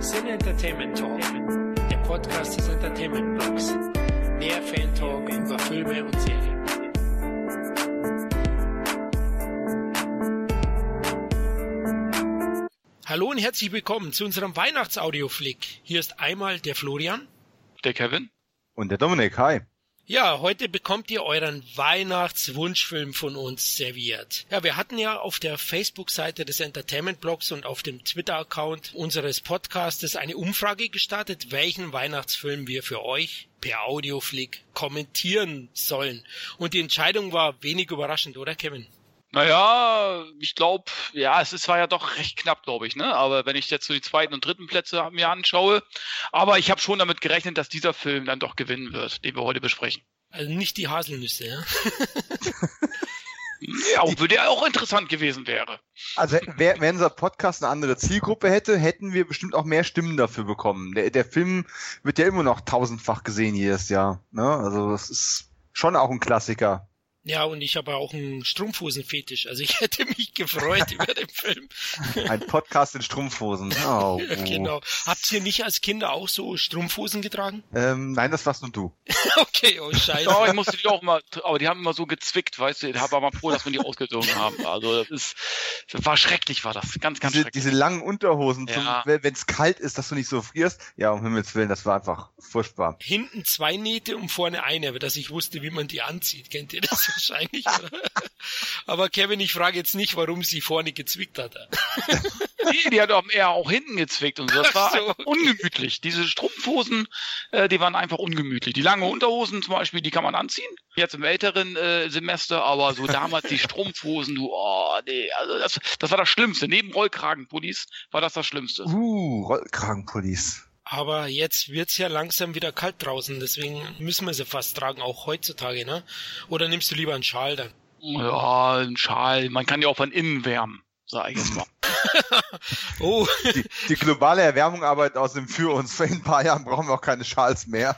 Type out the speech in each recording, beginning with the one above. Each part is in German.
Sin Entertainment Talk, der Podcast des Entertainment Blogs. Der Fan Talk über Filme und Serien. Hallo und herzlich willkommen zu unserem Weihnachtsaudio-Flick. Hier ist einmal der Florian. Der Kevin. Und der Dominik, hi. Ja, heute bekommt ihr euren Weihnachtswunschfilm von uns serviert. Ja, wir hatten ja auf der Facebook-Seite des Entertainment Blogs und auf dem Twitter-Account unseres Podcastes eine Umfrage gestartet, welchen Weihnachtsfilm wir für euch per Audioflick kommentieren sollen. Und die Entscheidung war wenig überraschend, oder Kevin? Naja, ich glaube, ja, es ist, war ja doch recht knapp, glaube ich, ne? Aber wenn ich jetzt so die zweiten und dritten Plätze mir anschaue, aber ich habe schon damit gerechnet, dass dieser Film dann doch gewinnen wird, den wir heute besprechen. Also nicht die Haselnüsse, ja? ja, obwohl der auch interessant gewesen wäre. Also wär, wenn unser Podcast eine andere Zielgruppe hätte, hätten wir bestimmt auch mehr Stimmen dafür bekommen. Der, der Film wird ja immer noch tausendfach gesehen jedes Jahr. Ne? Also das ist schon auch ein Klassiker. Ja, und ich habe auch einen Strumpfhosenfetisch. Also ich hätte mich gefreut über den Film. Ein Podcast in Strumpfhosen. Oh, oh. Genau. Habt ihr nicht als Kinder auch so Strumpfhosen getragen? Ähm, nein, das warst nur du. okay, oh scheiße. Ja, ich musste die auch mal, aber die haben immer so gezwickt, weißt du, ich habe aber froh, dass wir die ausgezogen haben. Also das ist, das war schrecklich, war das. Ganz, ganz diese, schrecklich. Diese langen Unterhosen, Ja. wenn es kalt ist, dass du nicht so frierst. Ja, um Himmels Willen, das war einfach furchtbar. Hinten zwei Nähte und vorne eine, aber dass ich wusste, wie man die anzieht. Kennt ihr das wahrscheinlich? oder? aber Kevin, ich frage jetzt nicht, warum sie vorne gezwickt hat. Nee, die hat auch eher auch hinten gezwickt und so. Das war so, einfach ungemütlich. Diese Strumpfhosen, äh, die waren einfach ungemütlich. Die lange Unterhosen zum Beispiel, die kann man anziehen. Jetzt im älteren äh, Semester, aber so damals die Strumpfhosen, du, oh, nee, also das, das war das Schlimmste. Neben Rollkragenpullis war das das Schlimmste. Uh, Rollkragenpullis. Aber jetzt wird's ja langsam wieder kalt draußen, deswegen müssen wir sie fast tragen, auch heutzutage, ne? Oder nimmst du lieber einen Schal dann? Ja, ein Schal. Man kann ja auch von innen wärmen, sag ich jetzt mal. Oh, Die, die globale Erwärmung arbeitet außerdem für uns. In ein paar Jahren brauchen wir auch keine Schals mehr.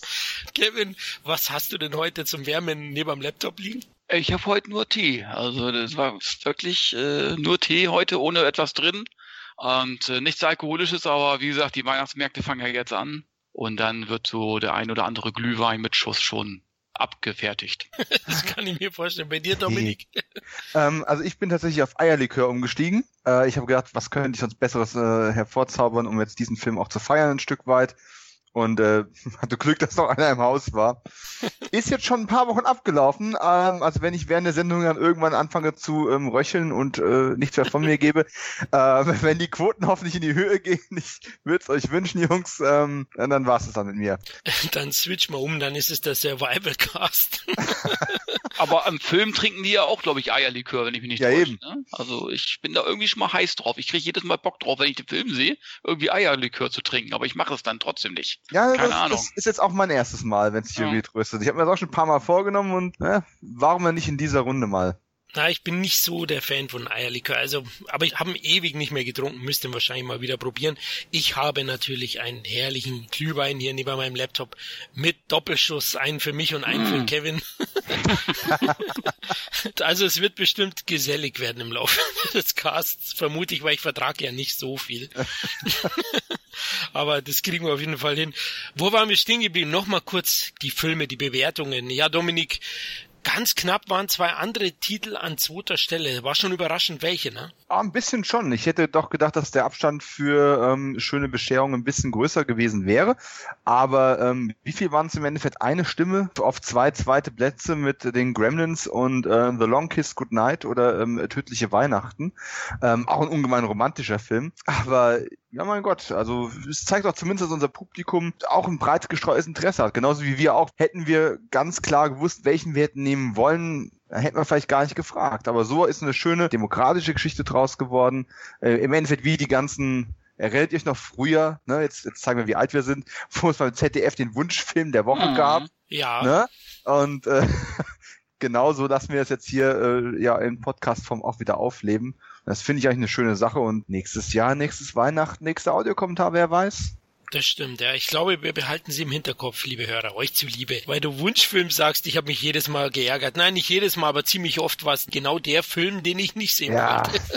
Kevin, was hast du denn heute zum Wärmen neben dem Laptop liegen? Ich habe heute nur Tee. Also das war wirklich äh, nur Tee heute, ohne etwas drin. Und äh, nichts Alkoholisches, aber wie gesagt, die Weihnachtsmärkte fangen ja jetzt an. Und dann wird so der ein oder andere Glühwein mit Schuss schon abgefertigt. Das kann ich mir vorstellen. Bei dir, Dominik? Ähm, also ich bin tatsächlich auf Eierlikör umgestiegen. Äh, ich habe gedacht, was könnte ich sonst Besseres äh, hervorzaubern, um jetzt diesen Film auch zu feiern ein Stück weit. Und äh, hatte Glück, dass noch einer im Haus war. Ist jetzt schon ein paar Wochen abgelaufen. Ähm, also wenn ich während der Sendung dann irgendwann anfange zu ähm, röcheln und äh, nichts mehr von mir gebe, äh, wenn die Quoten hoffentlich in die Höhe gehen, ich würde es euch wünschen, Jungs, ähm, dann war es dann mit mir. Dann switch mal um, dann ist es der Survival Cast. Aber am Film trinken die ja auch, glaube ich, Eierlikör, wenn ich mich nicht Ja, täusche. eben. Ne? Also ich bin da irgendwie schon mal heiß drauf. Ich kriege jedes Mal Bock drauf, wenn ich den Film sehe, irgendwie Eierlikör zu trinken. Aber ich mache es dann trotzdem nicht. Ja, Keine das, Ahnung. das ist jetzt auch mein erstes Mal, wenn es sich Ja. irgendwie tröstet. Ich habe mir das auch schon ein paar Mal vorgenommen und äh, warum denn nicht in dieser Runde mal? Na, ich bin nicht so der Fan von Eierlikör. Also, aber ich habe ihn ewig nicht mehr getrunken, müsste ihn wahrscheinlich mal wieder probieren. Ich habe natürlich einen herrlichen Glühwein hier neben meinem Laptop mit Doppelschuss, einen für mich und einen für Kevin. also es wird bestimmt gesellig werden im Laufe des Casts, vermute ich, weil ich vertrage ja nicht so viel. Aber das kriegen wir auf jeden Fall hin. Wo waren wir stehen geblieben? Nochmal kurz die Filme, die Bewertungen. Ja, Dominik, ganz knapp waren zwei andere Titel an zweiter Stelle. War schon überraschend welche, ne? Ah, ein bisschen schon. Ich hätte doch gedacht, dass der Abstand für ähm, schöne Bescherung ein bisschen größer gewesen wäre. Aber ähm, wie viel waren es im Endeffekt? Eine Stimme auf zwei zweite Plätze mit den Gremlins und äh, The Long Kiss Goodnight oder ähm, Tödliche Weihnachten. Ähm, auch ein ungemein romantischer Film. Aber ja, mein Gott, also es zeigt doch zumindest, dass unser Publikum auch ein breit gestreutes Interesse hat. Genauso wie wir auch. Hätten wir ganz klar gewusst, welchen wir hätten nehmen wollen, hätten wir vielleicht gar nicht gefragt. Aber so ist eine schöne demokratische Geschichte draus geworden. Äh, Im Endeffekt wie die ganzen Erinnert ihr euch noch früher, ne, jetzt, jetzt zeigen wir, wie alt wir sind, wo es beim ZDF den Wunschfilm der Woche Mhm. gab, Ja. ne? Und äh, genauso lassen wir es jetzt hier äh, ja in Podcastform auch wieder aufleben. Das finde ich eigentlich eine schöne Sache und nächstes Jahr, nächstes Weihnachten, nächster Audiokommentar, wer weiß? Das stimmt, ja. Ich glaube, wir behalten sie im Hinterkopf, liebe Hörer, euch zuliebe. Weil du Wunschfilm sagst, ich habe mich jedes Mal geärgert. Nein, nicht jedes Mal, aber ziemlich oft war es genau der Film, den ich nicht sehen Ja. wollte.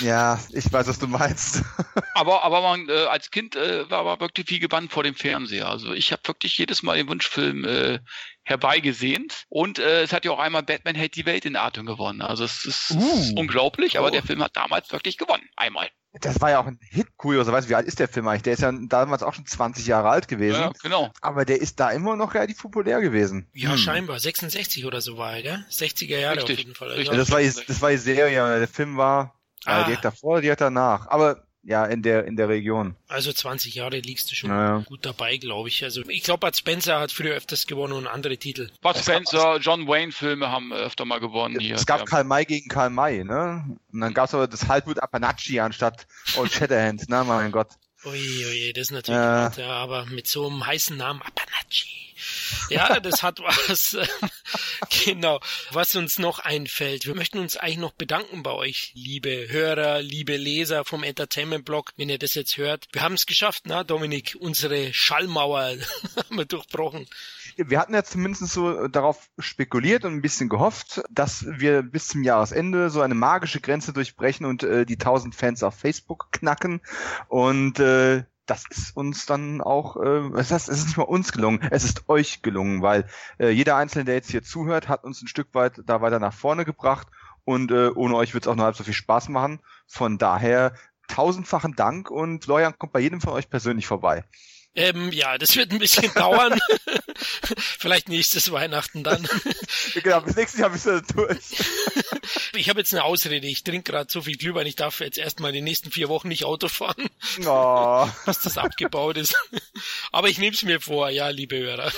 Ja, ich weiß, was du meinst. Aber, aber man, äh, als Kind äh, war man wirklich wie gebannt vor dem Fernseher. Also ich habe wirklich jedes Mal den Wunschfilm äh, herbeigesehnt. Und äh, es hat ja auch einmal Batman hält die Welt in Atem gewonnen. Also es ist Uh. unglaublich, aber Oh. der Film hat damals wirklich gewonnen. Einmal. Das war ja auch ein Hit, kurioserweise. Wie alt ist der Film eigentlich? Der ist ja damals auch schon 20 Jahre alt gewesen. Ja, genau. Aber der ist da immer noch relativ populär gewesen. Ja, Hm. scheinbar. 66 oder so war er, gell? 60er Jahre Richtig, auf jeden Fall. richtig. Ja, das war, die- das war die Serie, ja. der Film war Ah. äh, direkt davor, direkt danach. Aber ja, in der, in der Region. Also 20 Jahre liegst du schon Ja, ja. gut dabei, glaube ich. Also ich glaube, Bud Spencer hat früher öfters gewonnen und andere Titel. Bud Spencer, John Wayne Filme haben öfter mal gewonnen hier. es gab Ja. Karl May gegen Karl May, ne? Und dann gab's aber das Haltwood Appanacci anstatt Old Shatterhand, ne? Mein Gott. Ui, ui, das ist natürlich Ja. hart, ja, aber mit so einem heißen Namen Appanacci. Ja, das hat was. genau. Was uns noch einfällt. Wir möchten uns eigentlich noch bedanken bei euch, liebe Hörer, liebe Leser vom Entertainment Blog, wenn ihr das jetzt hört. Wir haben es geschafft, na, Dominik, unsere Schallmauer haben wir durchbrochen. Wir hatten ja zumindest so darauf spekuliert und ein bisschen gehofft, dass wir bis zum Jahresende so eine magische Grenze durchbrechen und äh, die 1000 Fans auf Facebook knacken. Und äh, das ist uns dann auch, äh, das heißt, es ist nicht mal uns gelungen, es ist euch gelungen, weil äh, jeder Einzelne, der jetzt hier zuhört, hat uns ein Stück weit da weiter nach vorne gebracht und äh, ohne euch wird es auch nur halb so viel Spaß machen. Von daher tausendfachen Dank und Florian kommt bei jedem von euch persönlich vorbei. Ähm, ja, das wird ein bisschen dauern. Vielleicht nächstes Weihnachten dann. Genau, bis nächstes Jahr bist du durch. Ich habe jetzt eine Ausrede. Ich trinke gerade so viel Glühwein. Ich darf jetzt erstmal die nächsten vier Wochen nicht Auto fahren, Oh. bis das abgebaut ist. Aber ich nehme es mir vor, ja, liebe Hörer.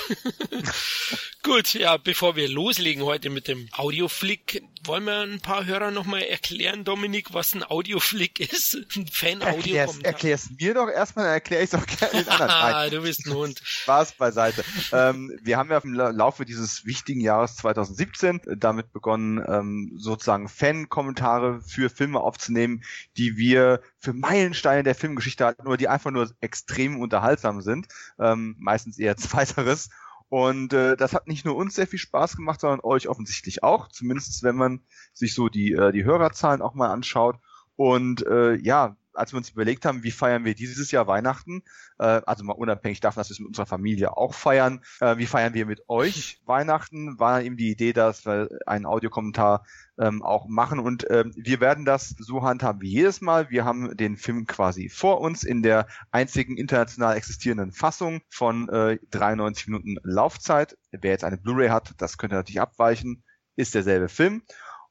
Gut, ja, bevor wir loslegen heute mit dem Audioflick, wollen wir ein paar Hörer nochmal erklären, Dominik, was ein Audioflick ist? Ein Fan-Audio Erklär's, mir doch erstmal, dann erkläre ich auch gerne den anderen. Ah, du bist ein Hund. Spaß beiseite. ähm, wir haben ja im La- Laufe dieses wichtigen Jahres 2017 damit begonnen, ähm, sozusagen Fan-Kommentare für Filme aufzunehmen, die wir für Meilensteine der Filmgeschichte halten oder die einfach nur extrem unterhaltsam sind. Ähm, meistens eher zweiteres. Und äh, das hat nicht nur uns sehr viel Spaß gemacht, sondern euch offensichtlich auch. Zumindest wenn man sich so die, äh, die Hörerzahlen auch mal anschaut. Und äh, ja, als wir uns überlegt haben, wie feiern wir dieses Jahr Weihnachten, äh, also mal unabhängig davon, dass wir es mit unserer Familie auch feiern, äh, wie feiern wir mit euch Weihnachten, war eben die Idee, dass wir einen Audiokommentar ähm, auch machen und ähm, wir werden das so handhaben wie jedes Mal. Wir haben den Film quasi vor uns in der einzigen international existierenden Fassung von äh, 93 Minuten Laufzeit. Wer jetzt eine Blu-ray hat, das könnte natürlich abweichen, ist derselbe Film.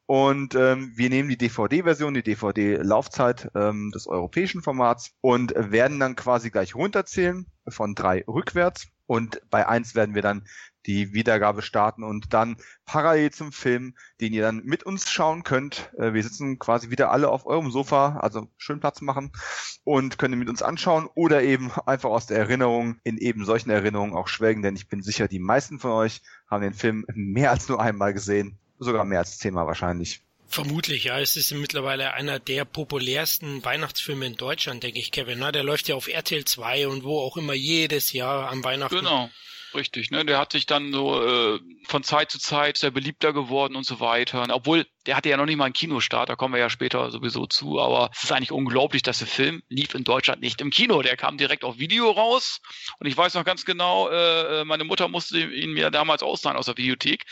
Und ähm, wir nehmen die DVD-Version, die DVD-Laufzeit ähm, des europäischen Formats und werden dann quasi gleich runterzählen von drei rückwärts. Und bei eins werden wir dann die Wiedergabe starten und dann parallel zum Film, den ihr dann mit uns schauen könnt. Äh, wir sitzen quasi wieder alle auf eurem Sofa, also schön Platz machen und können ihn mit uns anschauen oder eben einfach aus der Erinnerung in eben solchen Erinnerungen auch schwelgen, denn ich bin sicher, die meisten von euch haben den Film mehr als nur einmal gesehen, sogar mehr als zehnmal wahrscheinlich. Vermutlich, ja. Es ist mittlerweile einer der populärsten Weihnachtsfilme in Deutschland, denke ich, Kevin. Na, der läuft ja auf RTL 2 und wo auch immer jedes Jahr am Weihnachten. Genau. Richtig, ne? Der hat sich dann so äh, von Zeit zu Zeit sehr beliebter geworden und so weiter. Obwohl, der hatte ja noch nicht mal einen Kinostart, da kommen wir ja später sowieso zu, aber es ist eigentlich unglaublich, dass der Film lief in Deutschland nicht im Kino. Der kam direkt auf Video raus und ich weiß noch ganz genau, äh, meine Mutter musste ihn mir damals ausleihen aus der Videothek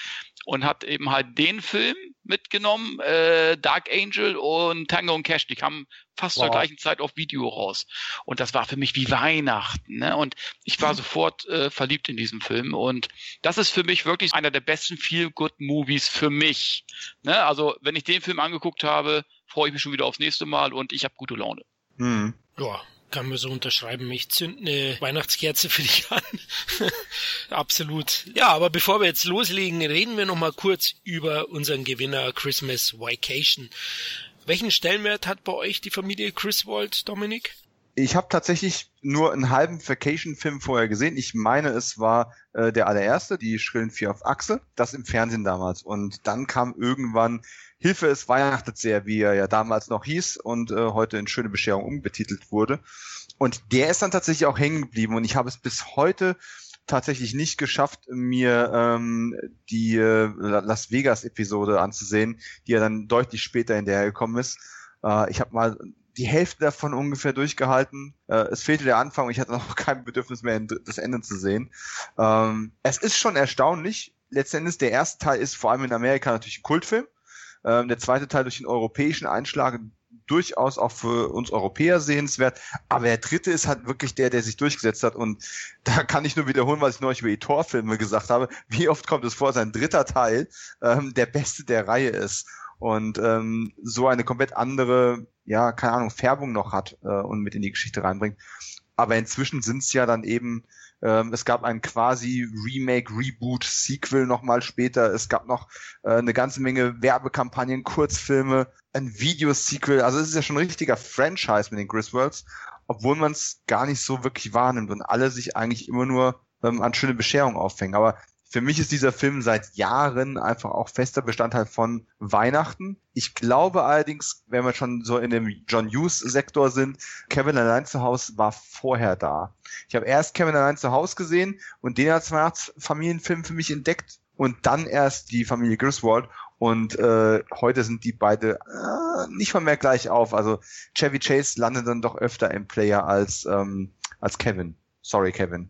und hat eben halt den Film mitgenommen, äh, Dark Angel und Tango und Cash, die kamen fast zur Wow. gleichen Zeit auf Video raus. Und das war für mich wie Weihnachten. Ne? Und ich war sofort äh, verliebt in diesen Film. Und das ist für mich wirklich einer der besten Feel-Good-Movies für mich. Ne? Also, wenn ich den Film angeguckt habe, freue ich mich schon wieder aufs nächste Mal und ich habe gute Laune. Hm. Ja, kann man so unterschreiben. Ich zünd eine Weihnachtskerze für dich an. Absolut. Ja, aber bevor wir jetzt loslegen, reden wir noch mal kurz über unseren Gewinner Christmas Vacation. Welchen Stellenwert hat bei euch die Familie Griswold, Dominik? Ich habe tatsächlich nur einen halben Vacation-Film vorher gesehen. Ich meine, es war äh, der allererste, die Schrillen Vier auf Achse, das im Fernsehen damals. Und dann kam irgendwann Hilfe, es weihnachtet sehr, wie er ja damals noch hieß und äh, heute in Schöne Bescherung umbetitelt wurde. Und der ist dann tatsächlich auch hängen geblieben und ich habe es bis heute tatsächlich nicht geschafft, mir ähm, die äh, Las Vegas-Episode anzusehen, die ja dann deutlich später hinterhergekommen ist. Äh, ich habe mal die Hälfte davon ungefähr durchgehalten. Äh, es fehlte der Anfang und ich hatte noch kein Bedürfnis mehr, das Ende zu sehen. Ähm, es ist schon erstaunlich. Letztendlich, der erste Teil ist vor allem in Amerika natürlich ein Kultfilm. Ähm, der zweite Teil durch den europäischen Einschlag durchaus auch für uns Europäer sehenswert. Aber der dritte ist halt wirklich der, der sich durchgesetzt hat. Und da kann ich nur wiederholen, was ich neulich über die Torfilme gesagt habe. Wie oft kommt es vor, dass ein dritter Teil ähm, der beste der Reihe ist und ähm, so eine komplett andere, ja, keine Ahnung, Färbung noch hat äh, und mit in die Geschichte reinbringt. Aber inzwischen sind es ja dann eben ähm, es gab ein quasi Remake, Reboot, Sequel nochmal später. Es gab noch äh, eine ganze Menge Werbekampagnen, Kurzfilme, ein Videosequel. Also es ist ja schon ein richtiger Franchise mit den Griswolds, obwohl man es gar nicht so wirklich wahrnimmt und alle sich eigentlich immer nur ähm, an schöne Bescherung aufhängen. Aber für mich ist dieser Film seit Jahren einfach auch fester Bestandteil von Weihnachten. Ich glaube allerdings, wenn wir schon so in dem John Hughes Sektor sind, Kevin allein zu Hause war vorher da. Ich habe erst Kevin allein zu Hause gesehen und den als Weihnachtsfamilienfilm für mich entdeckt und dann erst die Familie Griswold und äh, heute sind die beide äh, nicht mal mehr gleich auf. Also Chevy Chase landet dann doch öfter im Player als ähm, als Kevin. Sorry, Kevin.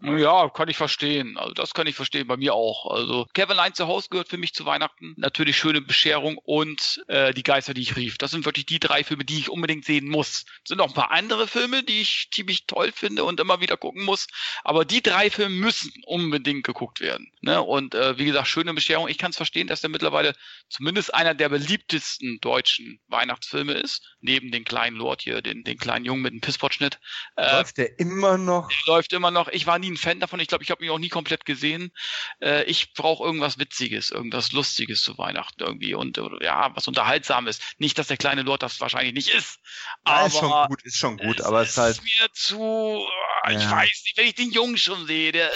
Ja, kann ich verstehen. Also das kann ich verstehen, bei mir auch. Also Kevin Allein zu Hause gehört für mich zu Weihnachten. Natürlich schöne Bescherung und äh, die Geister, die ich rief. Das sind wirklich die drei Filme, die ich unbedingt sehen muss. Es sind auch ein paar andere Filme, die ich ziemlich toll finde und immer wieder gucken muss. Aber die drei Filme müssen unbedingt geguckt werden. Ne? Und äh, wie gesagt, schöne Bescherung. Ich kann es verstehen, dass der mittlerweile zumindest einer der beliebtesten deutschen Weihnachtsfilme ist. Neben den kleinen Lord hier, den, den kleinen Jungen mit dem Pissportschnitt. Äh, läuft der immer noch? Läuft immer noch. Ich war nie nie ein Fan davon. Ich glaube, ich habe ihn auch nie komplett gesehen. Äh, ich brauche irgendwas Witziges, irgendwas Lustiges zu Weihnachten irgendwie und ja, was Unterhaltsames. Nicht, dass der kleine Lord das wahrscheinlich nicht ist. Aber ja, ist schon gut, ist schon gut, aber es ist halt. mir zu, ja. ich weiß nicht, wenn ich den Jungen schon sehe, der,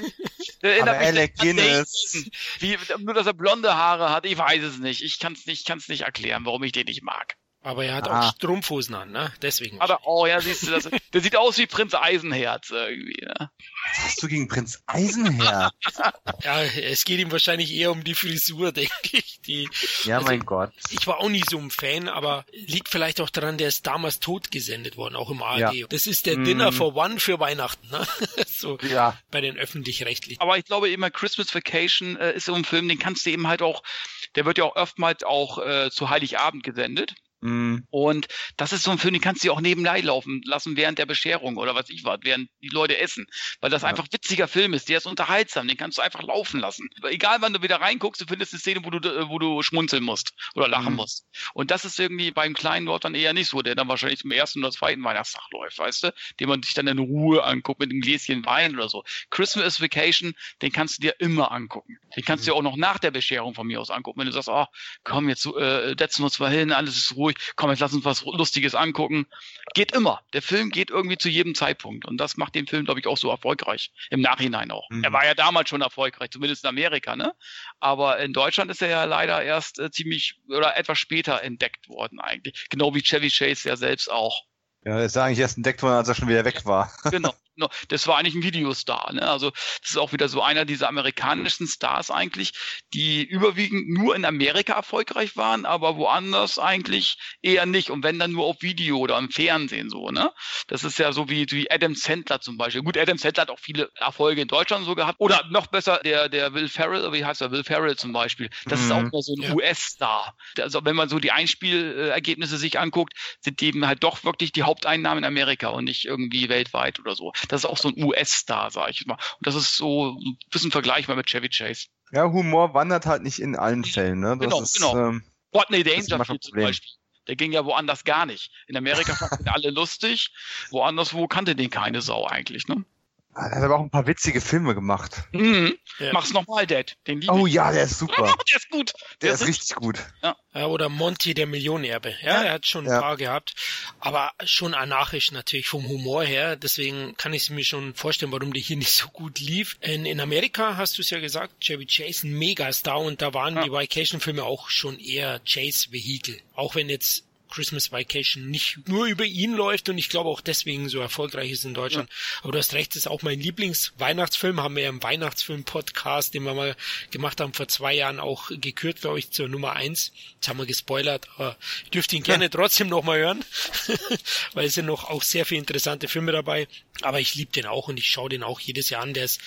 der erinnert aber mich Guinness. Wie, nur, dass er blonde Haare hat, ich weiß es nicht. Ich kann es nicht, kann's nicht erklären, warum ich den nicht mag. Aber er hat ah. auch Strumpfhosen an, ne? Deswegen. Aber, oh ja, siehst du, das, der sieht aus wie Prinz Eisenherz irgendwie, ne? Was hast du gegen Prinz Eisenherz? ja, es geht ihm wahrscheinlich eher um die Frisur, denke ich. Die, ja, also, mein Gott. Ich war auch nie so ein Fan, aber liegt vielleicht auch daran, der ist damals tot gesendet worden, auch im ARD. Ja. Das ist der mm. Dinner for One für Weihnachten, ne? so ja. bei den öffentlich-rechtlichen. Aber ich glaube immer, Christmas Vacation äh, ist so ein Film, den kannst du eben halt auch, der wird ja auch oftmals auch äh, zu Heiligabend gesendet. Mhm. Und das ist so ein Film, den kannst du auch nebenbei laufen lassen während der Bescherung oder was ich war, während die Leute essen. Weil das ja. einfach witziger Film ist, der ist unterhaltsam, den kannst du einfach laufen lassen. Egal wann du wieder reinguckst, du findest eine Szene, wo du, wo du schmunzeln musst oder lachen mhm. musst. Und das ist irgendwie beim kleinen Lord dann eher nicht so, der dann wahrscheinlich zum ersten oder zweiten Weihnachtstag läuft, weißt du? Den man sich dann in Ruhe anguckt mit einem Gläschen Wein oder so. Christmas Vacation, den kannst du dir immer angucken. Den kannst du dir auch noch nach der Bescherung von mir aus angucken. Wenn du sagst, oh, komm, jetzt äh, setzen wir uns mal hin, alles ist ruhig ruhig, komm, jetzt lass uns was Lustiges angucken. Geht immer. Der Film geht irgendwie zu jedem Zeitpunkt. Und das macht den Film, glaube ich, auch so erfolgreich. Im Nachhinein auch. Mhm. Er war ja damals schon erfolgreich, zumindest in Amerika, ne? Aber in Deutschland ist er ja leider erst äh, ziemlich oder etwas später entdeckt worden eigentlich. Genau wie Chevy Chase ja selbst auch. Ja, er ist eigentlich erst entdeckt worden, als er schon wieder weg war. Genau das war eigentlich ein Videostar. Ne? Also das ist auch wieder so einer dieser amerikanischen Stars eigentlich, die überwiegend nur in Amerika erfolgreich waren, aber woanders eigentlich eher nicht. Und wenn dann nur auf Video oder im Fernsehen so. Ne? Das ist ja so wie, wie Adam Sandler zum Beispiel. Gut, Adam Sandler hat auch viele Erfolge in Deutschland so gehabt. Oder noch besser, der, der Will Ferrell, wie heißt er? Will Ferrell zum Beispiel. Das mhm. ist auch mhm. so ein ja. US-Star. Also wenn man so die Einspielergebnisse sich anguckt, sind die eben halt doch wirklich die Haupteinnahmen in Amerika und nicht irgendwie weltweit oder so. Das ist auch so ein US-Star, sag ich mal. Und das ist so ein bisschen vergleichbar mit Chevy Chase. Ja, Humor wandert halt nicht in allen Fällen, ne? Das genau, ist, genau. Ähm, Rodney Dangerfield zum Beispiel. Der ging ja woanders gar nicht. In Amerika fanden alle lustig, woanders wo kannte den keine Sau eigentlich, ne? Er hat aber auch ein paar witzige Filme gemacht. Mhm. Ja. Mach's nochmal, Dad. Den liebe Oh ich. ja, der ist super. der ist gut. Der ist richtig gut. Ja, oder Monty, der Millionerbe. Ja, Ja. er hat schon ein Ja. paar gehabt. Aber schon anarchisch natürlich vom Humor her. Deswegen kann ich mir schon vorstellen, warum der hier nicht so gut lief. In, in Amerika hast du es ja gesagt, Chevy Chase ein Megastar und da waren Ja. die Vacation-Filme auch schon eher Chase-Vehikel. Auch wenn jetzt Christmas Vacation nicht nur über ihn läuft und ich glaube auch deswegen so erfolgreich ist in Deutschland. Aber du hast recht, das ist auch mein Lieblings-Weihnachtsfilm. Haben wir ja im Weihnachtsfilm-Podcast, den wir mal gemacht haben vor zwei Jahren, auch gekürt, glaube ich, zur Nummer eins. Jetzt haben wir gespoilert, aber ich dürfte ihn gerne trotzdem nochmal hören, weil es sind noch auch sehr viele interessante Filme dabei. Aber ich liebe den auch und ich schaue den auch jedes Jahr an. Der ist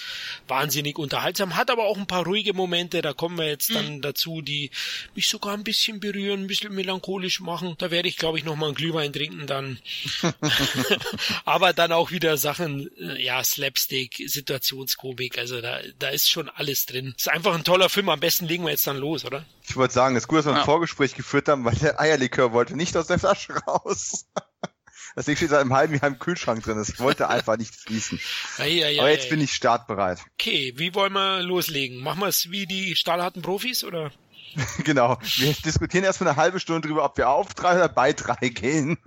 wahnsinnig unterhaltsam, hat aber auch ein paar ruhige Momente. Da kommen wir jetzt dann dazu, die mich sogar ein bisschen berühren, ein bisschen melancholisch machen. Da werde ich, glaube ich, nochmal einen Glühwein trinken dann. aber dann auch wieder Sachen, äh, ja, Slapstick, Situationskomik. Also da, da ist schon alles drin. Ist einfach ein toller Film. Am besten legen wir jetzt dann los, oder? Ich wollte sagen, es ist gut, dass wir ein Ja. Vorgespräch geführt haben, weil der Eierlikör wollte nicht aus der Flasche raus. Das Ding steht seit einem halben Jahr im Kühlschrank drin. Es wollte einfach nicht fließen. Ei, ei, Aber jetzt ei. bin ich startbereit. Okay, wie wollen wir loslegen? Machen wir es wie die stahlharten Profis oder? Genau. Wir diskutieren erstmal eine halbe Stunde drüber, ob wir auf drei oder bei drei gehen.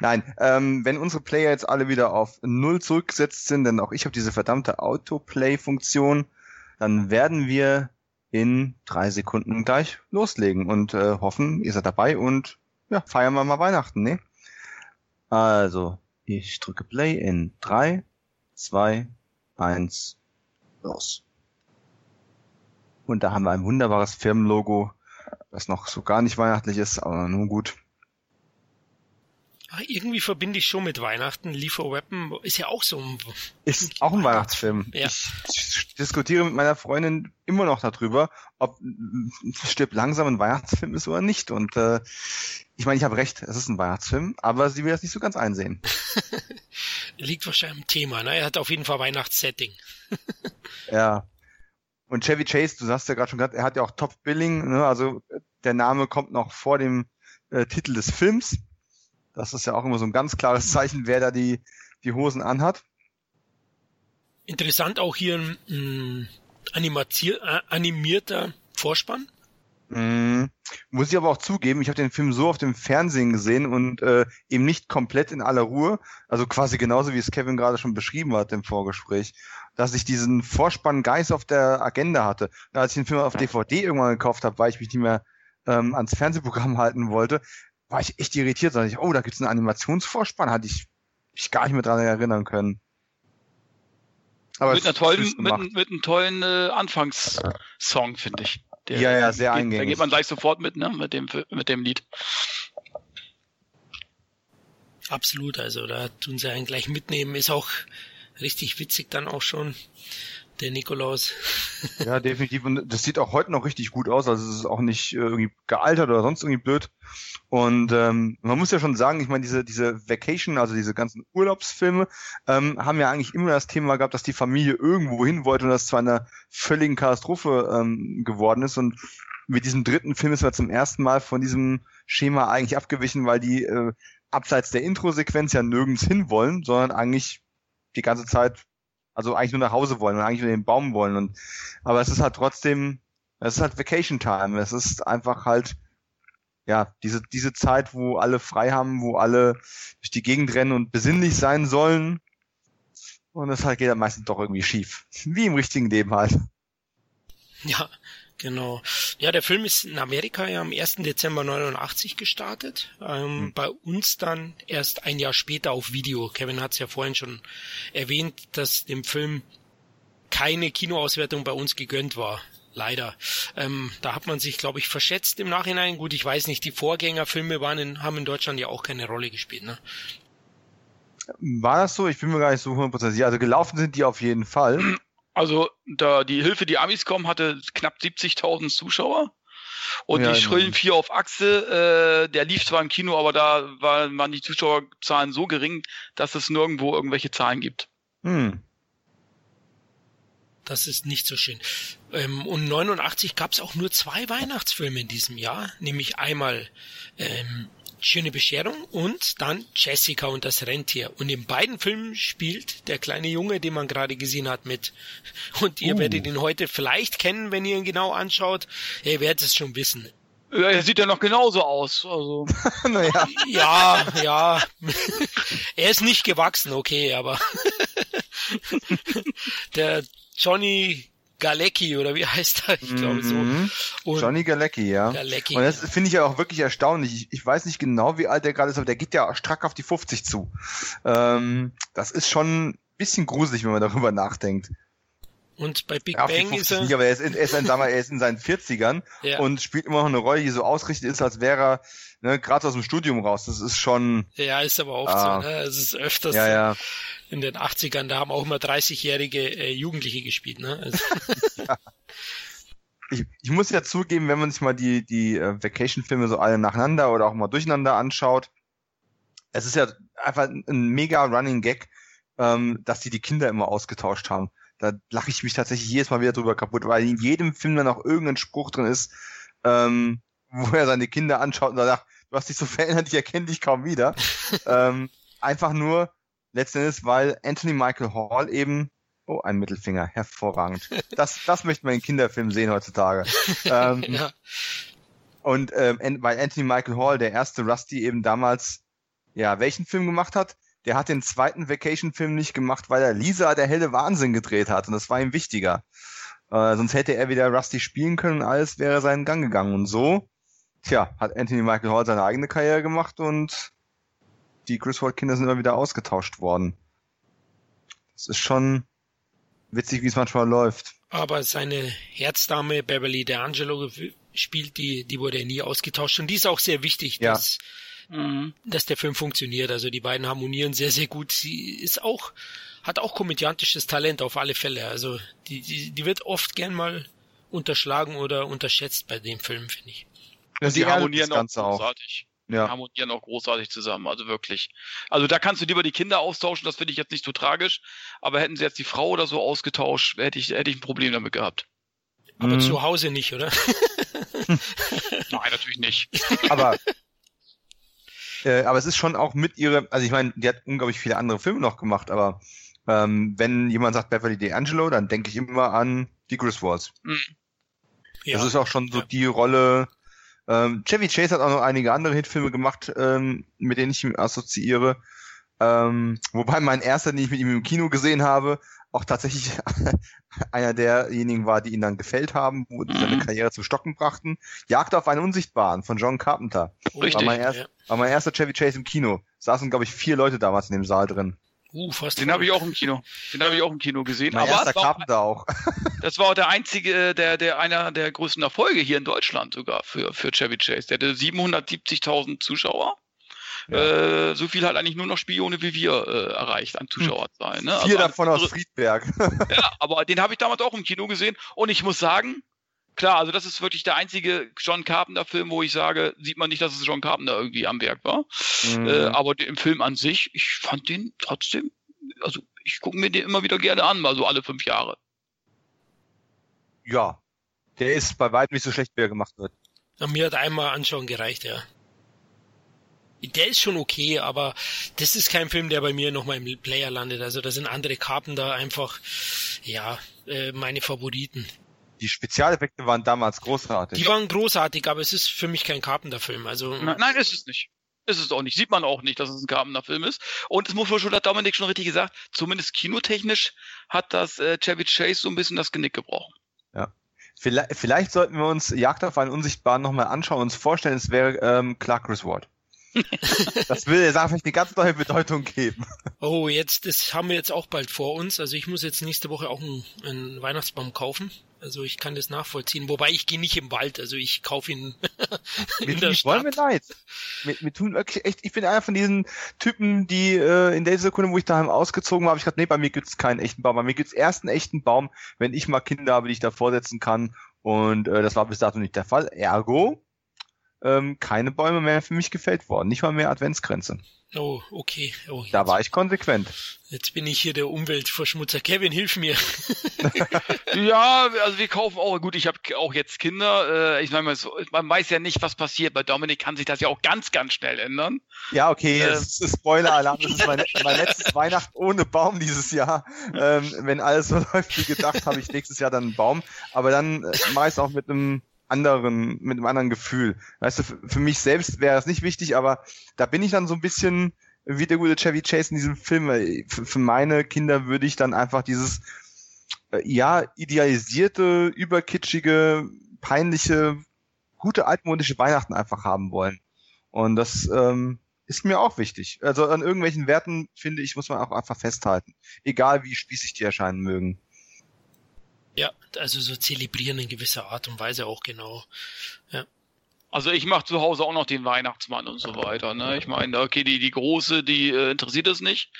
Nein, ähm, wenn unsere Player jetzt alle wieder auf null zurückgesetzt sind, denn auch ich habe diese verdammte Autoplay-Funktion, dann werden wir in drei Sekunden gleich loslegen und äh, hoffen, ihr seid dabei und ja, feiern wir mal Weihnachten, ne? Also, ich drücke Play in drei, zwei, eins, los. Und da haben wir ein wunderbares Firmenlogo, das noch so gar nicht weihnachtlich ist, aber nun gut. Ach, irgendwie verbinde ich schon mit Weihnachten. Liefer Weapon ist ja auch so ein Ist auch ein Weihnachtsfilm. Ja. Ich diskutiere mit meiner Freundin immer noch darüber, ob Stirb langsam ein Weihnachtsfilm ist oder nicht. Und äh, ich meine, ich habe recht, es ist ein Weihnachtsfilm, aber sie will das nicht so ganz einsehen. liegt wahrscheinlich am Thema. Ne? Er hat auf jeden Fall Weihnachtssetting. Ja. Und Chevy Chase, du hast ja gerade schon gesagt, er hat ja auch Top Billing, ne? also der Name kommt noch vor dem äh, Titel des Films. Das ist ja auch immer so ein ganz klares Zeichen, wer da die, die Hosen anhat. Interessant auch hier ein äh, animierter Vorspann. Mm, muss ich aber auch zugeben, ich habe den Film so auf dem Fernsehen gesehen und äh, eben nicht komplett in aller Ruhe, also quasi genauso wie es Kevin gerade schon beschrieben hat im Vorgespräch, dass ich diesen Vorspann Geist auf der Agenda hatte. Und als ich den Film auf DVD irgendwann gekauft habe, weil ich mich nicht mehr ähm, ans Fernsehprogramm halten wollte, war ich echt irritiert. Da dachte ich, oh, da gibt's einen Animationsvorspann, hatte ich mich gar nicht mehr dran erinnern können. Aber mit es einer ist tollen, mit, mit einem tollen äh, Anfangssong, finde ich. Der, Ja, ja, sehr geht, Da eingängig. geht man gleich sofort mit, ne, mit dem, mit dem Lied. Absolut, also da tun sie einen gleich mitnehmen. Ist auch richtig witzig dann auch schon. Der Nikolaus. Ja, definitiv. Und das sieht auch heute noch richtig gut aus. Also es ist auch nicht äh, irgendwie gealtert oder sonst irgendwie blöd. Und ähm, man muss ja schon sagen, ich meine, diese, diese Vacation, also diese ganzen Urlaubsfilme, ähm, haben ja eigentlich immer das Thema gehabt, dass die Familie irgendwo hin wollte und das zu einer völligen Katastrophe ähm, geworden ist. Und mit diesem dritten Film ist man zum ersten Mal von diesem Schema eigentlich abgewichen, weil die äh, abseits der Intro-Sequenz ja nirgends hin wollen, sondern eigentlich die ganze Zeit also eigentlich nur nach Hause wollen und eigentlich nur den Baum wollen und aber es ist halt trotzdem es ist halt Vacation Time. Es ist einfach halt ja diese diese Zeit wo alle frei haben wo alle durch die Gegend rennen und besinnlich sein sollen. Und das halt geht dann meistens doch irgendwie schief. Wie im richtigen Leben halt. Ja, genau. Ja, der Film ist in Amerika ja am 1. Dezember 89 gestartet. Ähm, Bei uns dann erst ein Jahr später auf Video. Kevin hat es ja vorhin schon erwähnt, dass dem Film keine Kinoauswertung bei uns gegönnt war. Leider. Ähm, da hat man sich, glaube ich, verschätzt im Nachhinein. Gut, ich weiß nicht, die Vorgängerfilme waren in, haben in Deutschland ja auch keine Rolle gespielt. Ne? war das so ich bin mir gar nicht so hundertprozentig sicher also gelaufen sind die auf jeden Fall Also da die Hilfe, die Amis kommen, hatte knapp 70.000 Zuschauer. Und Ja, die. Schrillen 4 auf Achse, äh, der lief zwar im Kino, aber da war, waren die Zuschauerzahlen so gering, dass es nirgendwo irgendwelche Zahlen gibt. hm. Das ist nicht so schön. Ähm, und 89 gab es auch nur zwei Weihnachtsfilme in diesem Jahr, nämlich einmal ähm, Schöne Bescherung und dann Jessica und das Rentier. Und in beiden Filmen spielt der kleine Junge, den man gerade gesehen hat, mit. Und ihr uh. werdet ihn heute vielleicht kennen, wenn ihr ihn genau anschaut. Ihr werdet es schon wissen. Ja, er sieht ja noch genauso aus. Also. naja. Ja, ja. er ist nicht gewachsen, okay, aber der Johnny Galecki oder wie heißt er? Ich glaube so. Mhm. Und Johnny Galecki, ja. Galecki, und das ja. finde ich ja auch wirklich erstaunlich. Ich, ich, weiß nicht genau, wie alt der gerade ist, aber der geht ja strack auf die 50 zu. Ähm, das ist schon ein bisschen gruselig, wenn man darüber nachdenkt. Und bei Big ja, Bang ist er. Nicht, aber er ist, in, er, ist in, er ist in seinen 40ern ja. und spielt immer noch eine Rolle, die so ausgerichtet ist, als wäre er ne, gerade aus dem Studium raus. Das ist schon. Ja, ist aber oft ah, so, ne? Es ist öfters ja, ja. in den 80ern, da haben auch immer 30-jährige äh, Jugendliche gespielt, ne? Also. ja. Ich, ich muss ja zugeben, wenn man sich mal die, die äh, Vacation-Filme so alle nacheinander oder auch mal durcheinander anschaut, es ist ja einfach ein mega Running Gag, ähm, dass die die Kinder immer ausgetauscht haben da lache ich mich tatsächlich jedes Mal wieder drüber kaputt, weil in jedem Film dann auch irgendein Spruch drin ist, ähm, wo er seine Kinder anschaut und sagt, du hast dich so verändert, ich erkenne dich kaum wieder. ähm, einfach nur letztendlich, weil Anthony Michael Hall eben Oh, ein Mittelfinger, hervorragend. Das, das möchte man in Kinderfilmen sehen heutzutage. ähm, ja. Und ähm, weil Anthony Michael Hall, der erste Rusty, eben damals, ja, welchen Film gemacht hat? Der hat den zweiten Vacation-Film nicht gemacht, weil er Lisa der helle Wahnsinn gedreht hat und das war ihm wichtiger. Äh, sonst hätte er wieder Rusty spielen können und alles wäre seinen Gang gegangen. Und so, tja, hat Anthony Michael Hall seine eigene Karriere gemacht und die Griswold-Kinder sind immer wieder ausgetauscht worden. Das ist schon witzig, wie es manchmal läuft. Aber seine Herzdame Beverly D'Angelo spielt, die, die wurde nie ausgetauscht und die ist auch sehr wichtig, ja. dass mhm. dass der Film funktioniert. Also die beiden harmonieren sehr, sehr gut. Sie ist auch, hat auch komödiantisches Talent auf alle Fälle. Also die, die, die wird oft gern mal unterschlagen oder unterschätzt bei dem Film, finde ich. Ja, sie harmonieren auch großartig. Auch. Ja. Die harmonieren auch großartig zusammen, also wirklich. Also da kannst du lieber die Kinder austauschen, das finde ich jetzt nicht so tragisch, aber hätten sie jetzt die Frau oder so ausgetauscht, hätte ich, hätte ich ein Problem damit gehabt. Aber mhm. zu Hause nicht, oder? Nein, natürlich nicht. Aber äh, aber es ist schon auch mit ihrer, also ich meine, die hat unglaublich viele andere Filme noch gemacht, aber ähm, wenn jemand sagt Beverly D'Angelo, dann denke ich immer an die Griswolds. Mhm. Ja. Das ist auch schon so ja. die Rolle. Ähm, Chevy Chase hat auch noch einige andere Hitfilme gemacht, ähm, mit denen ich ihn assoziiere. Ähm, wobei mein erster, den ich mit ihm im Kino gesehen habe, auch tatsächlich einer derjenigen war, die ihn dann gefällt haben, wo die seine mhm. Karriere zum Stocken brachten. Jagd auf einen Unsichtbaren von John Carpenter. Richtig. War mein, erst, ja. war mein erster Chevy Chase im Kino. Saßen, glaube ich, vier Leute damals in dem Saal drin. Uh, fast den habe ich auch im Kino. Den habe ich auch im Kino gesehen. Mein aber erster Carpenter auch. das war auch der einzige, der, der einer der größten Erfolge hier in Deutschland sogar für, für Chevy Chase. Der hatte 770.000 Zuschauer. Ja. Äh, so viel hat eigentlich nur noch Spione wie wir äh, erreicht an Zuschauerzahlen. Ne? Vier also davon aus Friedberg. ja, aber den habe ich damals auch im Kino gesehen und ich muss sagen, klar, also das ist wirklich der einzige John Carpenter-Film, wo ich sage, sieht man nicht, dass es John Carpenter irgendwie am Werk war. Mhm. Äh, aber im Film an sich, ich fand den trotzdem, also ich gucke mir den immer wieder gerne an, mal so alle fünf Jahre. Ja, der ist bei weitem nicht so schlecht, wie er gemacht wird. Ja, mir hat einmal anschauen gereicht, ja der ist schon okay, aber das ist kein Film, der bei mir nochmal im Player landet. Also da sind andere Karten da einfach, ja, äh, meine Favoriten. Die Spezialeffekte waren damals großartig. Die waren großartig, aber es ist für mich kein Carpenter-Film. Also nein, nein, ist es nicht. Ist es auch nicht. Sieht man auch nicht, dass es ein Carpenter-Film ist. Und es muss wohl schon, hat Dominik schon richtig gesagt, zumindest kinotechnisch hat das äh, Chevy Chase so ein bisschen das Genick gebrochen. Ja. Vielleicht, vielleicht sollten wir uns Jagd auf einen Unsichtbaren nochmal anschauen und uns vorstellen, es wäre ähm, Clark Griswold das will der Sache eine ganz neue Bedeutung geben. Oh, jetzt, das haben wir jetzt auch bald vor uns. Also ich muss jetzt nächste Woche auch einen, einen Weihnachtsbaum kaufen. Also ich kann das nachvollziehen. Wobei ich gehe nicht im Wald, also ich kaufe ihn in mir, der Stadt. Wollen wir leid. Mir, mir tun wirklich echt, ich bin einer von diesen Typen, die äh, in der Sekunde, wo ich daheim ausgezogen habe, ich gesagt, nee, bei mir gibt's keinen echten Baum. Bei mir gibt's erst einen echten Baum, wenn ich mal Kinder habe, die ich da vorsetzen kann. Und äh, das war bis dato nicht der Fall. Ergo ähm, keine Bäume mehr für mich gefällt worden. Nicht mal mehr Adventsgrenze. Oh, okay. Oh, da war ich konsequent. Jetzt bin ich hier der Umweltverschmutzer. Kevin, hilf mir. ja, also wir kaufen auch, gut, ich habe auch jetzt Kinder. Äh, ich meine, man weiß ja nicht, was passiert. Bei Dominik kann sich das ja auch ganz, ganz schnell ändern. Ja, okay, ist Spoiler-Alarm. Das ist mein, mein letztes Weihnachten ohne Baum dieses Jahr. Ähm, wenn alles so läuft wie gedacht, habe ich nächstes Jahr dann einen Baum. Aber dann äh, mache ich auch mit einem anderen, mit einem anderen Gefühl. Weißt du, für, für mich selbst wäre das nicht wichtig, aber da bin ich dann so ein bisschen wie der gute Chevy Chase in diesem Film. Für, für meine Kinder würde ich dann einfach dieses, äh, ja, idealisierte, überkitschige, peinliche, gute altmodische Weihnachten einfach haben wollen. Und das ähm, ist mir auch wichtig. Also an irgendwelchen Werten, finde ich, muss man auch einfach festhalten. Egal wie spießig die erscheinen mögen. Ja, also so zelebrieren in gewisser Art und Weise auch genau. Ja. Also ich mache zu Hause auch noch den Weihnachtsmann und so weiter. Ne? Ich meine, okay, die, die große, die äh, interessiert es nicht,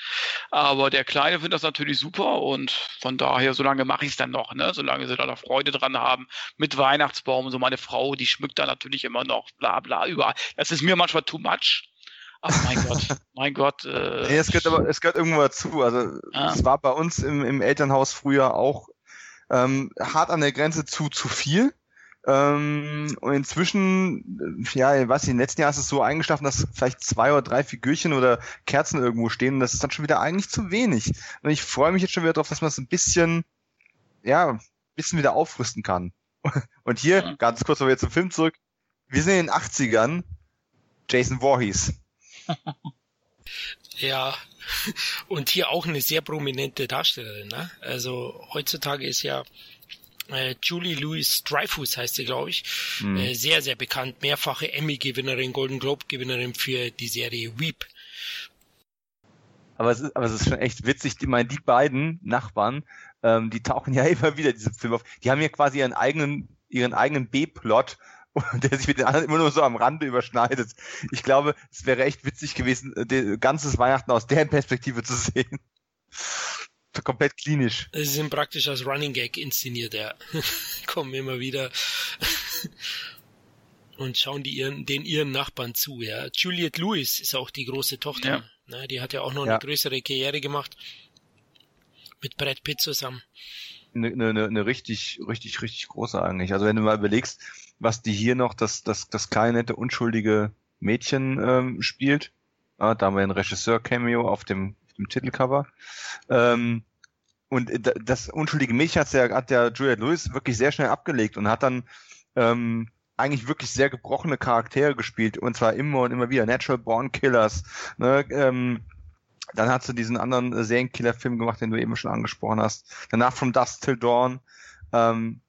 aber der Kleine findet das natürlich super und von daher, solange mache ich es dann noch, ne? solange sie da noch Freude dran haben mit Weihnachtsbaum. So meine Frau, die schmückt da natürlich immer noch, bla bla, überall. Das ist mir manchmal too much. Ach mein Gott, mein Gott. Äh, nee, es gehört aber, es gehört irgendwo dazu. Also es war bei uns im, im Elternhaus früher auch ähm, hart an der Grenze zu zu viel. Ähm, und inzwischen, ja, was im letzten Jahr ist es so eingeschlafen, dass vielleicht zwei oder drei Figürchen oder Kerzen irgendwo stehen. Und das ist dann schon wieder eigentlich zu wenig. Und ich freue mich jetzt schon wieder darauf, dass man es ein bisschen, ja, ein bisschen wieder aufrüsten kann. Und hier, ja. ganz kurz, aber jetzt zum Film zurück. Wir sind in den 80ern. Jason Voorhees. ja, und hier auch eine sehr prominente Darstellerin. Ne? Also heutzutage ist ja äh, Julie Louis Dreyfus heißt sie, glaube ich, mhm. äh, sehr, sehr bekannt, mehrfache Emmy-Gewinnerin, Golden Globe-Gewinnerin für die Serie Weep. Aber es ist, aber es ist schon echt witzig, die, meine, die beiden Nachbarn, ähm, die tauchen ja immer wieder diese Film auf. Die haben ja quasi ihren eigenen, ihren eigenen B-Plot der sich mit den anderen immer nur so am Rande überschneidet. Ich glaube, es wäre echt witzig gewesen, äh, ganzes Weihnachten aus deren Perspektive zu sehen. Komplett klinisch. Sie sind praktisch als Running Gag inszeniert, ja. Kommen immer wieder und schauen die ihren, den ihren Nachbarn zu, ja. Juliette Lewis ist auch die große Tochter. Ja. Na, die hat ja auch noch ja. eine größere Karriere gemacht. Mit Brad Pitt zusammen. Eine, eine, eine richtig, richtig, richtig große eigentlich. Also wenn du mal überlegst, was die hier noch das, das, das kleine, nette, unschuldige Mädchen ähm, spielt. Ah, da haben wir einen Regisseur-Cameo auf dem, auf dem Titelcover. Ähm, und das unschuldige Mädchen hat der, hat der Juliette Lewis wirklich sehr schnell abgelegt und hat dann ähm, eigentlich wirklich sehr gebrochene Charaktere gespielt und zwar immer und immer wieder. Natural Born Killers. Ne, ähm, dann hat sie diesen anderen Serienkiller-Film gemacht, den du eben schon angesprochen hast. Danach From Dust Till Dawn. Ähm,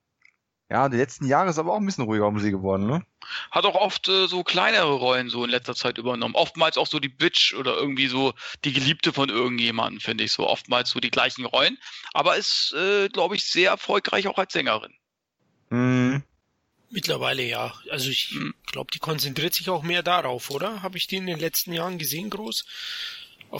ja, die letzten Jahre ist aber auch ein bisschen ruhiger um sie geworden, ne? Hat auch oft äh, so kleinere Rollen so in letzter Zeit übernommen. Oftmals auch so die Bitch oder irgendwie so die Geliebte von irgendjemandem, finde ich so. Oftmals so die gleichen Rollen. Aber ist, äh, glaube ich, sehr erfolgreich auch als Sängerin. Mhm. Mittlerweile ja. Also ich hm. glaube, die konzentriert sich auch mehr darauf, oder? Habe ich die in den letzten Jahren gesehen, groß?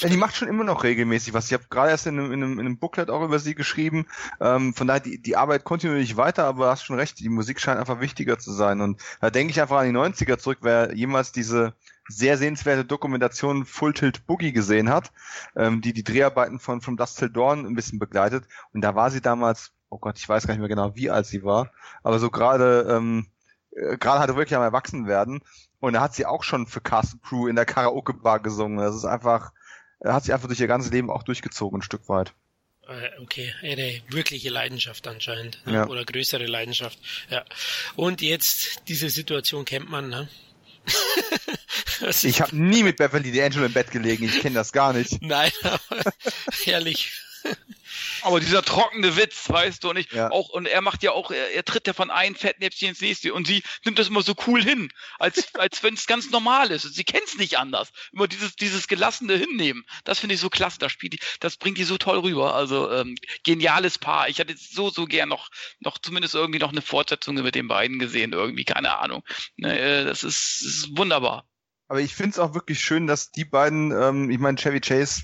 Ja, die macht schon immer noch regelmäßig was. Ich habe gerade erst in einem, in, einem, in einem Booklet auch über sie geschrieben. Ähm, von daher, die, die Arbeit kontinuierlich weiter, aber hast schon recht, die Musik scheint einfach wichtiger zu sein. Und da denke ich einfach an die 90er zurück, wer jemals diese sehr sehenswerte Dokumentation Full Tilt Boogie gesehen hat, ähm, die die Dreharbeiten von From Dust Till Dawn ein bisschen begleitet. Und da war sie damals, oh Gott, ich weiß gar nicht mehr genau, wie alt sie war, aber so gerade ähm, äh, gerade hatte wirklich am Erwachsenwerden. Und da hat sie auch schon für Cast Crew in der Karaoke-Bar gesungen. Das ist einfach, er hat sich einfach durch ihr ganzes Leben auch durchgezogen, ein Stück weit. Äh, okay, eine wirkliche Leidenschaft anscheinend. Ne? Ja. Oder größere Leidenschaft. Ja. Und jetzt, diese Situation kennt man, ne? ich habe nie mit Beverly D'Angelo im Bett gelegen, ich kenne das gar nicht. Nein, aber herrlich. Aber dieser trockene Witz, weißt du, und ich ja. auch, und er macht ja auch, er, er tritt ja von einem Fettnäpfchen ins nächste und sie nimmt das immer so cool hin, als, als wenn es ganz normal ist. Sie kennt es nicht anders. Immer dieses, dieses gelassene Hinnehmen. Das finde ich so klasse. Das spielt die, das bringt die so toll rüber. Also, ähm, geniales Paar. Ich hätte so, so gern noch, noch zumindest irgendwie noch eine Fortsetzung mit den beiden gesehen, irgendwie, keine Ahnung. Ne, äh, das ist, das ist wunderbar. Aber ich finde es auch wirklich schön, dass die beiden, ähm, ich meine, Chevy Chase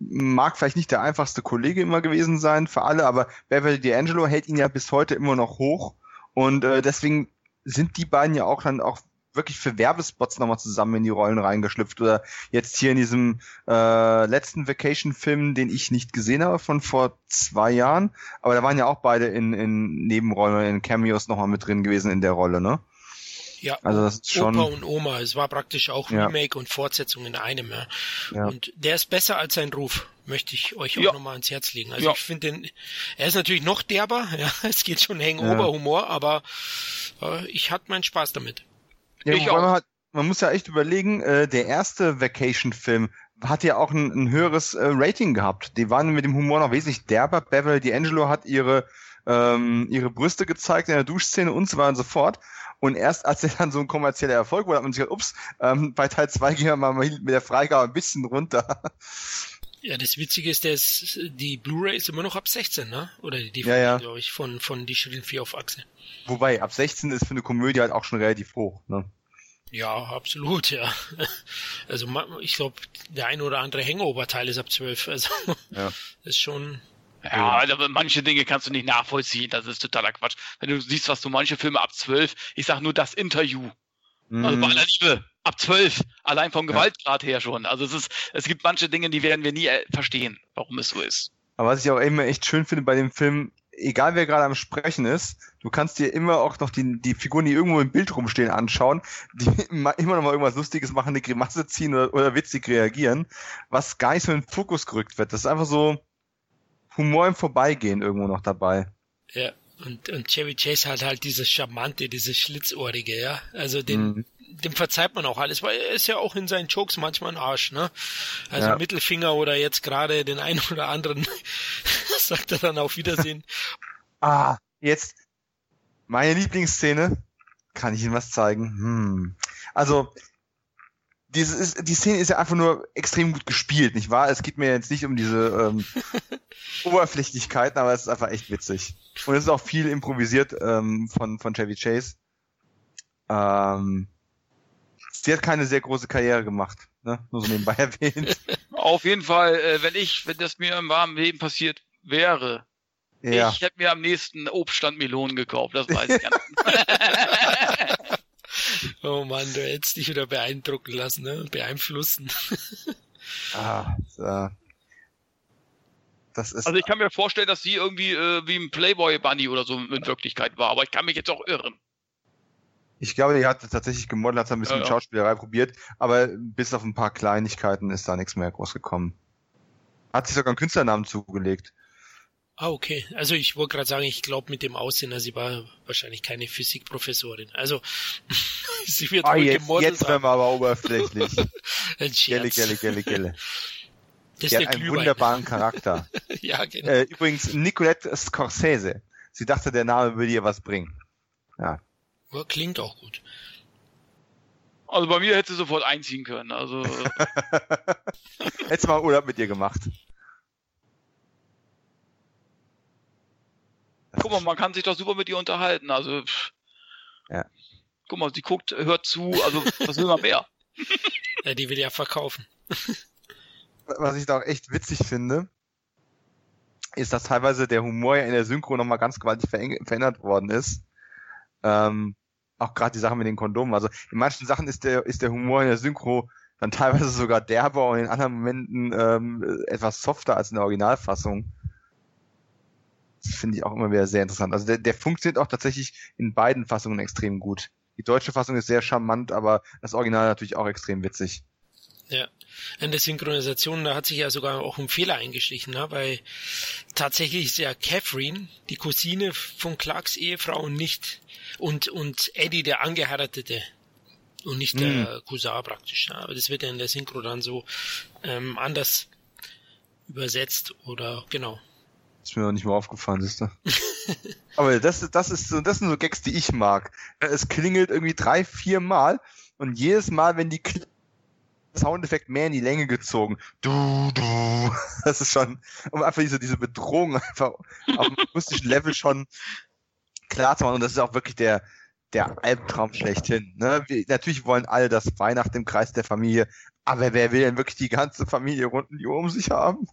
mag vielleicht nicht der einfachste Kollege immer gewesen sein für alle, aber Beverly D'Angelo hält ihn ja bis heute immer noch hoch und äh, deswegen sind die beiden ja auch dann auch wirklich für Werbespots nochmal zusammen in die Rollen reingeschlüpft. Oder jetzt hier in diesem äh, letzten Vacation-Film, den ich nicht gesehen habe, von vor zwei Jahren. Aber da waren ja auch beide in, in Nebenrollen, in Cameos nochmal mit drin gewesen in der Rolle, ne? Ja, Also das ist schon. Opa und Oma. Es war praktisch auch Ja. Remake und Fortsetzung in einem. Ja. Ja. Und der ist besser als sein Ruf, möchte ich euch auch Ja. nochmal ans Herz legen. Also Ja. ich finde den, er ist natürlich noch derber, ja, es geht schon Hangover-Humor, aber äh, ich hatte meinen Spaß damit. Ja, Ich auch. man, hat, man muss ja echt überlegen, äh, der erste Vacation-Film hat ja auch ein, ein höheres äh, Rating gehabt. Die waren mit dem Humor noch wesentlich derber. Beverly D'Angelo hat ihre, ähm, ihre Brüste gezeigt in der Duschszene und so weiter und so fort. Und erst als er dann so ein kommerzieller Erfolg wurde, hat man sich gedacht, ups, ähm, bei Teil 2 gehen wir mal mit der Freigabe ein bisschen runter. Ja, das Witzige ist, ist, die Blu-ray ist immer noch ab 16, ne? Oder die DVD, Ja, ja. glaube ich, von, von Die Schritt 4 auf Achse. Wobei, ab 16 ist für eine Komödie halt auch schon relativ hoch. Ne? Ja, absolut, ja. Also ich glaube, der ein oder andere Hangover-Teil ist ab 12. Also Ja. ist schon. Ja, aber manche Dinge kannst du nicht nachvollziehen. Das ist totaler Quatsch. Wenn du siehst, was du manche Filme ab 12, ich sag nur das Interview. Also Mhm. bei aller Liebe, ab 12, allein vom Gewaltgrad her schon. Also es ist, es gibt manche Dinge, die werden wir nie äh, verstehen, warum es so ist. Aber was ich auch immer echt schön finde bei dem Film, egal wer gerade am Sprechen ist, du kannst dir immer auch noch die, die Figuren, die irgendwo im Bild rumstehen, anschauen, die immer immer noch mal irgendwas Lustiges machen, eine Grimasse ziehen oder, oder witzig reagieren, was gar nicht so in den Fokus gerückt wird. Das ist einfach so Humor im Vorbeigehen irgendwo noch dabei. Ja. Und, und Chevy Chase hat halt dieses Charmante, dieses Schlitzohrige, ja. Also den, Mhm. dem verzeiht man auch alles, weil er ist ja auch in seinen Jokes manchmal ein Arsch, ne? Also Ja. Mittelfinger oder jetzt gerade den einen oder anderen sagt er dann auf Wiedersehen. Ah, jetzt meine Lieblingsszene. Kann ich Ihnen was zeigen? Hm. Also, diese ist, die Szene ist ja einfach nur extrem gut gespielt, nicht wahr? Es geht mir jetzt nicht um diese ähm, Oberflächlichkeiten, aber es ist einfach echt witzig. Und es ist auch viel improvisiert ähm, von, von Chevy Chase. Ähm, sie hat keine sehr große Karriere gemacht, ne? Nur so nebenbei erwähnt. Auf jeden Fall, äh, wenn ich, wenn das mir im warmen Leben passiert wäre, Ja. ich hätte mir am nächsten Obststand Melonen gekauft, das weiß ich. Oh Mann, du hättest dich wieder beeindrucken lassen, ne? Beeinflussen. Ah, so. Das ist Also ich kann mir vorstellen, dass sie irgendwie äh, wie ein Playboy Bunny oder so in Wirklichkeit war, aber ich kann mich jetzt auch irren. Ich glaube, die hat tatsächlich gemodelt, hat ein bisschen Ja, ja. Schauspielerei probiert, aber bis auf ein paar Kleinigkeiten ist da nichts mehr groß gekommen. Hat sich sogar einen Künstlernamen zugelegt. Ah, okay. Also ich wollte gerade sagen, ich glaube mit dem Aussehen, also sie war wahrscheinlich keine Physikprofessorin. Also sie wird Ah, wohl jetzt, gemodelt jetzt werden wir aber oberflächlich. Ein gelle, Scherz. gelle, gelle, gelle. Das Die ist hat der einen Glühwein. wunderbaren Charakter. ja, genau. äh, übrigens, Nicolette Scorsese. Sie dachte, der Name würde ihr was bringen. Ja, klingt auch gut. Also bei mir hätte sie sofort einziehen können. Also Hättest mal Urlaub mit ihr gemacht. Guck mal, man kann sich doch super mit ihr unterhalten. Also pff. Ja. guck mal, sie guckt, hört zu. Also was will man mehr? Ja, die will ja verkaufen. was ich da auch echt witzig finde, ist, dass teilweise der Humor ja in der Synchro nochmal ganz gewaltig verändert worden ist. Ähm, auch gerade die Sache mit den Kondomen. Also in manchen Sachen ist der, ist der Humor in der Synchro dann teilweise sogar derber und in anderen Momenten ähm, etwas softer als in der Originalfassung. Das finde ich auch immer wieder sehr interessant. Also der, der funktioniert auch tatsächlich in beiden Fassungen extrem gut. Die deutsche Fassung ist sehr charmant, aber das Original natürlich auch extrem witzig. Ja. In der Synchronisation, da hat sich ja sogar auch ein Fehler eingeschlichen, ne? weil tatsächlich ist ja Catherine, die Cousine von Clarks Ehefrau und nicht, und, und Eddie der Angeheiratete. Und nicht der Cousin praktisch. Ne? Aber das wird ja in der Synchro dann so ähm, anders übersetzt oder genau. Ist mir noch nicht mal aufgefallen, siehst du. Aber das, das ist so, das sind so Gags, die ich mag. Es klingelt irgendwie drei, vier Mal und jedes Mal, wenn die Kl Soundeffekt mehr in die Länge gezogen. Du, du. Das ist schon, um einfach diese, diese Bedrohung einfach auf dem akustischen Level schon klar zu machen. Und das ist auch wirklich der, der Albtraum schlechthin. Ne? Wir, natürlich wollen alle das Weihnachten im Kreis der Familie, aber wer will denn wirklich die ganze Familie rund um die Uhr um sich haben?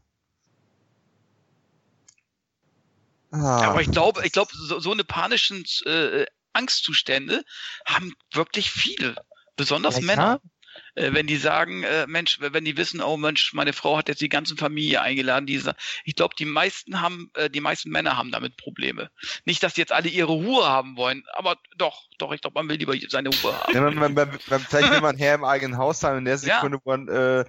Ah. Aber ich glaube, ich glaube, so, so eine panischen äh, Angstzustände haben wirklich viele. Besonders ja, Männer. Äh, wenn die sagen, äh, Mensch, wenn die wissen, oh Mensch, meine Frau hat jetzt die ganze Familie eingeladen, diese, ich glaube, die meisten haben, äh, die meisten Männer haben damit Probleme. Nicht, dass jetzt alle ihre Ruhe haben wollen, aber doch, doch, ich glaube, man will lieber seine Ruhe haben. Ja, man, man, man, vielleicht will man Herr im eigenen Haus sein in der Sekunde, ja. wo man äh,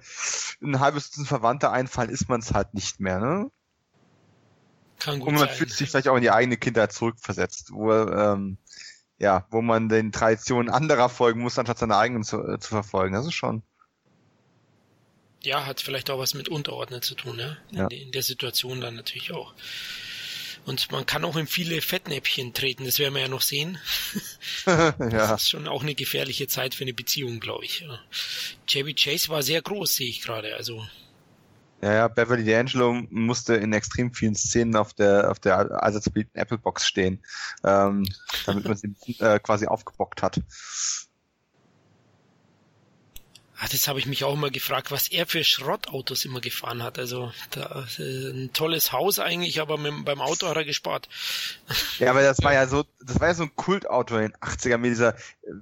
ein halbes Dutzend Verwandte einfallen, ist man es halt nicht mehr, ne? Kann gut und man sein. fühlt sich vielleicht auch in die eigene Kindheit zurückversetzt, wo ähm, ja, wo man den Traditionen anderer folgen muss, anstatt seine eigenen zu, äh, zu verfolgen. Das ist schon. Ja, hat vielleicht auch was mit Unterordnen zu tun, ja? ja. In, in, der Situation dann natürlich auch. Und man kann auch in viele Fettnäpfchen treten, das werden wir ja noch sehen. ja. Das ist schon auch eine gefährliche Zeit für eine Beziehung, glaube ich. Chevy Chase war sehr groß, sehe ich gerade. Also ja, ja, Beverly D'Angelo musste in extrem vielen Szenen auf der auf der allseits beliebten Apple Box stehen, ähm, damit man sie äh, quasi aufgebockt hat. Ah, das habe ich mich auch immer gefragt, was er für Schrottautos immer gefahren hat. Also da, äh, ein tolles Haus eigentlich, aber mit, beim Auto hat er gespart. Ja, aber das war ja so, das war ja so ein Kultauto in den 80ern mit dieser,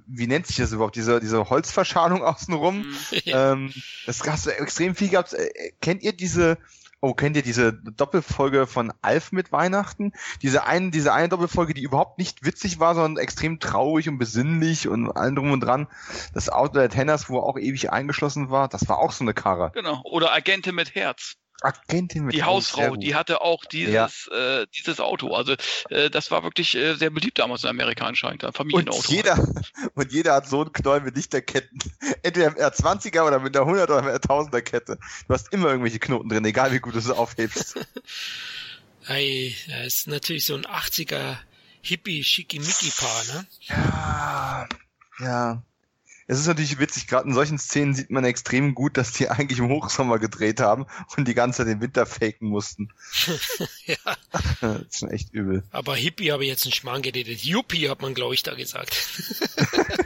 wie nennt sich das überhaupt, diese, diese Holzverschalung außenrum. Mhm. ähm, das hast du extrem viel gehabt. Äh, kennt ihr diese, Oh, kennt ihr diese Doppelfolge von Alf mit Weihnachten? Diese eine, diese eine Doppelfolge, die überhaupt nicht witzig war, sondern extrem traurig und besinnlich und allem drum und dran. Das Auto der Tenners, wo er auch ewig eingeschlossen war, das war auch so eine Karre. Genau. Oder Agente mit Herz. Agentin mit Die Hausfrau, die hatte auch dieses, ja. äh, dieses Auto. Also äh, das war wirklich äh, sehr beliebt damals in Amerika anscheinend, ein Familienauto. Und jeder, und jeder hat so einen Knoll mit Lichterketten. Entweder mit der 20er oder mit der 100 oder mit der 1000er Kette. Du hast immer irgendwelche Knoten drin, egal wie gut du sie aufhebst. Hey, das ist natürlich so ein 80er Hippie-Schickimicki-Paar, ne? Ja, ja es ist natürlich witzig, gerade in solchen Szenen sieht man extrem gut, dass die eigentlich im Hochsommer gedreht haben und die ganze Zeit den Winter faken mussten. ja. das ist schon echt übel. Aber Hippie habe ich jetzt einen Schmarrn geredet. Yuppie hat man, glaube ich, da gesagt.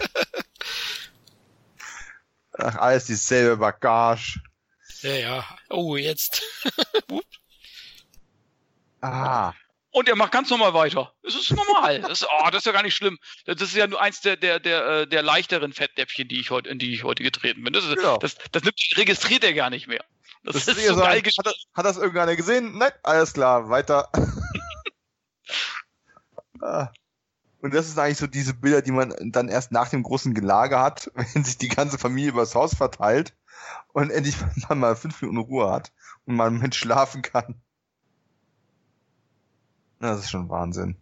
Ach, alles dieselbe Bagage. Ja, ja. Oh, jetzt. ah und er macht ganz normal weiter. Das ist normal. Das, oh, das ist ja gar nicht schlimm. Das ist ja nur eins der, der, der, äh, der leichteren Fettnäpfchen, die ich heute, in die ich heute getreten bin. Das, ist, ja. das, das registriert er gar nicht mehr. Das, das ist so geil hat, das, hat das irgendeiner gesehen? Nein, alles klar, weiter. Ah. Und das ist eigentlich so diese Bilder, die man dann erst nach dem großen Gelage hat, wenn sich die ganze Familie übers Haus verteilt und endlich man mal fünf Minuten Ruhe hat und man mit schlafen kann. Das ist schon Wahnsinn.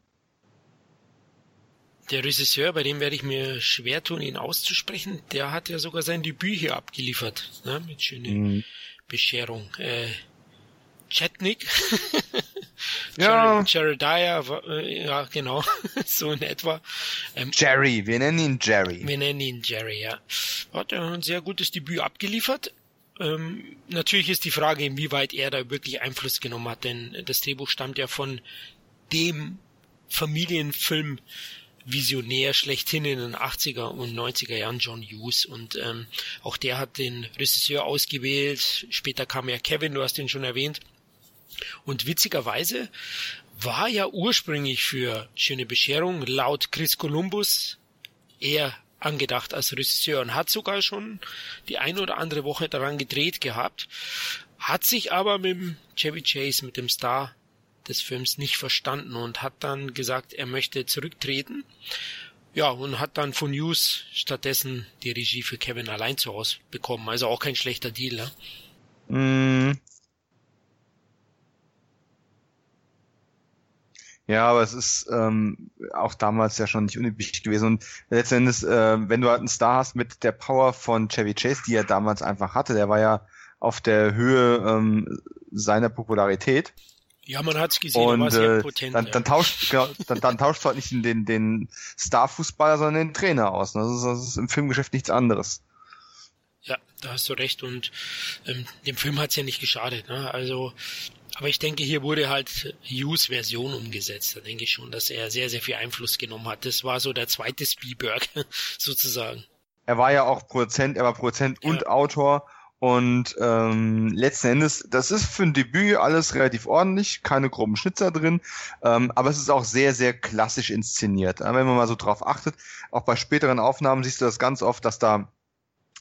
Der Regisseur, bei dem werde ich mir schwer tun, ihn auszusprechen, der hat ja sogar sein Debüt hier abgeliefert, ne, mit schöner mhm. Bescherung. Äh, Chetnik. ja. Jerediah, äh, ja, genau, so in etwa. Ähm, Jerry, wir nennen ihn Jerry. Wir nennen ihn Jerry, ja. Hat er ein sehr gutes Debüt abgeliefert. Ähm, natürlich ist die Frage, inwieweit er da wirklich Einfluss genommen hat, denn das Drehbuch stammt ja von dem Familienfilm Visionär schlechthin in den 80er und 90er Jahren John Hughes und ähm, auch der hat den Regisseur ausgewählt. Später kam ja Kevin, du hast ihn schon erwähnt. Und witzigerweise war ja ursprünglich für Schöne Bescherung laut Chris Columbus er angedacht als Regisseur und hat sogar schon die ein oder andere Woche daran gedreht gehabt, hat sich aber mit Chevy Chase, mit dem Star des Films nicht verstanden und hat dann gesagt, er möchte zurücktreten. Ja, und hat dann von Hughes stattdessen die Regie für Kevin allein zu Hause bekommen. Also auch kein schlechter Deal, ne? Mm. Ja, aber es ist ähm, auch damals ja schon nicht unüblich gewesen. Und letztendlich, äh, wenn du halt einen Star hast mit der Power von Chevy Chase, die er damals einfach hatte, der war ja auf der Höhe ähm, seiner Popularität. Ja, man hat's gesehen, und, war sehr äh, potent. Dann, dann tauscht, genau, dann, dann tauscht halt nicht den, den Starfußballer, sondern den Trainer aus. Das ist, das ist im Filmgeschäft nichts anderes. Ja, da hast du recht und ähm, dem Film hat's ja nicht geschadet. Ne? Also, aber ich denke, hier wurde halt Hughes Version umgesetzt. Da denke ich schon, dass er sehr, sehr viel Einfluss genommen hat. Das war so der zweite Spielberg sozusagen. Er war ja auch Produzent, er war Produzent ja. und Autor Und ähm, letzten Endes, das ist für ein Debüt alles relativ ordentlich, keine groben Schnitzer drin, ähm, aber es ist auch sehr, sehr klassisch inszeniert. Wenn man mal so drauf achtet, auch bei späteren Aufnahmen siehst du das ganz oft, dass da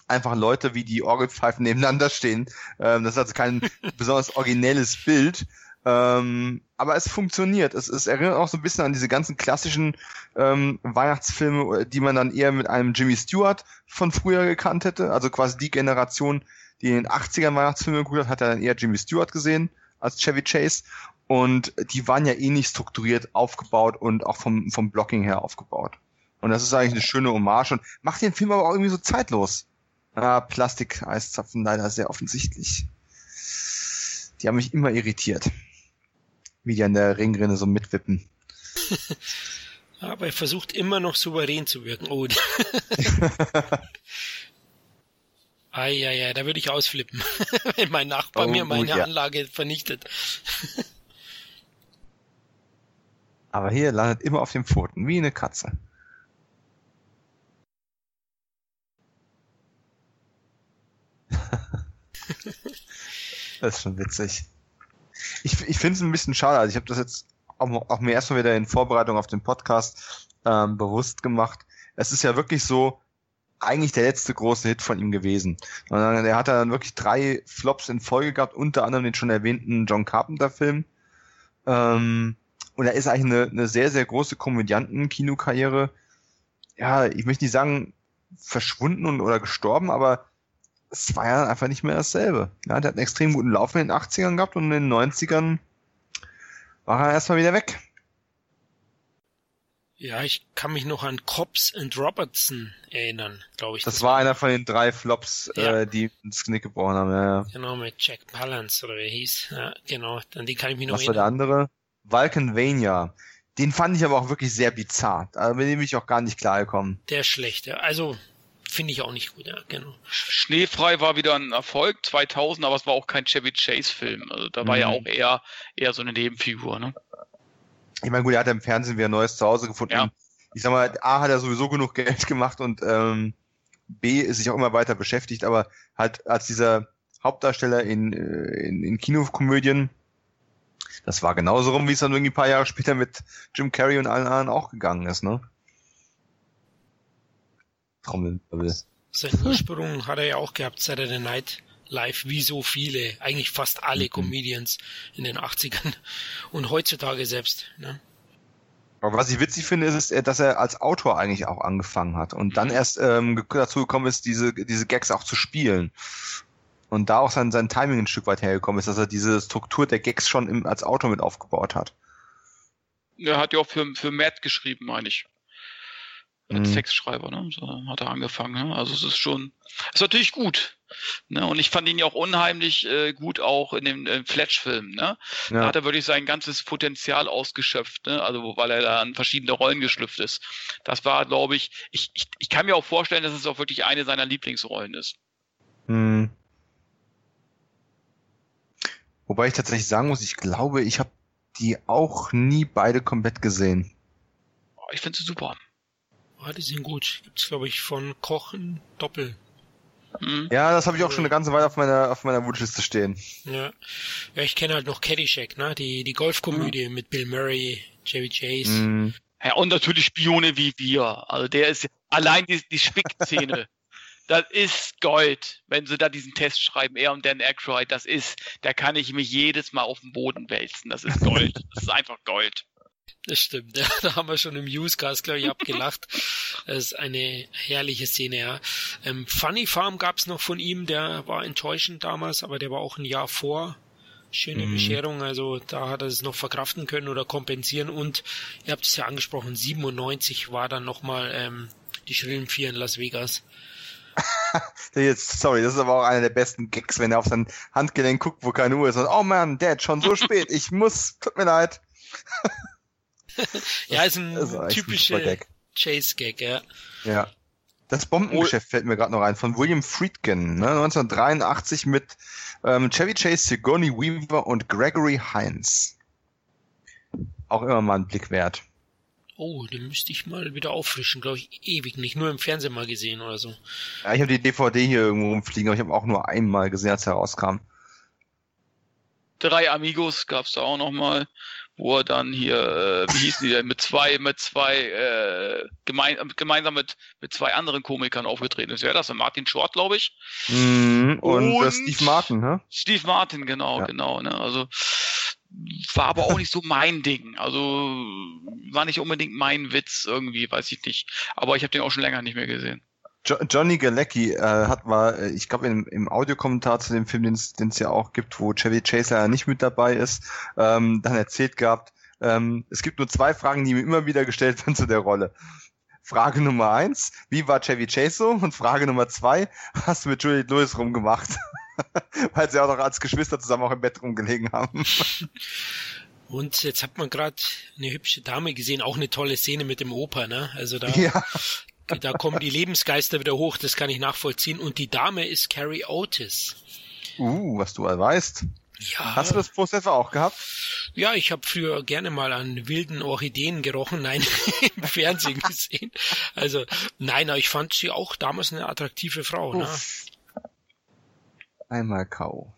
einfach Leute wie die Orgelpfeifen nebeneinander stehen. Ähm, das ist also kein besonders originelles Bild. Ähm, aber es funktioniert. Es, es erinnert auch so ein bisschen an diese ganzen klassischen ähm, Weihnachtsfilme, die man dann eher mit einem Jimmy Stewart von früher gekannt hätte. Also quasi die Generation, die in den 80ern Weihnachtsfilme geguckt hat, hat er dann eher Jimmy Stewart gesehen als Chevy Chase. Und die waren ja eh nicht strukturiert aufgebaut und auch vom, vom Blocking her aufgebaut. Und das ist eigentlich eine schöne Hommage und macht den Film aber auch irgendwie so zeitlos. Ah, Plastik-Eiszapfen leider sehr offensichtlich. Die haben mich immer irritiert. Wie die an der Ringrinne so mitwippen. Aber er versucht immer noch souverän zu wirken. Oh. Eieiei, da würde ich ausflippen, wenn mein Nachbar oh, mir meine ja. Anlage vernichtet. Aber hier landet immer auf den Pfoten, wie eine Katze. das ist schon witzig. Ich, ich finde es ein bisschen schade. Also ich habe das jetzt auch, auch mir erstmal wieder in Vorbereitung auf den Podcast ähm, bewusst gemacht. Es ist ja wirklich so, eigentlich der letzte große Hit von ihm gewesen. Dann, er hat dann wirklich drei Flops in Folge gehabt, unter anderem den schon erwähnten John Carpenter-Film. Ähm, und er ist eigentlich eine, eine sehr, sehr große Komödianten-Kinokarriere. Ja, ich möchte nicht sagen, verschwunden und, oder gestorben, aber es war ja einfach nicht mehr dasselbe. Ja, der hat einen extrem guten Lauf in den 80ern gehabt und in den 90ern war er erstmal wieder weg. Ja, ich kann mich noch an Cobbs and Robertson erinnern, glaube ich. Das, das war einer von den drei Flops, ja. äh, die ins Knick gebrochen haben. Ja, ja. Genau, mit Jack Palance oder wie er hieß. Ja, genau, an die kann ich mich noch Was erinnern. Was war der andere? Vulcanvania. Den fand ich aber auch wirklich sehr bizarr. Da bin ich auch gar nicht klargekommen. Der ist schlecht, ja. Also, finde ich auch nicht gut, ja, genau. Schneefrei war wieder ein Erfolg, 2000, aber es war auch kein Chevy Chase Film. Also da war mhm. ja auch eher, eher so eine Nebenfigur, ne? Ich meine, gut, er hat im Fernsehen wieder ein neues Zuhause gefunden. Ja. Ich sag mal, A hat er sowieso genug Geld gemacht und ähm, B ist sich auch immer weiter beschäftigt, aber halt als dieser Hauptdarsteller in, äh, in, in Kinokomödien, das war genauso rum, wie es dann irgendwie ein paar Jahre später mit Jim Carrey und allen anderen auch gegangen ist, ne? Trommelwirbel. Sein Ursprung hat er ja auch gehabt, Saturday Night Live, wie so viele, eigentlich fast alle mhm. Comedians in den 80ern und heutzutage selbst. Ne? Aber was ich witzig finde, ist, dass er als Autor eigentlich auch angefangen hat und dann mhm. erst ähm, dazu gekommen ist, diese, diese Gags auch zu spielen. Und da auch sein, sein Timing ein Stück weit hergekommen ist, dass er diese Struktur der Gags schon im, als Autor mit aufgebaut hat. Er hat ja auch für, für Matt geschrieben, meine ich als mhm. Textschreiber, ne? So hat er angefangen. Ne? Also es ist schon, ist natürlich gut. Ne? Und ich fand ihn ja auch unheimlich äh, gut auch in dem äh, Fletch-Film. Ne? Ja. Da hat er wirklich sein ganzes Potenzial ausgeschöpft, ne? also weil er da an verschiedene Rollen geschlüpft ist. Das war, glaube ich, ich, ich, ich kann mir auch vorstellen, dass es auch wirklich eine seiner Lieblingsrollen ist. Mhm. Wobei ich tatsächlich sagen muss, ich glaube, ich habe die auch nie beide komplett gesehen. Ich finde sie super. Ah, die sind gut. Gibt's, glaube ich, von Kochen Doppel. Mhm. Ja, das habe ich auch schon eine ganze Weile auf meiner auf meiner Wunschliste stehen. Ja, ja ich kenne halt noch Caddyshack, ne? Die die Golfkomödie mhm. mit Bill Murray, Chevy Chase. Mhm. Ja, und natürlich Spione wie wir. Also der ist allein die, die Spickszene. das ist Gold, wenn sie da diesen Test schreiben, er und Dan Aykroyd, das ist, da kann ich mich jedes Mal auf den Boden wälzen. Das ist Gold. Das ist einfach Gold. Das stimmt, ja. Da haben wir schon im Newscast, glaube ich, abgelacht. Das ist eine herrliche Szene, ja. Ähm, Funny Farm gab's noch von ihm, der war enttäuschend damals, aber der war auch ein Jahr vor. Schöne mhm. Bescherung, also da hat er es noch verkraften können oder kompensieren und ihr habt es ja angesprochen, 97 war dann nochmal ähm, die Schrillen Vier in Las Vegas. Jetzt, sorry, das ist aber auch einer der besten Gags, wenn er auf sein Handgelenk guckt, wo keine Uhr ist und oh man, Dad, schon so spät, ich muss, tut mir leid. Ja, ist ein typischer Chase-Gag, ja. Ja. Das Bombengeschäft oh. fällt mir gerade noch ein, von William Friedkin, ne, 1983 mit ähm, Chevy Chase, Sigourney Weaver und Gregory Hines. Auch immer mal ein Blick wert. Oh, den müsste ich mal wieder auffrischen, glaube ich, ewig nicht. Nur im Fernsehen mal gesehen oder so. Ja, ich habe die DVD hier irgendwo rumfliegen, aber ich habe auch nur einmal gesehen, als er rauskam. Drei Amigos gab's da auch noch mal, wo er dann hier, äh, wie hießen die denn, mit zwei, mit zwei, äh, gemein, gemeinsam mit, mit zwei anderen Komikern aufgetreten ist. Wer das? Martin Short, glaube ich. Mhm, und, Und- Steve Martin, ne? Steve Martin, genau, Ja. genau. Ne? Also war aber auch nicht so mein Ding. Also war nicht unbedingt mein Witz irgendwie, weiß ich nicht. Aber ich habe den auch schon länger nicht mehr gesehen. Jo Johnny Galecki äh, hat mal, äh, ich glaube im, im Audiokommentar zu dem Film, den es ja auch gibt, wo Chevy Chase ja nicht mit dabei ist, ähm, dann erzählt gehabt, ähm, es gibt nur zwei Fragen, die mir immer wieder gestellt werden zu der Rolle. Frage Nummer eins, wie war Chevy Chase so? Und Frage Nummer zwei, was hast du mit Juliette Lewis rumgemacht? Weil sie auch noch als Geschwister zusammen auch im Bett rumgelegen haben. Und jetzt hat man gerade eine hübsche Dame gesehen, auch eine tolle Szene mit dem Opa, ne? Also da, Ja, da kommen die Lebensgeister wieder hoch, das kann ich nachvollziehen. Und die Dame ist Carrie Otis. uh, was du weißt. Ja, Hast du das Post etwa auch gehabt? ja, ich habe früher gerne mal an wilden Orchideen gerochen, nein, im Fernsehen gesehen. Also, nein, aber ich fand sie auch damals eine attraktive Frau. Ne? Einmal K.O.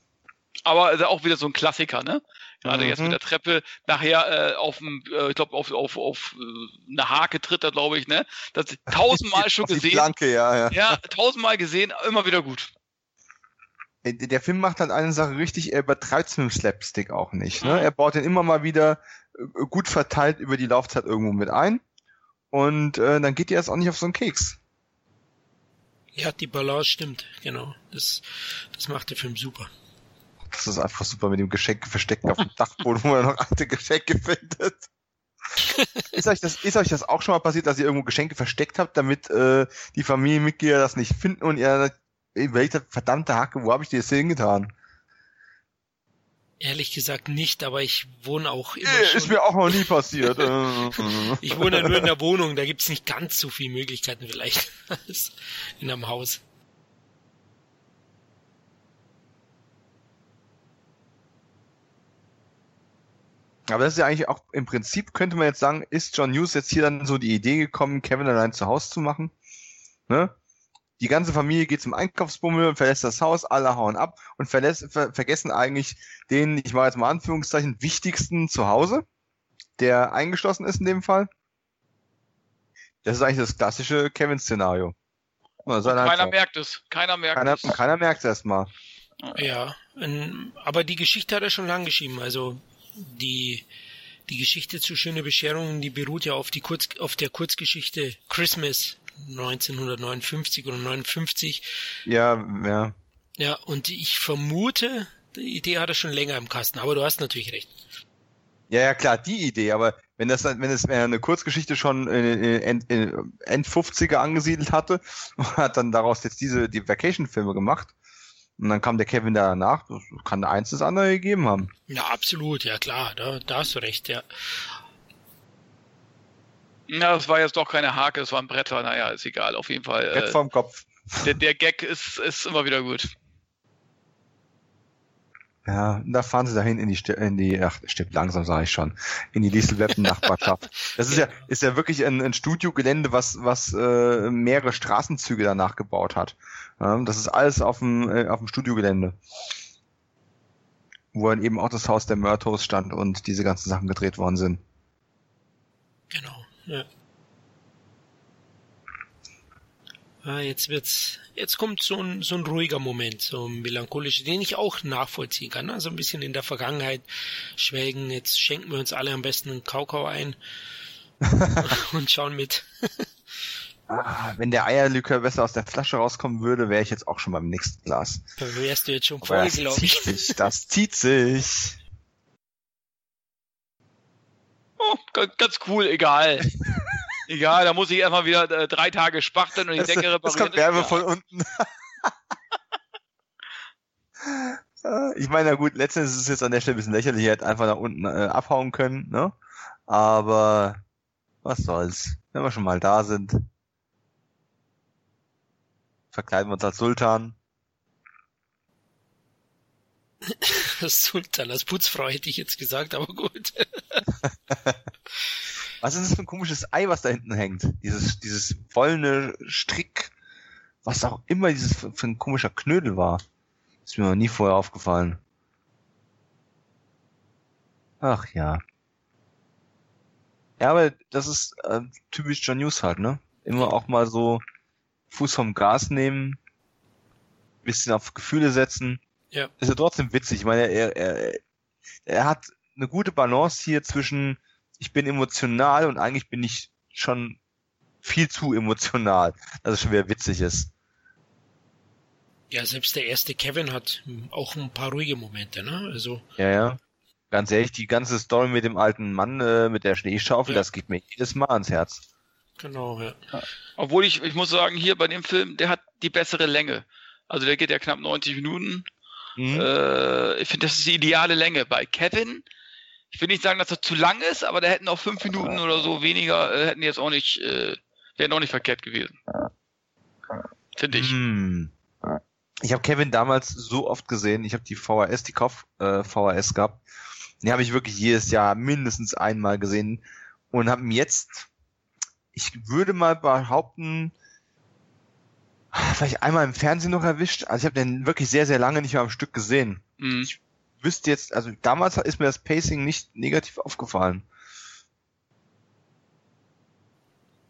Aber also auch wieder so ein Klassiker, ne? Gerade Mhm. jetzt mit der Treppe, nachher äh, auf dem, äh, ich glaube, auf, auf, auf äh, eine Hake tritt er, glaube ich, ne? Das tausendmal schon gesehen. Flanke, ja, ja. Ja, tausendmal gesehen, immer wieder gut. Der Film macht halt eine Sache richtig, er übertreibt mit dem Slapstick auch nicht. Ne? Mhm. Er baut den immer mal wieder äh, gut verteilt über die Laufzeit irgendwo mit ein. Und äh, dann geht ihr erst auch nicht auf so einen Keks. Ja, die Balance stimmt, genau. Das, das macht der Film super. Das ist einfach super mit dem Geschenke verstecken auf dem Dachboden, wo man noch alte Geschenke findet. ist, euch das, ist euch das auch schon mal passiert, dass ihr irgendwo Geschenke versteckt habt, damit äh, die Familienmitglieder das nicht finden und ihr habt, verdammte Hacke, wo habe ich die jetzt hingetan? Ehrlich gesagt nicht, aber ich wohne auch immer Äh, schon. ist mir auch noch nie passiert. Äh, Ich wohne ja nur in der Wohnung, da gibt's nicht ganz so viele Möglichkeiten vielleicht als in einem Haus. Aber das ist ja eigentlich auch, im Prinzip könnte man jetzt sagen, ist John Hughes jetzt hier dann so die Idee gekommen, Kevin allein zu Hause zu machen? Ne? Die ganze Familie geht zum Einkaufsbummel und verlässt das Haus, alle hauen ab und verlässt, ver vergessen eigentlich den, ich mache jetzt mal Anführungszeichen, wichtigsten zu Hause, der eingeschlossen ist in dem Fall. Das ist eigentlich das klassische Kevin-Szenario. Halt Keiner so. merkt es. Keiner merkt keiner, es. keiner merkt es erstmal. Ja, aber die Geschichte hat er schon lang geschrieben. Also die die Geschichte zu Schöne Bescherungen, die beruht ja auf die Kurz auf der Kurzgeschichte Christmas 1959 oder 59. Ja, ja. Ja, und ich vermute, die Idee hat er schon länger im Kasten. Aber du hast natürlich recht. Ja, ja, klar, die Idee, aber wenn das wenn er eine Kurzgeschichte schon End, äh, End 50er angesiedelt hatte und hat dann daraus jetzt diese die Vacation-Filme gemacht und dann kam der Kevin da danach, das kann eins das andere gegeben haben. Ja, absolut, ja klar, da, da hast du recht, ja. Na, das war jetzt doch keine Hake, das war ein Bretter. Naja, ist egal. Auf jeden Fall. Jetzt Äh, vorm Kopf. der, der Gag ist, ist immer wieder gut. Ja, da fahren sie dahin in die, Sti- in die, ach, stimmt, langsam sage ich schon, in die Liesel-Weppen-Nachbarschaft. Das ist ja, ist ja wirklich ein, ein Studiogelände, was, was äh, mehrere Straßenzüge danach gebaut hat. Ja, das ist alles auf dem, äh, auf dem Studiogelände. Wo dann eben auch das Haus der Murtos stand und diese ganzen Sachen gedreht worden sind. Genau, ja. Ah, jetzt wird's, jetzt kommt so ein, so ein ruhiger Moment, so ein melancholischer, den ich auch nachvollziehen kann. Also ein bisschen in der Vergangenheit schwelgen. Jetzt schenken wir uns alle am besten einen Kaukau ein und schauen mit. Ah, wenn der Eierlikör besser aus der Flasche rauskommen würde, wäre ich jetzt auch schon beim nächsten Glas. Da wärst du jetzt schon voll, das glaube zieht ich. sich, das zieht sich. Oh, ga- ganz cool, egal. egal, da muss ich erstmal wieder äh, drei Tage spachteln und die Decke das reparieren. kommt ist Werbe von unten. Ich meine, na gut, letztendlich ist es jetzt an der Stelle ein bisschen lächerlich, er hätte einfach nach unten äh, abhauen können, ne? Aber was soll's, wenn wir schon mal da sind. Verkleiden wir uns als Sultan. Sultan als Putzfrau hätte ich jetzt gesagt, aber gut. Was ist das für ein komisches Ei, was da hinten hängt? Dieses, dieses wollene Strick, was auch immer dieses für, für ein komischer Knödel war. Ist mir noch nie vorher aufgefallen. Ach ja. Ja, aber das ist äh, typisch John News halt, ne? Immer auch mal so Fuß vom Gas nehmen, bisschen auf Gefühle setzen. Ja. Ist ja trotzdem witzig. Ich meine, er, er, er hat eine gute Balance hier zwischen ich bin emotional und eigentlich bin ich schon viel zu emotional, dass es schon wieder witzig ist. Ja, selbst der erste Kevin hat auch ein paar ruhige Momente, ne? Also. Ja, ja. Ganz ehrlich, die ganze Story mit dem alten Mann äh, mit der Schneeschaufel, Ja. das geht mir jedes Mal ans Herz. Genau, ja. Obwohl ich, ich muss sagen, hier bei dem Film, der hat die bessere Länge. Also der geht ja knapp 90 Minuten. Mhm. Äh, ich finde, das ist die ideale Länge. Bei Kevin, ich will nicht sagen, dass er zu lang ist, aber da hätten auch fünf Minuten oder so weniger, äh, hätten jetzt auch nicht, äh, wären auch nicht verkehrt gewesen. Finde ich. Hm. Ich habe Kevin damals so oft gesehen. Ich habe die VHS, die Kauf äh, VHS gehabt. Die habe ich wirklich jedes Jahr mindestens einmal gesehen und habe ihn jetzt, ich würde mal behaupten, vielleicht einmal im Fernsehen noch erwischt. Also ich habe den wirklich sehr, sehr lange nicht mehr am Stück gesehen. Mhm. Wüsste jetzt, also damals ist mir das Pacing nicht negativ aufgefallen.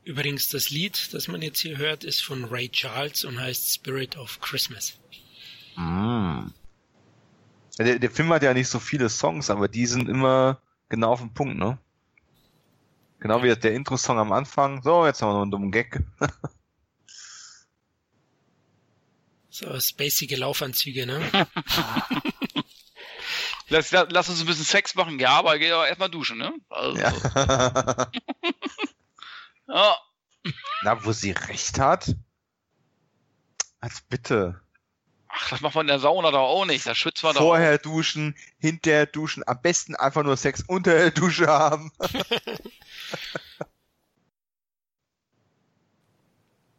Übrigens, das Lied, das man jetzt hier hört, ist von Ray Charles und heißt Spirit of Christmas. Ja, Der, der Film hat ja nicht so viele Songs, aber die sind immer genau auf den Punkt, ne? Genau wie der Intro-Song am Anfang. So, jetzt haben wir noch einen dummen Gag. So spacige Laufanzüge, ne? Lass, lass uns ein bisschen Sex machen, ja, aber geh doch erstmal duschen, ne? Also, ja. Ja. Na, wo sie recht hat? Als bitte. Ach, das macht man in der Sauna doch auch nicht. Da schwitzt man doch. Vorher duschen, hinterher duschen, am besten einfach nur Sex unter der Dusche haben.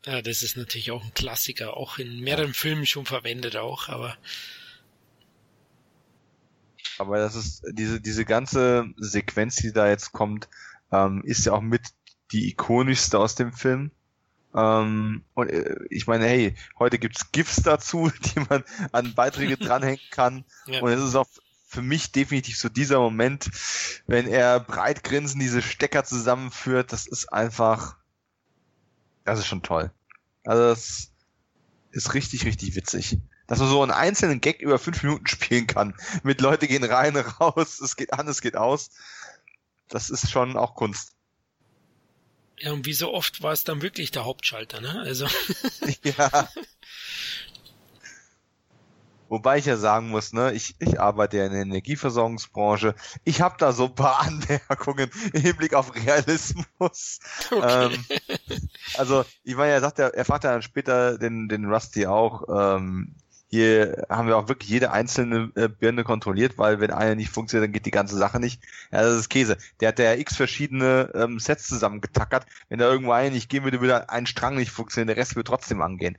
Ja, das ist natürlich auch ein Klassiker, auch in mehreren Filmen schon verwendet auch, aber Aber das ist, diese, diese ganze Sequenz, die da jetzt kommt, ähm, ist ja auch mit die ikonischste aus dem Film. Ähm, und äh, ich meine, hey, heute gibt's GIFs dazu, die man an Beiträge dranhängen kann. Ja. Und es ist auch für mich definitiv so dieser Moment, wenn er breit grinsend diese Stecker zusammenführt, das ist einfach, das ist schon toll. Also das ist richtig, richtig witzig. Dass man so einen einzelnen Gag über fünf Minuten spielen kann. Mit Leute gehen rein, raus, es geht an, es geht aus. Das ist schon auch Kunst. ja, und wie so oft war es dann wirklich der Hauptschalter, ne? Also ja. Wobei ich ja sagen muss, ne, ich, ich arbeite ja in der Energieversorgungsbranche. Ich habe da so ein paar Anmerkungen im Hinblick auf Realismus. okay. Ähm, also, ich meine, er sagt ja, er fragt ja dann später den, den Rusty auch, ähm, hier haben wir auch wirklich jede einzelne äh, Birne kontrolliert, weil wenn eine nicht funktioniert, dann geht die ganze Sache nicht. Ja, das ist Käse. Der hat ja x verschiedene ähm, Sets zusammengetackert. Wenn da irgendwo eine nicht gehen würde, würde ein Strang nicht funktionieren, der Rest würde trotzdem angehen.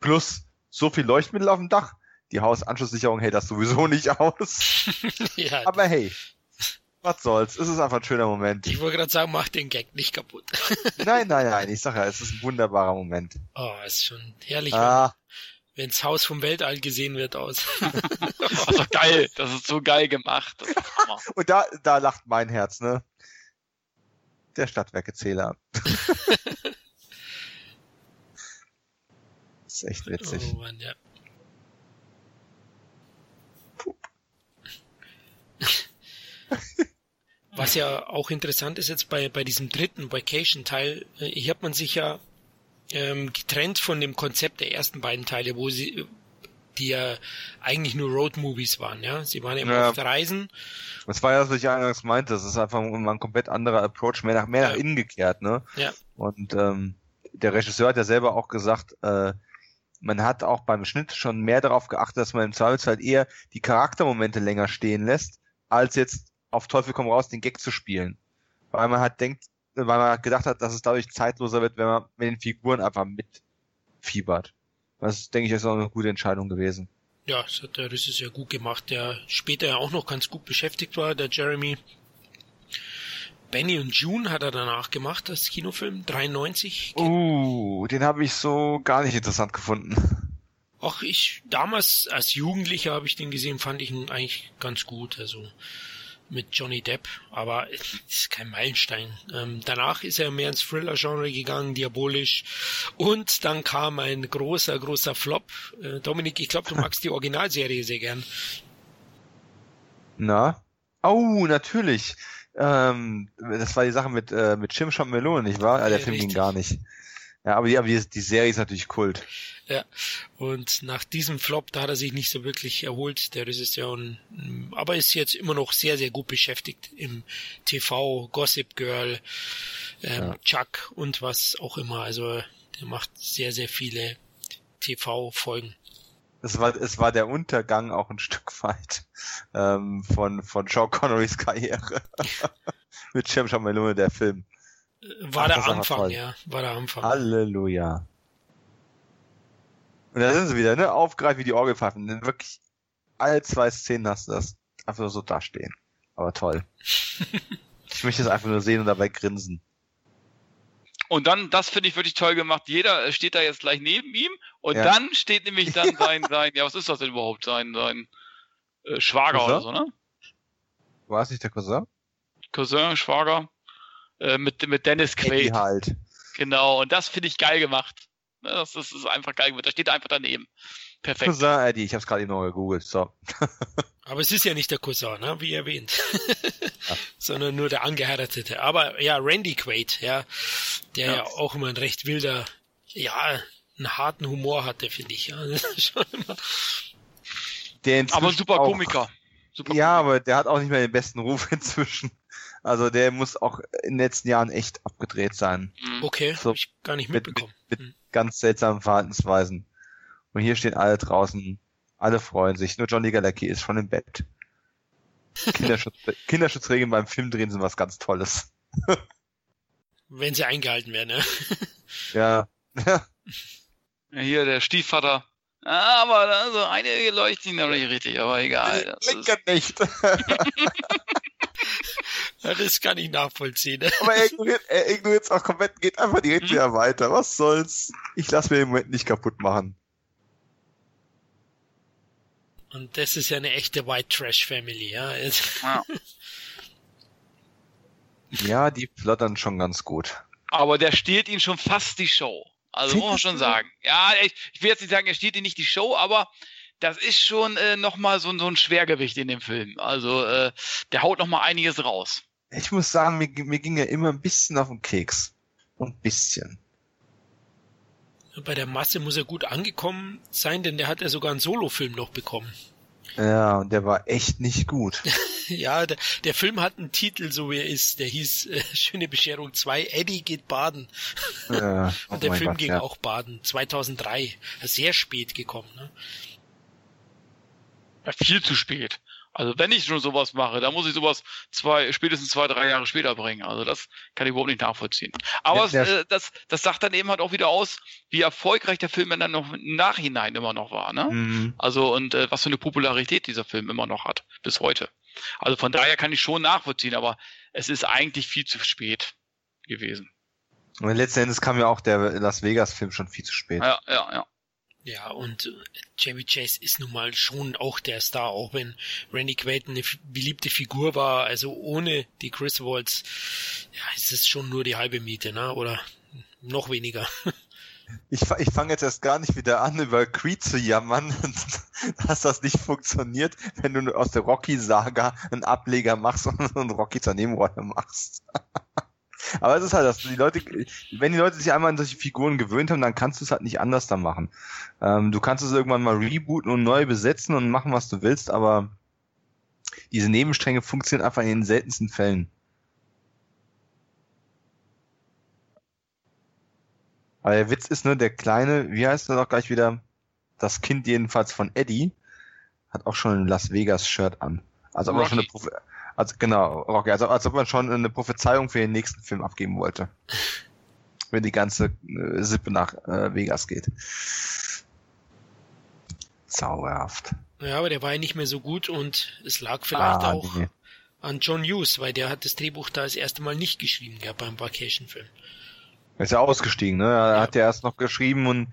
Plus so viel Leuchtmittel auf dem Dach. Die Hausanschlusssicherung hält das sowieso nicht aus. ja, Aber hey, was soll's. Es ist einfach ein schöner Moment. ich wollte gerade sagen, mach den Gag nicht kaputt. Nein, nein, nein. Ich sag ja, es ist ein wunderbarer Moment. Oh, ist schon herrlich, Ah, wenn das Haus vom Weltall gesehen wird aus. Das ist doch geil. Das ist so geil gemacht. Und da, da lacht mein Herz, ne? Der Stadtwerkezähler. ist echt witzig. Oh Mann, ja. Was ja auch interessant ist jetzt bei, bei diesem dritten Vacation-Teil, äh, hier hat man sich ja ähm, getrennt von dem Konzept der ersten beiden Teile, wo sie, die ja eigentlich nur Road-Movies waren, ja. Sie waren immer Ja. auf Reisen. Das war ja, was ich eingangs meinte. Das ist einfach mal ein komplett anderer Approach, mehr nach, mehr nach Ja. innen gekehrt, ne? Ja. Und ähm, der Regisseur hat ja selber auch gesagt, äh, man hat auch beim Schnitt schon mehr darauf geachtet, dass man im Zweifelsfall eher die Charaktermomente länger stehen lässt, als jetzt auf Teufel komm raus den Gag zu spielen. Weil man halt denkt, weil man halt gedacht hat, dass es dadurch zeitloser wird, wenn man mit den Figuren einfach mitfiebert. Das denke ich ist auch eine gute Entscheidung gewesen. Ja, das hat der Riss ja gut gemacht, der später ja auch noch ganz gut beschäftigt war, der Jeremy. Benny und June hat er danach gemacht, das Kinofilm, 93. Uh, den habe ich so gar nicht interessant gefunden. Ach, ich, damals als Jugendlicher habe ich den gesehen, fand ich ihn eigentlich ganz gut, also mit Johnny Depp, aber es ist kein Meilenstein. Ähm, danach ist er mehr ins Thriller-Genre gegangen, diabolisch. Und dann kam ein großer, großer Flop. Äh, Dominik, ich glaube, du magst die Originalserie sehr gern. Na? Oh, natürlich. Ähm, das war die Sache mit, äh, mit Chimchom Melone, nicht wahr? Ah, der Ja, Film ging richtig. gar nicht. Ja, aber die, aber die, die Serie ist natürlich Kult. Ja, und nach diesem Flop, da hat er sich nicht so wirklich erholt, der Regisseur, und, mm, aber ist jetzt immer noch sehr, sehr gut beschäftigt im TV, Gossip Girl, ähm, Ja. Chuck und was auch immer. Also der macht sehr, sehr viele TV-Folgen. Es war, es war der Untergang auch ein Stück weit ähm, von, von Sean Connerys Karriere. mit Chimchom Melone, der Film. War Ach, der Anfang, ja, war der Anfang. Halleluja. Und da sind sie wieder, ne? Aufgreifen wie die Orgelpfeifen. Denn wirklich alle zwei Szenen hast du das einfach so dastehen. Aber toll. ich möchte es einfach nur sehen und dabei grinsen. Und dann, das finde ich wirklich toll gemacht. Jeder steht da jetzt gleich neben ihm und Ja. dann steht nämlich dann sein, sein, ja, was ist das denn überhaupt? Sein, sein äh, Schwager Cousin? oder so, ne? War es nicht der Cousin? Cousin, Schwager, äh, mit, mit Dennis Eddie Quaid. halt. Genau, und das finde ich geil gemacht. Ne, Das, das ist einfach geil gemacht. Da steht einfach daneben. Perfekt. Cousin Eddie, ich hab's gerade eben noch gegoogelt. So. Aber es ist ja nicht der Cousin, ne, wie erwähnt. Ja. Sondern nur der Angeheiratete. Aber ja, Randy Quaid, ja, der ja, Ja. auch immer ein recht wilder, ja, einen harten Humor hatte, finde ich. Ja, schon immer, Der Aber ein super auch- Komiker. Super Ja, aber der hat auch nicht mehr den besten Ruf inzwischen. Also der muss auch in den letzten Jahren echt abgedreht sein. Mhm. okay, So, hab ich gar nicht mit- mitbekommen. mit- Hm. Ganz seltsamen Verhaltensweisen. Und hier stehen alle draußen, alle freuen sich. Nur Johnny Galecki ist schon im Bett. Kinderschutz, Kinderschutzregeln beim Filmdrehen sind was ganz Tolles. Wenn sie eingehalten werden, Ja. ja. Ja, Hier der Stiefvater. Ah, Aber also einige leuchten noch nicht richtig, aber egal. Das ist, nicht. Das kann ich nachvollziehen. Ne? Aber er ignoriert, er ignoriert es auch komplett, geht einfach direkt Mhm. wieder weiter. Was soll's? Ich lass mir den Moment nicht kaputt machen. Und das ist ja eine echte White Trash Family, ja. ja. Ja, die plottern schon ganz gut. Aber der stiehlt ihm schon fast die Show. Also muss man schon sagen. Ja, ich, ich will jetzt nicht sagen, er stiehlt ihm nicht die Show, aber das ist schon äh, nochmal so, ein- so ein Schwergewicht in dem Film. Also äh, der haut nochmal einiges raus. Ich muss sagen, mir, mir ging er immer ein bisschen auf den Keks. Ein bisschen. Bei der Masse muss er gut angekommen sein, denn der hat ja sogar einen Solofilm noch bekommen. Ja, und der war echt nicht gut. Ja, der, der Film hat einen Titel, so wie er ist. Der hieß äh, Schöne Bescherung 2, Eddie geht baden. Ja, oh Und der mein Film Gott, ging ja. auch baden, 2003. Sehr spät gekommen. Ne? Ja, viel zu spät. Also wenn ich schon sowas mache, dann muss ich sowas zwei, spätestens zwei, drei Jahre später bringen. Also das kann ich überhaupt nicht nachvollziehen. Aber Ja, äh, das, das sagt dann eben halt auch wieder aus, wie erfolgreich der Film dann noch im Nachhinein immer noch war. Ne? Mhm. Also und äh, was für eine Popularität dieser Film immer noch hat, bis heute. Also von daher kann ich schon nachvollziehen, aber es ist eigentlich viel zu spät gewesen. Und letzten Endes kam ja auch der Las Vegas-Film schon viel zu spät. Ja, ja, ja. Ja, und äh, Chevy Chase ist nun mal schon auch der Star, auch wenn Randy Quaid eine beliebte Figur war. Also ohne die Chris Waltz, ja, ist es schon nur die halbe Miete, ne? Oder noch weniger. Ich, ich fange jetzt erst gar nicht wieder an, über Creed zu jammern, dass das nicht funktioniert, wenn du aus der Rocky-Saga einen Ableger machst und, und Rocky zur Nebenrolle machst. Aber es ist halt das, die Leute, wenn die Leute sich einmal an solche Figuren gewöhnt haben, dann kannst du es halt nicht anders da machen. Ähm, du kannst es irgendwann mal rebooten und neu besetzen und machen, was du willst, aber diese Nebenstränge funktionieren einfach in den seltensten Fällen. Aber der Witz ist nur, der kleine, wie heißt er doch gleich wieder? Das Kind jedenfalls von Eddie hat auch schon ein Las Vegas Shirt an. Also ob er schon eine Rocky. Also genau, Rocky, also als ob man schon eine Prophezeiung für den nächsten Film abgeben wollte. Wenn die ganze äh, Sippe nach äh, Vegas geht. Zauberhaft. Ja, aber der war ja nicht mehr so gut und es lag vielleicht Ah, auch nee. an John Hughes, weil der hat das Drehbuch da das erste Mal nicht geschrieben gehabt beim Vacation-Film. Er ist ja ausgestiegen, ne? Er ja. hat ja erst noch geschrieben und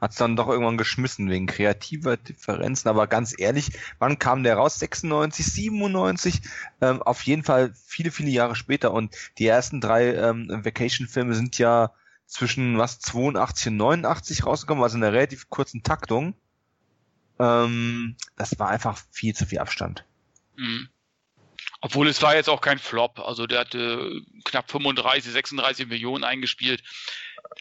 hat es dann doch irgendwann geschmissen wegen kreativer Differenzen. Aber ganz ehrlich, wann kam der raus? 96, 97? Ähm, auf jeden Fall viele, viele Jahre später. Und die ersten drei ähm, Vacation-Filme sind ja zwischen was 82 und 89 rausgekommen, also in einer relativ kurzen Taktung. Ähm, das war einfach viel zu viel Abstand. Mhm. Obwohl es war jetzt auch kein Flop. Also der hatte knapp 35, 36 Millionen eingespielt.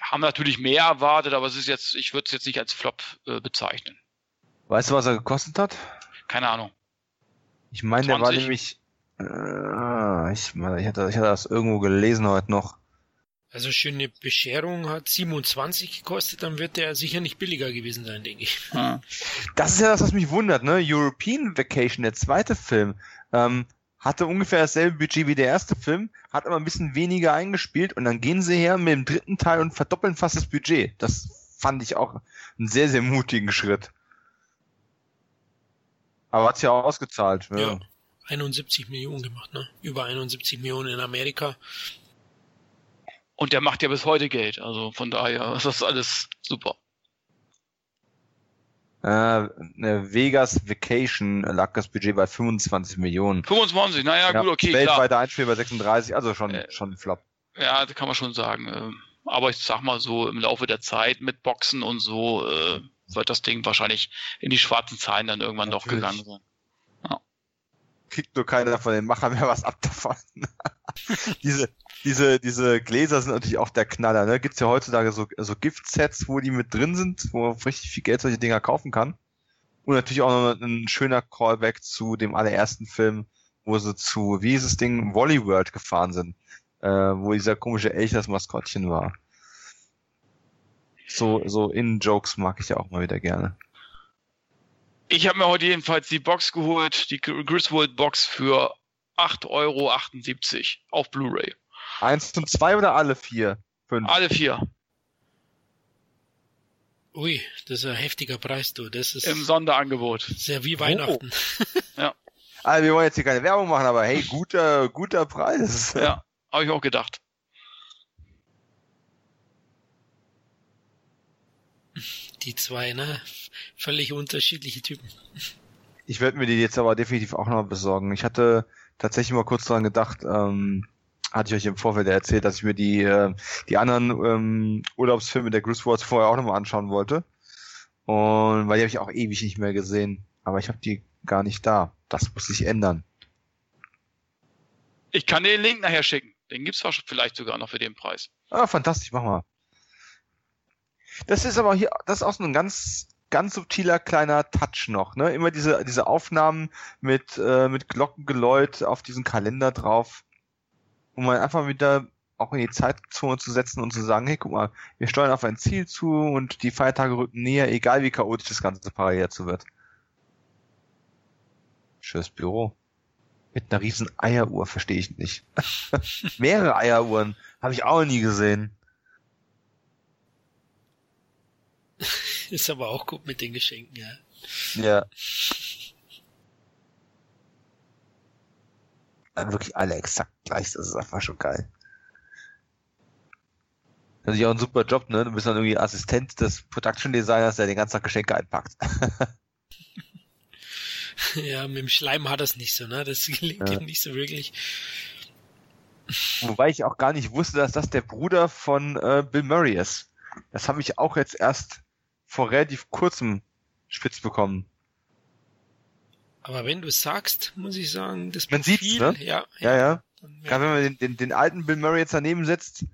Haben natürlich mehr erwartet, aber es ist jetzt, ich würde es jetzt nicht als Flop äh, bezeichnen. Weißt du, was er gekostet hat? Keine Ahnung. Ich meine, der war nämlich. Äh, ich, ich, hatte, ich hatte das irgendwo gelesen heute noch. Also schöne Bescherung hat 27 gekostet, dann wird der sicher nicht billiger gewesen sein, denke ich. Das ist ja das, was mich wundert, ne? European Vacation, der zweite Film, ähm, hatte ungefähr dasselbe Budget wie der erste Film, hat aber ein bisschen weniger eingespielt und dann gehen sie her mit dem dritten Teil und verdoppeln fast das Budget. Das fand ich auch einen sehr, sehr mutigen Schritt. Aber hat's ja auch ausgezahlt. Ja. ja. 71 Millionen gemacht, ne? Über 71 Millionen in Amerika. Und der macht ja bis heute Geld, also von daher ist das alles super. Äh, Vegas Vacation lag das Budget bei 25 Millionen. 25, naja, ja, gut, okay. Weltweiter Einspiel bei 36, also schon, äh, schon ein Flop. Ja, das kann man schon sagen. Ähm, aber ich sag mal so, im Laufe der Zeit mit Boxen und so äh, wird das Ding wahrscheinlich in die schwarzen Zahlen dann irgendwann Natürlich. doch gegangen sein. Ja. Kriegt nur keiner von den Machern mehr was ab davon. diese, diese, diese Gläser sind natürlich auch der Knaller. Ne? Gibt ja heutzutage so, so Gift-Sets, wo die mit drin sind, wo man richtig viel Geld solche Dinger kaufen kann. Und natürlich auch noch ein schöner Callback zu dem allerersten Film, wo sie zu, wie ist das Ding, Wally World gefahren sind, äh, wo dieser komische Elch das Maskottchen war. So, so In-Jokes mag ich ja auch mal wieder gerne. Ich habe mir heute jedenfalls die Box geholt, die Griswold Box für 8,78 Euro auf Blu-ray. Eins und zwei oder alle vier? Fünf? Alle vier. Ui, das ist ein heftiger Preis, du. Das ist im Sonderangebot. Sehr wie Weihnachten. Oh. ja. Also wir wollen jetzt hier keine Werbung machen, aber hey, guter, guter Preis. Ja, habe ich auch gedacht. Die zwei, ne? Völlig unterschiedliche Typen. Ich werde mir die jetzt aber definitiv auch noch besorgen. Ich hatte tatsächlich mal kurz dran gedacht, ähm, hatte ich euch im Vorfeld erzählt, dass ich mir die, äh, die anderen ähm, Urlaubsfilme der Griswolds vorher auch nochmal anschauen wollte. Und weil die habe ich auch ewig nicht mehr gesehen. Aber ich habe die gar nicht da. Das muss sich ändern. Ich kann dir den Link nachher schicken. Den gibt's vielleicht sogar noch für den Preis. Ah, fantastisch, mach mal. Das ist aber hier, das ist auch so ein ganz, ganz subtiler kleiner Touch noch, ne? Immer diese, diese Aufnahmen mit, äh, mit Glockengeläut auf diesen Kalender drauf um mal einfach wieder auch in die Zeitzone zu setzen und zu sagen, hey, guck mal, wir steuern auf ein Ziel zu und die Feiertage rücken näher, egal wie chaotisch das Ganze parallel dazu wird. Schönes Büro. Mit einer riesen Eieruhr verstehe ich nicht. Mehrere Eieruhren habe ich auch nie gesehen. Ist aber auch gut mit den Geschenken, ja. Ja. Wirklich alle exakt gleich. Das ist einfach schon geil. Das ist ja auch ein super Job, ne? Du bist dann irgendwie Assistent des Production Designers, der den ganzen Tag Geschenke einpackt. ja, mit dem Schleim hat das nicht so, ne? Das gelingt ja. ihm nicht so wirklich. Wobei ich auch gar nicht wusste, dass das der Bruder von äh, Bill Murray ist. Das habe ich auch jetzt erst vor relativ kurzem spitz bekommen. Aber wenn du sagst, muss ich sagen, das Man sieht's, ne? ja, ja, ja. Gerade wenn man den, den, den alten Bill Murray jetzt daneben setzt.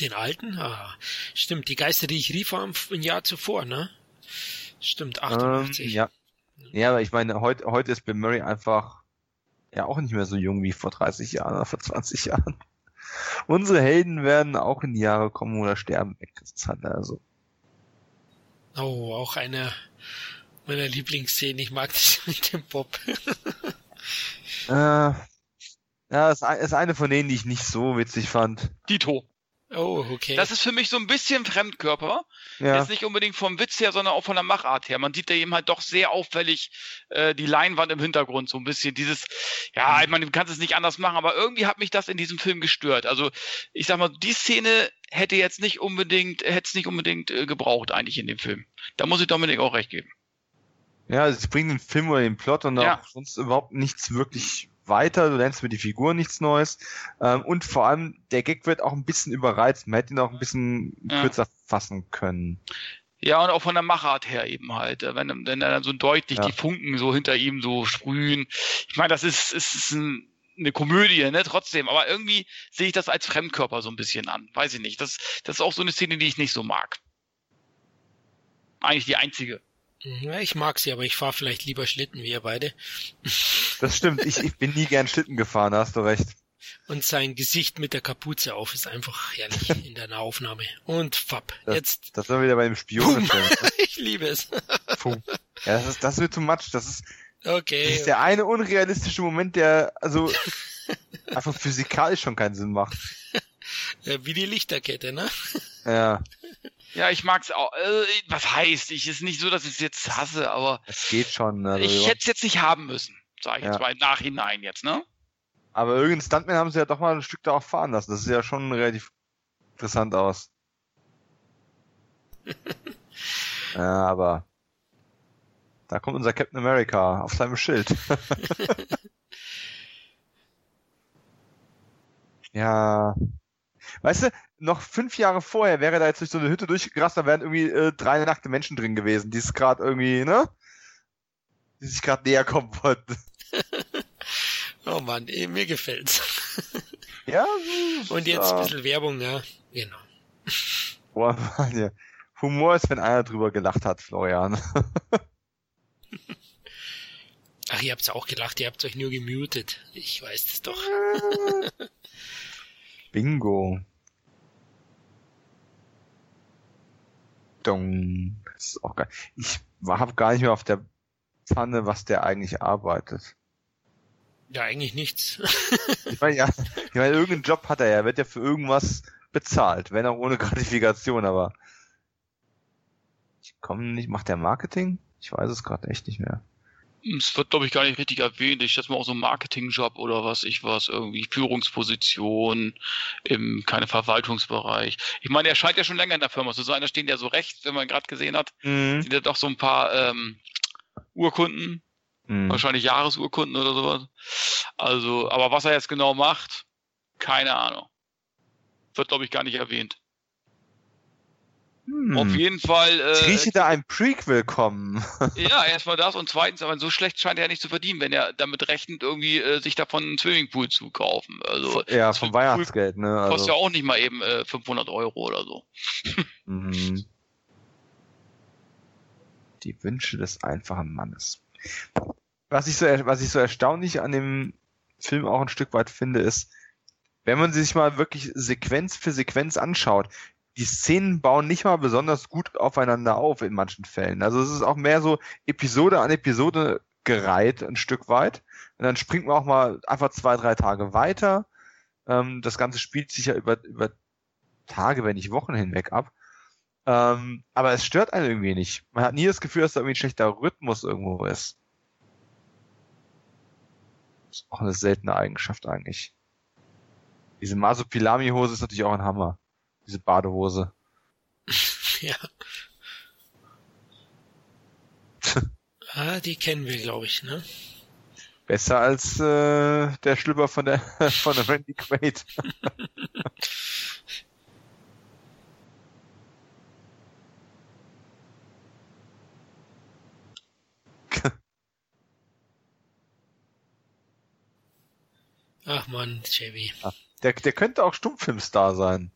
Den alten? Ah, stimmt. Die Geister, die ich rief, waren ein Jahr zuvor, ne? Stimmt, 88. Ähm, ja. Ja, aber ich meine, heute, heute ist Bill Murray einfach ja auch nicht mehr so jung wie vor 30 Jahren oder vor 20 Jahren. Unsere Helden werden auch in die Jahre kommen oder sterben weg. Das ist halt also. Oh, auch eine meiner Lieblingsszenen. Ich mag das mit dem Bob. äh, ja, das ist eine von denen, die ich nicht so witzig fand. Dito. Oh, okay. Das ist für mich so ein bisschen Fremdkörper. Ja. Jetzt nicht unbedingt vom Witz her, sondern auch von der Machart her. Man sieht da eben halt doch sehr auffällig äh, die Leinwand im Hintergrund, so ein bisschen dieses, ja, ich meine, du kannst es nicht anders machen, aber irgendwie hat mich das in diesem Film gestört. Also ich sag mal, die Szene hätte jetzt nicht unbedingt, hätte es nicht unbedingt äh, gebraucht eigentlich in dem Film. Da muss ich Dominik auch recht geben. Ja, sie bringen den Film oder den Plot und Ja. auch sonst überhaupt nichts wirklich weiter. Du lernst mit die Figur nichts Neues. Ähm, und vor allem, der Gag wird auch ein bisschen überreizt. Man hätte ihn auch ein bisschen Ja. kürzer fassen können. Ja, und auch von der Machart her eben halt. äh, Wenn, wenn er dann so deutlich Ja. die Funken so hinter ihm so sprühen. Ich meine, das ist, ist, ist ein, eine Komödie, ne, trotzdem. Aber irgendwie sehe ich das als Fremdkörper so ein bisschen an. Weiß ich nicht. Das, das ist auch so eine Szene, die ich nicht so mag. Eigentlich die einzige. Ja, ich mag sie, aber ich fahre vielleicht lieber Schlitten wie ihr beide. Das stimmt. ich, ich bin nie gern Schlitten gefahren, da hast du recht. Und sein Gesicht mit der Kapuze auf ist einfach herrlich in der Nahaufnahme. Und fapp. Das- Jetzt. Das wir wieder bei dem Spionenfilm. ich liebe es. Puh. Ja, das ist, das mir too much. Das ist, das Okay. ist der eine unrealistische Moment, der also einfach physikalisch schon keinen Sinn macht. Äh, Wie die Lichterkette, ne? Ja, Ja, ich mag's auch. Äh, was heißt? Ich ist nicht so, dass ich es jetzt hasse, aber es geht schon. Also, ich hätte es jetzt nicht haben müssen. Sag ich Ja. jetzt mal im Nachhinein jetzt, ne? aber irgendeinen Stuntman haben sie ja doch mal ein Stück da auch fahren lassen. Das sieht ja schon relativ interessant aus. ja, aber da kommt unser Captain America auf seinem Schild. ja. Weißt du, noch fünf Jahre vorher wäre da jetzt durch so eine Hütte durchgerast, da wären irgendwie äh, drei nackte Menschen drin gewesen, die es gerade irgendwie, ne? Die sich gerade näher kommen wollten. Oh Mann, eh, mir gefällt's. Ja, Und jetzt ein bisschen Werbung, ja. Genau. Boah, Mann, ja. Humor ist, wenn einer drüber gelacht hat, Florian. Ach, ihr habt's auch gelacht, ihr habt euch nur gemutet. Ich weiß es doch. Bingo. Dong. Das ist auch geil. Ich habe gar nicht mehr auf der Pfanne, was der eigentlich arbeitet. Ja, eigentlich nichts. Ich meine, ja, ich meine, irgendeinen Job hat er ja, er wird ja für irgendwas bezahlt, wenn auch ohne Gratifikation, aber ich komme nicht, macht der Marketing? Ich weiß es gerade echt nicht mehr. Es wird, glaube ich, gar nicht richtig erwähnt. Ich schätze mal auch so ein Marketingjob oder was ich was, irgendwie Führungsposition im keine Verwaltungsbereich. Ich meine, er scheint ja schon länger in der Firma zu sein. Da stehen ja so rechts, wenn man gerade gesehen hat, Mhm. sind ja doch so ein paar ähm, Urkunden, Mhm. wahrscheinlich Jahresurkunden oder sowas. Also, aber was er jetzt genau macht, keine Ahnung. Wird, glaube ich, gar nicht erwähnt. Hm. Auf jeden Fall. Ich Äh, rieche da ein Prequel kommen. Ja, erstmal das und zweitens, aber so schlecht scheint er ja nicht zu verdienen, wenn er damit rechnet, irgendwie äh, sich davon einen Swimmingpool zu kaufen. Also ja, vom Weihnachtsgeld, ne? kostet Also, ja auch nicht mal eben äh, 500 Euro oder so. mhm. Die Wünsche des einfachen Mannes. Was ich so, was ich so erstaunlich an dem Film auch ein Stück weit finde, ist, wenn man sich mal wirklich Sequenz für Sequenz anschaut, die Szenen bauen nicht mal besonders gut aufeinander auf in manchen Fällen. Also es ist auch mehr so Episode an Episode gereiht, ein Stück weit. Und dann springt man auch mal einfach zwei, drei Tage weiter. Ähm, das Ganze spielt sich ja über, über Tage, wenn nicht Wochen hinweg ab. Ähm, aber es stört einen irgendwie nicht. Man hat nie das Gefühl, dass da irgendwie ein schlechter Rhythmus irgendwo ist. ist auch eine seltene Eigenschaft eigentlich. Diese Masopilami-Hose ist natürlich auch ein Hammer. Diese Badehose. ja. ah, die kennen wir, glaube ich, ne? Besser als äh, der Schlüpper von der von der Randy Quaid. Ach man, Chevy. Der, der könnte auch Stummfilmstar sein.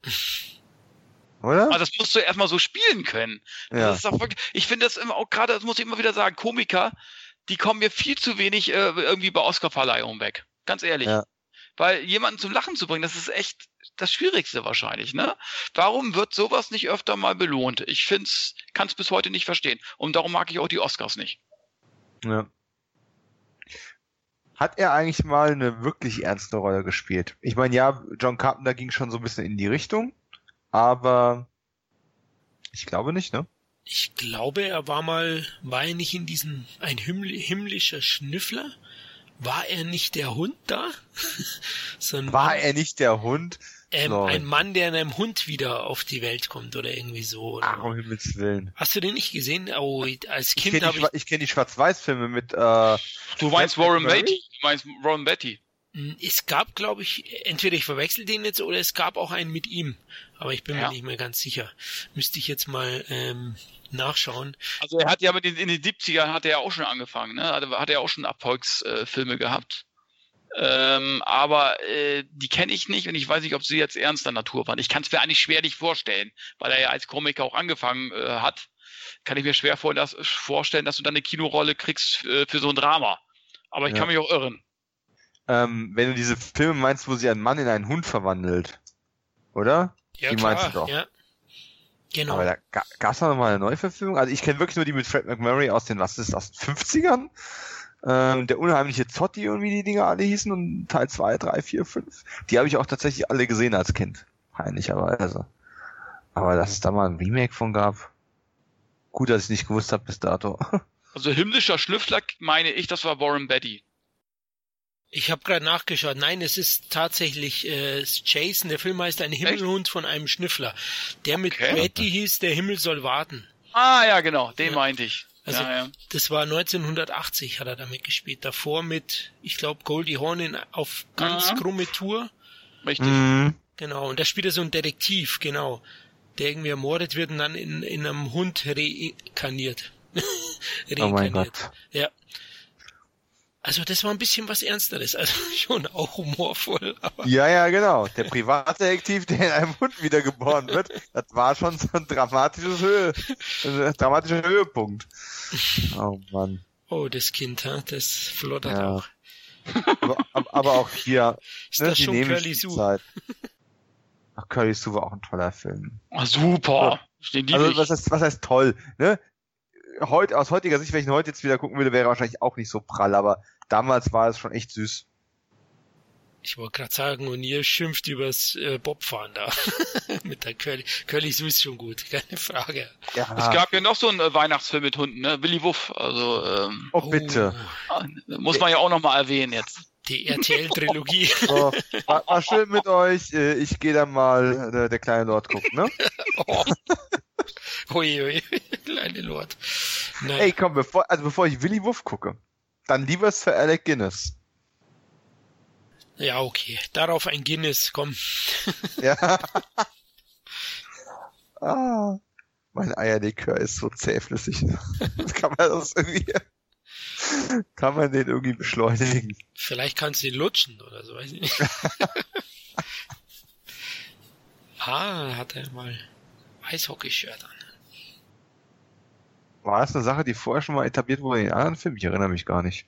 Oder? Aber das musst du erstmal so spielen können. Ja. Das ist auch wirklich, ich finde das immer auch gerade, das muss ich immer wieder sagen, Komiker, die kommen mir viel zu wenig äh, irgendwie bei Oscarverleihungen weg. Ganz ehrlich. Ja. Weil jemanden zum Lachen zu bringen, das ist echt das Schwierigste wahrscheinlich, ne? Warum wird sowas nicht öfter mal belohnt? Ich find's, kann's bis heute nicht verstehen. Und darum mag ich auch die Oscars nicht. Ja. Hat er eigentlich mal eine wirklich ernste Rolle gespielt? Ich meine, ja, John Carpenter ging schon so ein bisschen in die Richtung. Aber ich glaube nicht, ne? Ich glaube, er war mal, war er nicht in diesem, ein himmlischer Schnüffler? War er nicht der Hund da? so war Mann, er nicht der Hund? Ähm, ein Mann, der in einem Hund wieder auf die Welt kommt oder irgendwie so. Oder? Ach, um Himmels Willen. Hast du den nicht gesehen? Oh, als Kind ich habe ich... Ich kenne die Schwarz-Weiß-Filme mit... Äh, du meinst Warren Beatty? Du meinst Warren Betty? Hm, es gab, glaube ich, entweder ich verwechsel den jetzt oder es gab auch einen mit ihm. Aber ich bin ja. mir nicht mehr ganz sicher. Müsste ich jetzt mal ähm, nachschauen. Also er hat ja mit den, in den 70ern hat er ja auch schon angefangen, ne? Hat, hat er auch schon Erfolgsfilme äh, gehabt. Ähm, aber äh, die kenne ich nicht und ich weiß nicht, ob sie jetzt ernster Natur waren. Ich kann es mir eigentlich schwer nicht vorstellen, weil er ja als Komiker auch angefangen äh, hat. Kann ich mir schwer vor, das, vorstellen, dass du dann eine Kinorolle kriegst äh, für so ein Drama. Aber ich ja. kann mich auch irren. Ähm, wenn du diese Filme meinst, wo sie einen Mann in einen Hund verwandelt, oder? Ja, die klar, meinst du doch. Ja. Genau. Aber da gab es noch mal eine Neuverfilmung. Also ich kenne wirklich nur die mit Fred McMurray aus den, was ist das, 50ern? Ähm, der unheimliche Zotti und wie die Dinger alle hießen und Teil 2, 3, 4, 5. Die habe ich auch tatsächlich alle gesehen als Kind. Peinlicherweise. Aber dass es da mal ein Remake von gab. Gut, dass ich nicht gewusst habe bis dato. Also himmlischer Schlüffler meine ich, das war Warren Betty. Ich habe gerade nachgeschaut. Nein, es ist tatsächlich äh, Jason, der Film heißt Ein Himmelhund Echt? von einem Schnüffler. Der mit okay. Betty hieß Der Himmel soll warten. Ah ja, genau, den ja. meinte ich. Also ja, ja. das war 1980 hat er damit gespielt. Davor mit, ich glaube, Goldie Hawn in, auf ganz Aha. krumme Tour. Richtig. Mhm. Genau, und da spielt er so ein Detektiv, genau, der irgendwie ermordet wird und dann in, in einem Hund reinkarniert. reinkarniert. Oh mein Gott. Ja. Also das war ein bisschen was Ernsteres, also schon auch humorvoll. Aber ja, ja, genau. Der Privatdetektiv, der in einem Hund wiedergeboren wird, das war schon so ein dramatisches Höhe, ein dramatischer Höhepunkt. Oh Mann. Oh, das Kind, das flottert ja. auch. Aber, aber, auch hier, Ist ne, das schon Curly Sue? Zeit. Ach, Curly Sue war auch ein toller Film. Ah, super. Also, was heißt, was heißt toll, ne? Heute, aus heutiger Sicht, wenn ich ihn heute jetzt wieder gucken würde, wäre er wahrscheinlich auch nicht so prall, aber damals war es schon echt süß. Ich wollte gerade sagen, und ihr schimpft übers äh, Bobfahren da. mit der Curly. Curly Süß schon gut, keine Frage. Ja. Es gab ja noch so einen äh, Weihnachtsfilm mit Hunden, ne? Willy Wuff. Also, ähm, oh, bitte. Oh. Muss man ja auch nochmal erwähnen jetzt. Die RTL-Trilogie. so, war, war, schön mit euch. Äh, ich gehe dann mal der, äh, der kleine Lord gucken, ne? oh. Ui, ui, kleine Lord. Nein. Ey, komm, bevor, also bevor ich Willy Wuff gucke, dann lieber es für Alec Guinness. Ja, okay. Darauf ein Guinness, komm. ja. ah, mein Eierlikör ist so zähflüssig. kann man das irgendwie, kann man den irgendwie beschleunigen? Vielleicht kannst du ihn lutschen oder so, weiß ich nicht. ah, hat er mal Eishockey-Shirt an. War das eine Sache, die vorher schon mal etabliert wurde in den anderen Filmen? Ich erinnere mich gar nicht.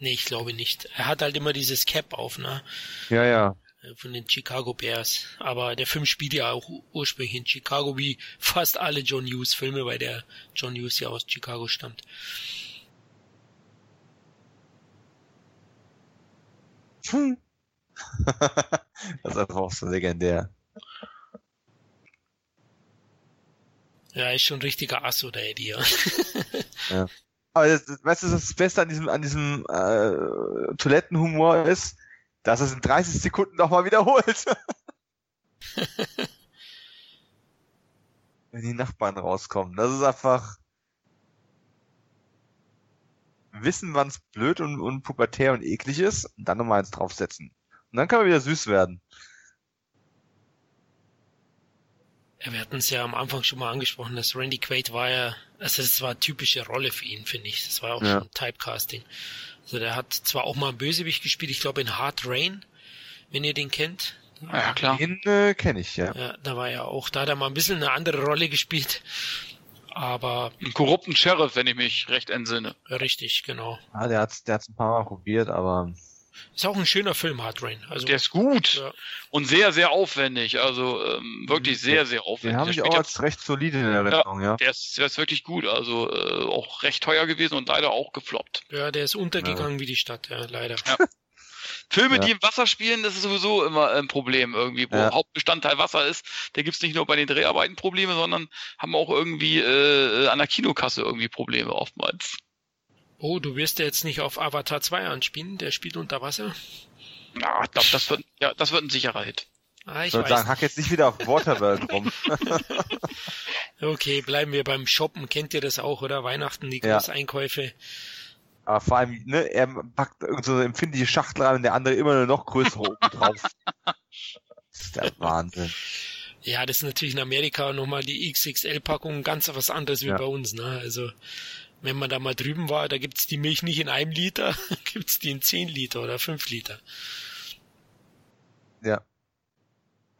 Nee, ich glaube nicht. Er hat halt immer dieses Cap auf, ne? Ja, ja. Von den Chicago Bears. Aber der Film spielt ja auch ursprünglich in Chicago, wie fast alle John Hughes Filme, weil der John Hughes ja aus Chicago stammt. Hm. das ist einfach auch so legendär. Ja, ist schon ein richtiger Ass oder Eddie. ja. Aber das, weißt du, was das Beste an diesem, an diesem äh, Toilettenhumor ist? Dass es in 30 Sekunden nochmal wiederholt. Wenn die Nachbarn rauskommen. Das ist einfach wissen, wann's blöd und, und pubertär und eklig ist, und dann nochmal eins draufsetzen. Und dann kann man wieder süß werden. Ja, wir hatten es ja am Anfang schon mal angesprochen, dass Randy Quaid war ja, also das war eine typische Rolle für ihn, finde ich. Das war auch ja. schon Typecasting. Also der hat zwar auch mal Bösewicht gespielt, ich glaube in Hard Rain, wenn ihr den kennt. Ja, klar. Den äh, kenne ich, ja. Ja, da war ja auch, da hat er mal ein bisschen eine andere Rolle gespielt. Aber. Einen korrupten Sheriff, wenn ich mich recht entsinne. Richtig, genau. Ah, der hat's, der hat's ein paar Mal probiert, aber ist auch ein schöner Film, Hard Rain. Also, der ist gut ja. und sehr, sehr aufwendig. Also ähm, wirklich sehr, sehr aufwendig. Den habe ich auch als recht solide in Erinnerung, ja. ja. Der, ist, der ist wirklich gut. Also äh, auch recht teuer gewesen und leider auch gefloppt. Ja, der ist untergegangen ja. wie die Stadt, ja, leider. Ja. Filme, Ja. die im Wasser spielen, das ist sowieso immer ein Problem irgendwie, wo Ja. Hauptbestandteil Wasser ist. Da gibt's nicht nur bei den Dreharbeiten Probleme, sondern haben auch irgendwie äh, an der Kinokasse irgendwie Probleme oftmals. Oh, du wirst ja jetzt nicht auf Avatar 2 anspielen, der spielt unter Wasser. Ja, ich glaube, das wird, ja, das wird ein sicherer Hit. Ah, ich Ich würde weiß. sagen, hack jetzt nicht wieder auf Waterworld rum. Okay, bleiben wir beim Shoppen. Kennt ihr das auch, oder? Weihnachten, die Ja. Großeinkäufe. Aber vor allem, ne, er packt irgend so eine empfindliche Schachtel rein und der andere immer eine noch größere oben drauf. Das ist der Wahnsinn. Ja, das ist natürlich in Amerika nochmal die XXL-Packung ganz was anderes wie Ja. bei uns. Ne? Also wenn man da mal drüben war, da gibt's die Milch nicht in einem Liter, gibt's die in 10 Liter oder 5 Liter. Ja.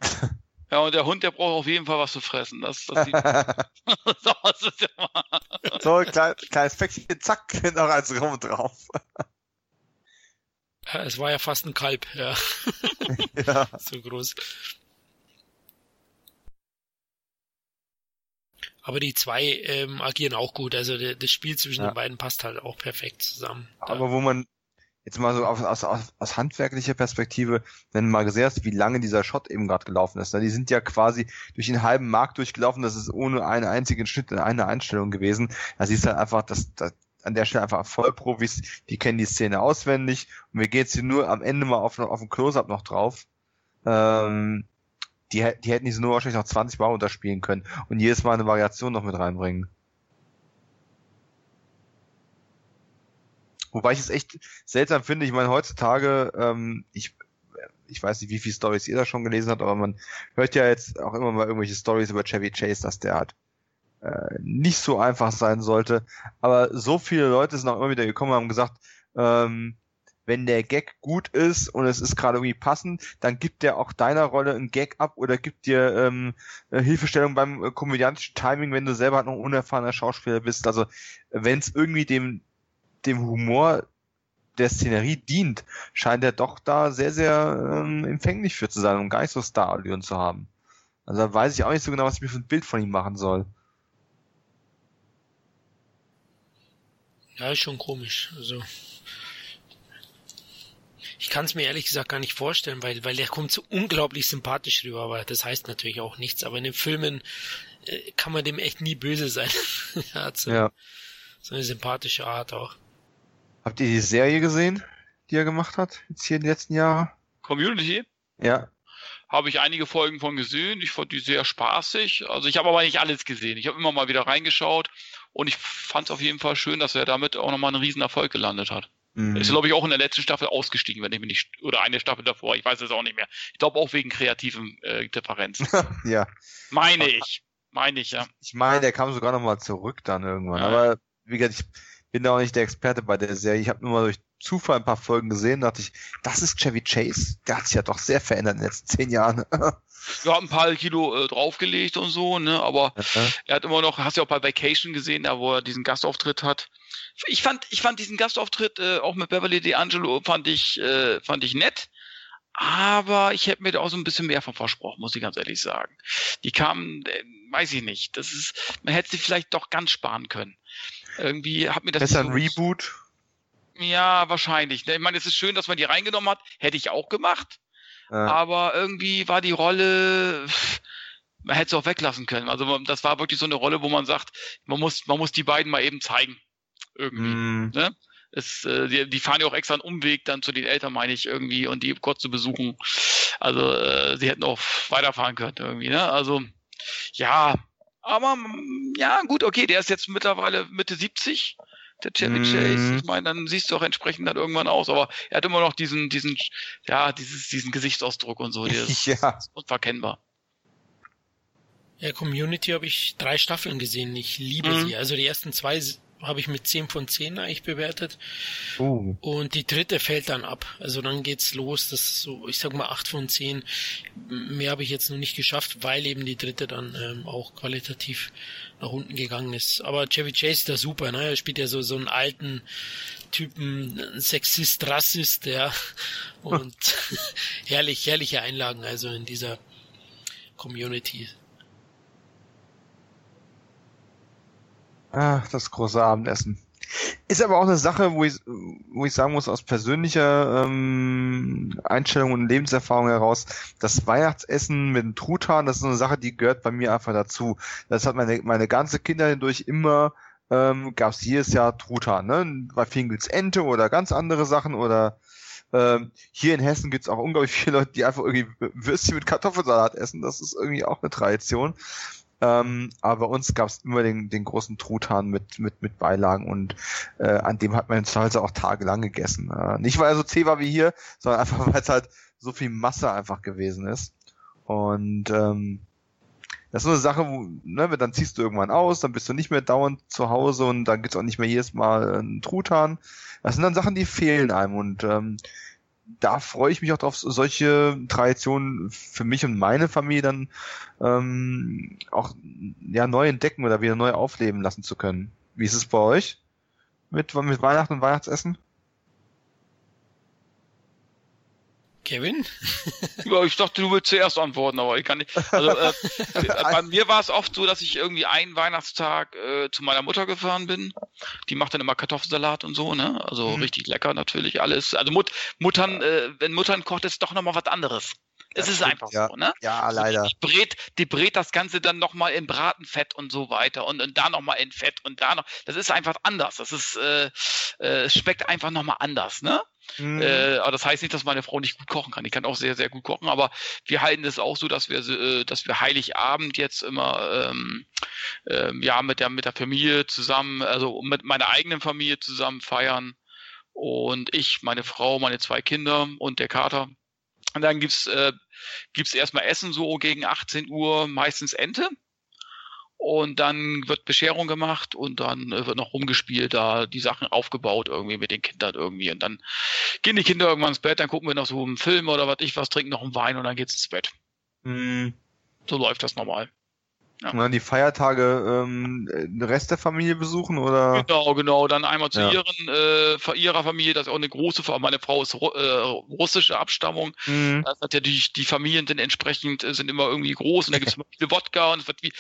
Ja, und der Hund, der braucht auf jeden Fall was zu fressen. Das, das, sieht, das ist ja mal. so ein klein, kleines Päckchen, zack, noch als rum drauf. Ja, es war ja fast ein Kalb, ja, ja. so groß. Aber die zwei ähm, agieren auch gut. Also das Spiel zwischen Ja. den beiden passt halt auch perfekt zusammen. Da- Aber wo man jetzt mal so aus, aus, aus, aus handwerklicher Perspektive, wenn du mal gesehen hast, wie lange dieser Shot eben gerade gelaufen ist. Ne? Die sind ja quasi durch den halben Markt durchgelaufen, das ist ohne einen einzigen Schnitt in eine Einstellung gewesen. Da siehst du halt einfach, dass, dass an der Stelle einfach Vollprofis, die kennen die Szene auswendig und wir gehen jetzt hier nur am Ende mal auf, auf ein Close-Up noch drauf. Ähm, die, die hätten diese nur wahrscheinlich noch 20 Mal unterspielen können und jedes Mal eine Variation noch mit reinbringen. Wobei ich es echt seltsam finde. Ich meine, heutzutage, ähm, ich, ich weiß nicht, wie viele Stories ihr da schon gelesen habt, aber man hört ja jetzt auch immer mal irgendwelche Stories über Chevy Chase, dass der halt äh, nicht so einfach sein sollte. Aber so viele Leute sind auch immer wieder gekommen und haben gesagt, ähm, wenn der Gag gut ist und es ist gerade irgendwie passend, dann gibt der auch deiner Rolle einen Gag ab oder gibt dir ähm, äh, Hilfestellung beim äh, komödiantischen Timing, wenn du selber halt noch unerfahrener Schauspieler bist. Also wenn es irgendwie dem dem Humor der Szenerie dient, scheint er doch da sehr, sehr ähm, empfänglich für zu sein und gar nicht so Star-Allüren zu haben. Also da weiß ich auch nicht so genau, was ich mir für ein Bild von ihm machen soll. Ja, ist schon komisch. Also ich kann es mir ehrlich gesagt gar nicht vorstellen, weil weil der kommt so unglaublich sympathisch rüber, aber das heißt natürlich auch nichts. Aber in den Filmen äh, kann man dem echt nie böse sein. er hat so, Ja. so eine sympathische Art auch. Habt ihr die Serie gesehen, die er gemacht hat, jetzt hier in den letzten Jahren? Community Ja. habe ich einige Folgen von gesehen. Ich fand die sehr spaßig. Also ich habe aber nicht alles gesehen. Ich habe immer mal wieder reingeschaut und ich fand es auf jeden Fall schön, dass er damit auch nochmal einen riesen Erfolg gelandet hat. Mhm. Ist, glaube ich, auch in der letzten Staffel ausgestiegen, wenn ich mich nicht, oder eine Staffel davor, ich weiß es auch nicht mehr. Ich glaube auch wegen kreativen äh, Differenzen. ja. Meine ich. Meine ich, ja. Ich meine, der kam sogar nochmal zurück dann irgendwann. Ja. Aber wie gesagt, ich bin da auch nicht der Experte bei der Serie. Ich habe nur mal durch Zufall ein paar Folgen gesehen, dachte ich, das ist Chevy Chase. Der hat sich ja doch sehr verändert in den letzten zehn Jahren. Wir haben ein paar Kilo äh, draufgelegt und so, ne, aber er hat immer noch, hast du ja auch bei Vacation gesehen, da wo er diesen Gastauftritt hat. Ich fand, ich fand diesen Gastauftritt äh, auch mit Beverly D'Angelo fand ich, äh, fand ich nett. Aber ich hätte mir da auch so ein bisschen mehr von versprochen, muss ich ganz ehrlich sagen. Die kamen, äh, weiß ich nicht. Das ist, man hätte sie vielleicht doch ganz sparen können. Irgendwie hat mir das Besser ein Reboot. Ja, wahrscheinlich. ne? Ich meine, es ist schön, dass man die reingenommen hat. Hätte ich auch gemacht. Ja. Aber irgendwie war die Rolle, pff, man hätte es auch weglassen können. Also das war wirklich so eine Rolle, wo man sagt, man muss, man muss die beiden mal eben zeigen. Irgendwie. Mm, Ne? Es, äh, die, die fahren ja auch extra einen Umweg dann zu den Eltern, meine ich, irgendwie, und die kurz zu besuchen. Also äh, sie hätten auch weiterfahren können irgendwie, ne? Also ja, aber mm, ja, gut, okay, der ist jetzt mittlerweile Mitte 70, der Chevy Mhm. Chase. Ich meine, dann siehst du auch entsprechend dann irgendwann aus, aber er hat immer noch diesen, diesen, ja, dieses, diesen Gesichtsausdruck und so, der ist ja. unverkennbar. Ja, Community habe ich drei Staffeln gesehen. Ich liebe Mhm. sie. Also die ersten zwei habe ich mit 10 von 10 eigentlich bewertet. Uh. Und die dritte fällt dann ab. Also dann geht's los. Das ist so, ich sag mal 8 von 10. M- Mehr habe ich jetzt noch nicht geschafft, weil eben die dritte dann ähm, auch qualitativ nach unten gegangen ist. Aber Chevy Chase ist da super, ne? Er spielt ja so, so einen alten Typen, einen Sexist, Rassist, ja. Und herrlich, herrliche Einlagen also in dieser Community. Ah, das große Abendessen. Ist aber auch eine Sache, wo ich, wo ich sagen muss, aus persönlicher ähm, Einstellung und Lebenserfahrung heraus, das Weihnachtsessen mit dem Truthahn, das ist eine Sache, die gehört bei mir einfach dazu. Das hat meine, meine ganze Kinder hindurch immer, ähm, gab es jedes Jahr Truthahn. Ne? Bei vielen gibt's Ente oder ganz andere Sachen oder ähm, hier in Hessen gibt's auch unglaublich viele Leute, die einfach irgendwie Würstchen mit Kartoffelsalat essen. Das ist irgendwie auch eine Tradition. Ähm, aber bei uns gab es immer den, den großen Truthahn mit, mit, mit Beilagen und äh, an dem hat man zu Hause auch tagelang gegessen. Äh, nicht weil er so zäh war wie hier, sondern einfach weil es halt so viel Masse einfach gewesen ist. Und ähm, das ist so eine Sache, wo, ne, dann ziehst du irgendwann aus, dann bist du nicht mehr dauernd zu Hause und dann gibt's auch nicht mehr jedes Mal einen Truthahn. Das sind dann Sachen, die fehlen einem und ähm, da freue ich mich auch drauf, solche Traditionen für mich und meine Familie dann ähm, auch ja neu entdecken oder wieder neu aufleben lassen zu können. Wie ist es bei euch mit, mit Weihnachten und Weihnachtsessen? Kevin? ja, ich dachte, du willst zuerst antworten, aber ich kann nicht. Also, äh, bei mir war es oft so, dass ich irgendwie einen Weihnachtstag äh, zu meiner Mutter gefahren bin. Die macht dann immer Kartoffelsalat und so, ne? Also mhm. richtig lecker natürlich alles. Also Mut, Muttern, äh, wenn Muttern kocht, ist doch nochmal was anderes. Es ist einfach ja. so, ne? Ja, leider. Die brät, die brät das Ganze dann nochmal in Bratenfett und so weiter und, und da nochmal in Fett und da noch. Das ist einfach anders. Das ist, äh, äh, es schmeckt einfach nochmal anders, ne? Mhm. Äh, aber das heißt nicht, dass meine Frau nicht gut kochen kann. Ich kann auch sehr, sehr gut kochen, aber wir halten es auch so, dass wir, äh, dass wir Heiligabend jetzt immer ähm, ähm, ja mit der mit der Familie zusammen, also mit meiner eigenen Familie zusammen feiern und ich, meine Frau, meine zwei Kinder und der Kater. Und dann gibt's äh, gibt's erstmal Essen so gegen 18 Uhr, meistens Ente. Und dann wird Bescherung gemacht und dann äh, wird noch rumgespielt, da die Sachen aufgebaut irgendwie mit den Kindern irgendwie. Und dann gehen die Kinder irgendwann ins Bett, dann gucken wir noch so einen Film oder was ich was, trinken noch einen Wein und dann geht's ins Bett. Mhm. So läuft das normal. Ja. Und dann die Feiertage ähm, den Rest der Familie besuchen oder? Genau, genau. Dann einmal zu ja. ihren, äh, ihrer Familie, das ist auch eine große Familie. Meine Frau ist äh, russische Abstammung. Mhm. Das hat ja die, die Familien sind entsprechend äh, sind immer irgendwie groß und da gibt es immer viele Wodka und es wird wie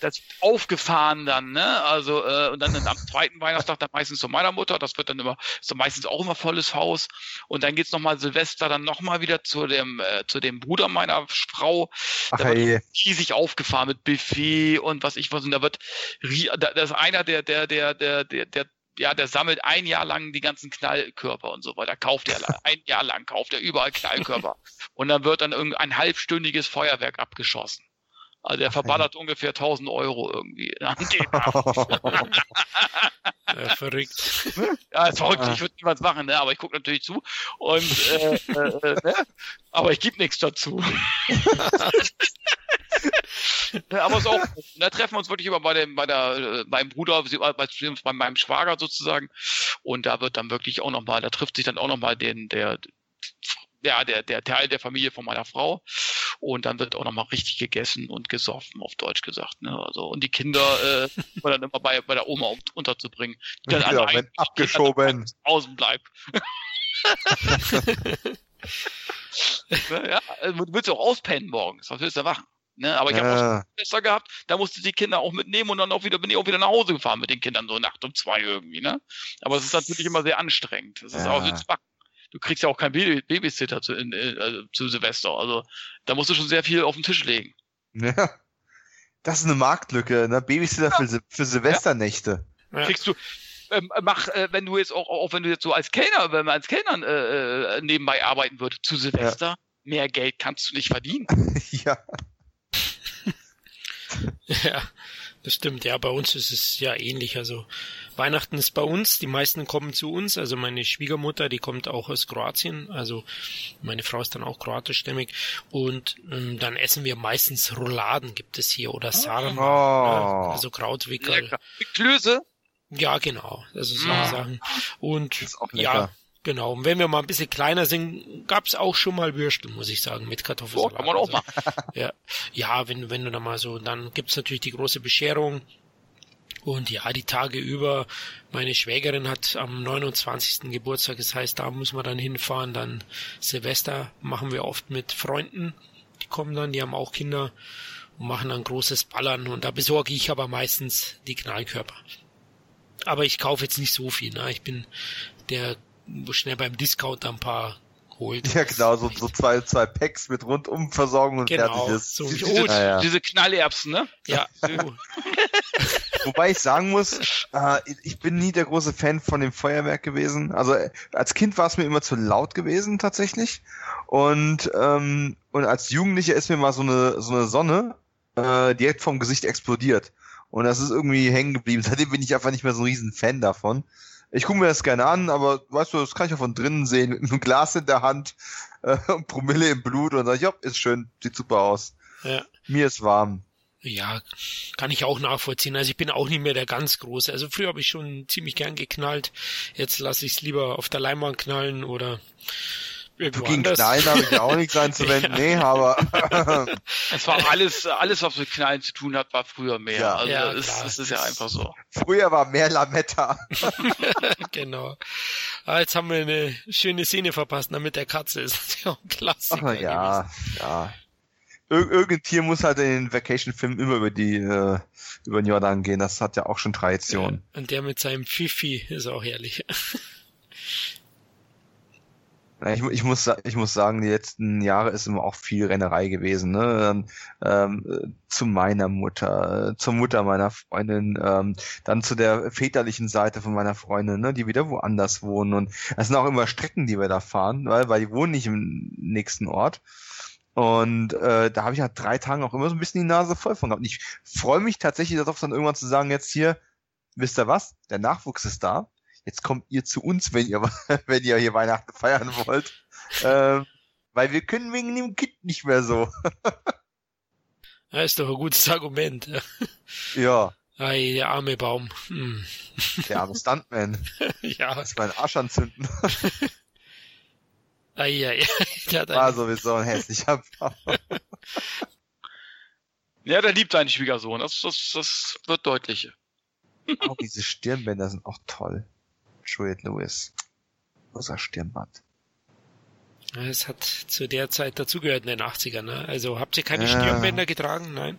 das wird aufgefahren dann, ne? Also äh, und dann am zweiten Weihnachtstag dann meistens zu meiner Mutter, das wird dann immer, ist dann meistens auch immer volles Haus. Und dann geht's nochmal Silvester dann nochmal wieder zu dem, äh, zu dem Bruder meiner Frau. Ach, da wird riesig aufgefahren mit Buffet Buffet und was ich was und da wird da ist einer der der der der der der ja, der sammelt ein Jahr lang die ganzen Knallkörper und so weiter. Kauft er ein Jahr lang, kauft er überall Knallkörper. Und dann wird dann irgendein halbstündiges Feuerwerk abgeschossen. Also der verballert ungefähr 1000 Euro irgendwie. ja, verrückt. Ja, ist verrückt. Ich würde niemals machen, ne? aber ich gucke natürlich zu. Und äh, äh, ne? aber ich gebe nichts dazu. aber es auch, da treffen wir uns wirklich immer bei dem, bei der, äh, beim Bruder, bei, bei meinem Schwager sozusagen. Und da wird dann wirklich auch nochmal, da trifft sich dann auch nochmal den, der, ja, der, der Teil der Familie von meiner Frau. Und dann wird auch nochmal richtig gegessen und gesoffen, auf Deutsch gesagt. Ne? Also, und die Kinder äh, dann immer bei, bei der Oma um, unterzubringen. Die dann ja, wenn abgeschoben. Außen bleibt. ja, also, du willst auch auspennen morgens. Was willst du machen? Ne, aber ich ja. habe auch besser gehabt, da musste die Kinder auch mitnehmen und dann auch wieder, bin ich auch wieder nach Hause gefahren mit den Kindern, so Nacht um zwei irgendwie, ne? Aber es ist natürlich immer sehr anstrengend. Das ist ja. auch so Du kriegst ja auch keinen Babysitter zu, in, äh, zu Silvester. Also da musst du schon sehr viel auf den Tisch legen. Ja. Das ist eine Marktlücke, ne? Babysitter ja. für, für Silvesternächte. Ja. Kriegst du, ähm, mach, äh, wenn du jetzt auch, auch wenn du jetzt so als Kellner, wenn man als Kellner äh, äh, nebenbei arbeiten würde, zu Silvester, ja. mehr Geld kannst du nicht verdienen. ja. ja, das stimmt. Ja, bei uns ist es ja ähnlich. Also Weihnachten ist bei uns, die meisten kommen zu uns. Also meine Schwiegermutter, die kommt auch aus Kroatien. Also meine Frau ist dann auch kroatischstämmig. Und ähm, dann essen wir meistens Rouladen gibt es hier oder Sarma, oh. also Krautwickel. Klöße? Ja, genau. Also so ja. Sachen. Und ja, Genau, und wenn wir mal ein bisschen kleiner sind, gab's auch schon mal Würstel, muss ich sagen, mit Kartoffelsalat. Oh, kann man auch mal. ja, ja wenn, wenn du da mal so, dann gibt's natürlich die große Bescherung. Und ja, die Tage über, meine Schwägerin hat am 29. Geburtstag, das heißt, da muss man dann hinfahren. Dann Silvester machen wir oft mit Freunden, die kommen dann, die haben auch Kinder und machen dann großes Ballern. Und da besorge ich aber meistens die Knallkörper. Aber ich kaufe jetzt nicht so viel. Ne? Ich bin der, schnell beim Discount ein paar holt. Ja, genau, so, so zwei, zwei Packs mit Rundumversorgung und Genau, fertig ist. so wie Diese, Oh, Ja, ja. diese Knallerbsen, ne? Ja, so. Wobei ich sagen muss, äh, ich bin nie der große Fan von dem Feuerwerk gewesen. Also äh, als Kind war es mir immer zu laut gewesen tatsächlich. Und, ähm, und als Jugendlicher ist mir mal so eine, so eine Sonne äh, direkt vom Gesicht explodiert. Und das ist irgendwie hängen geblieben. Seitdem bin ich einfach nicht mehr so ein riesen Fan davon. Ich gucke mir das gerne an, aber weißt du, das kann ich auch von drinnen sehen, mit einem Glas in der Hand äh, und Promille im Blut und sag ich, ja, ist schön, sieht super aus. ja. Mir ist warm. Ja, kann ich auch nachvollziehen. Also ich bin auch nicht mehr der ganz Große. Also früher habe ich schon ziemlich gern geknallt. Jetzt lasse ich es lieber auf der Leinwand knallen oder irgendwo Gegen anders. Knallen habe ich ja auch nichts einzuwenden, nee, aber Es war alles, alles, was mit Knallen zu tun hat, war früher mehr. Ja. also Ja, es, es ist ja einfach so. früher war mehr Lametta. genau. Ah, jetzt haben wir eine schöne Szene verpasst, na, mit der Katze. Ist ja auch ein Klassiker. Ach, ja, ja. Ir irgendein Tier muss halt in den Vacation-Filmen immer über die, äh, über den Jordan gehen. Das hat ja auch schon gewesen. Tradition. Ja, und der mit seinem Fifi ist auch herrlich. Ich, ich, muss, ich muss sagen, die letzten Jahre ist immer auch viel Rennerei gewesen. Ne? Ähm, äh, zu meiner Mutter, zur Mutter meiner Freundin, ähm, dann zu der väterlichen Seite von meiner Freundin, ne? die wieder woanders wohnen. Und das sind auch immer Strecken, die wir da fahren, weil, weil die wohnen nicht im nächsten Ort. Und äh, da habe ich nach drei Tagen auch immer so ein bisschen die Nase voll von gehabt. Und ich freue mich tatsächlich darauf, dann irgendwann zu sagen, jetzt hier, wisst ihr was? Der Nachwuchs ist da. Jetzt kommt ihr zu uns, wenn ihr, wenn ihr hier Weihnachten feiern wollt. ähm, weil wir können wegen dem Kind nicht mehr so. Ja, ist doch ein gutes Argument. Ja, Ei, der arme Baum. Hm. der arme Stuntman. Ja, Lass meinen Arsch anzünden. ei, ei, der hat War eine, sowieso ein hässlicher Baum. Ja, der liebt seinen Schwiegersohn. Das, das, das wird deutlich. Auch diese Stirnbänder sind auch toll. Juliette Lewis. Großer Stirnband. es hat zu der Zeit dazugehört in den 80ern. Ne? Also habt ihr keine Ja. Stirnbänder getragen? Nein?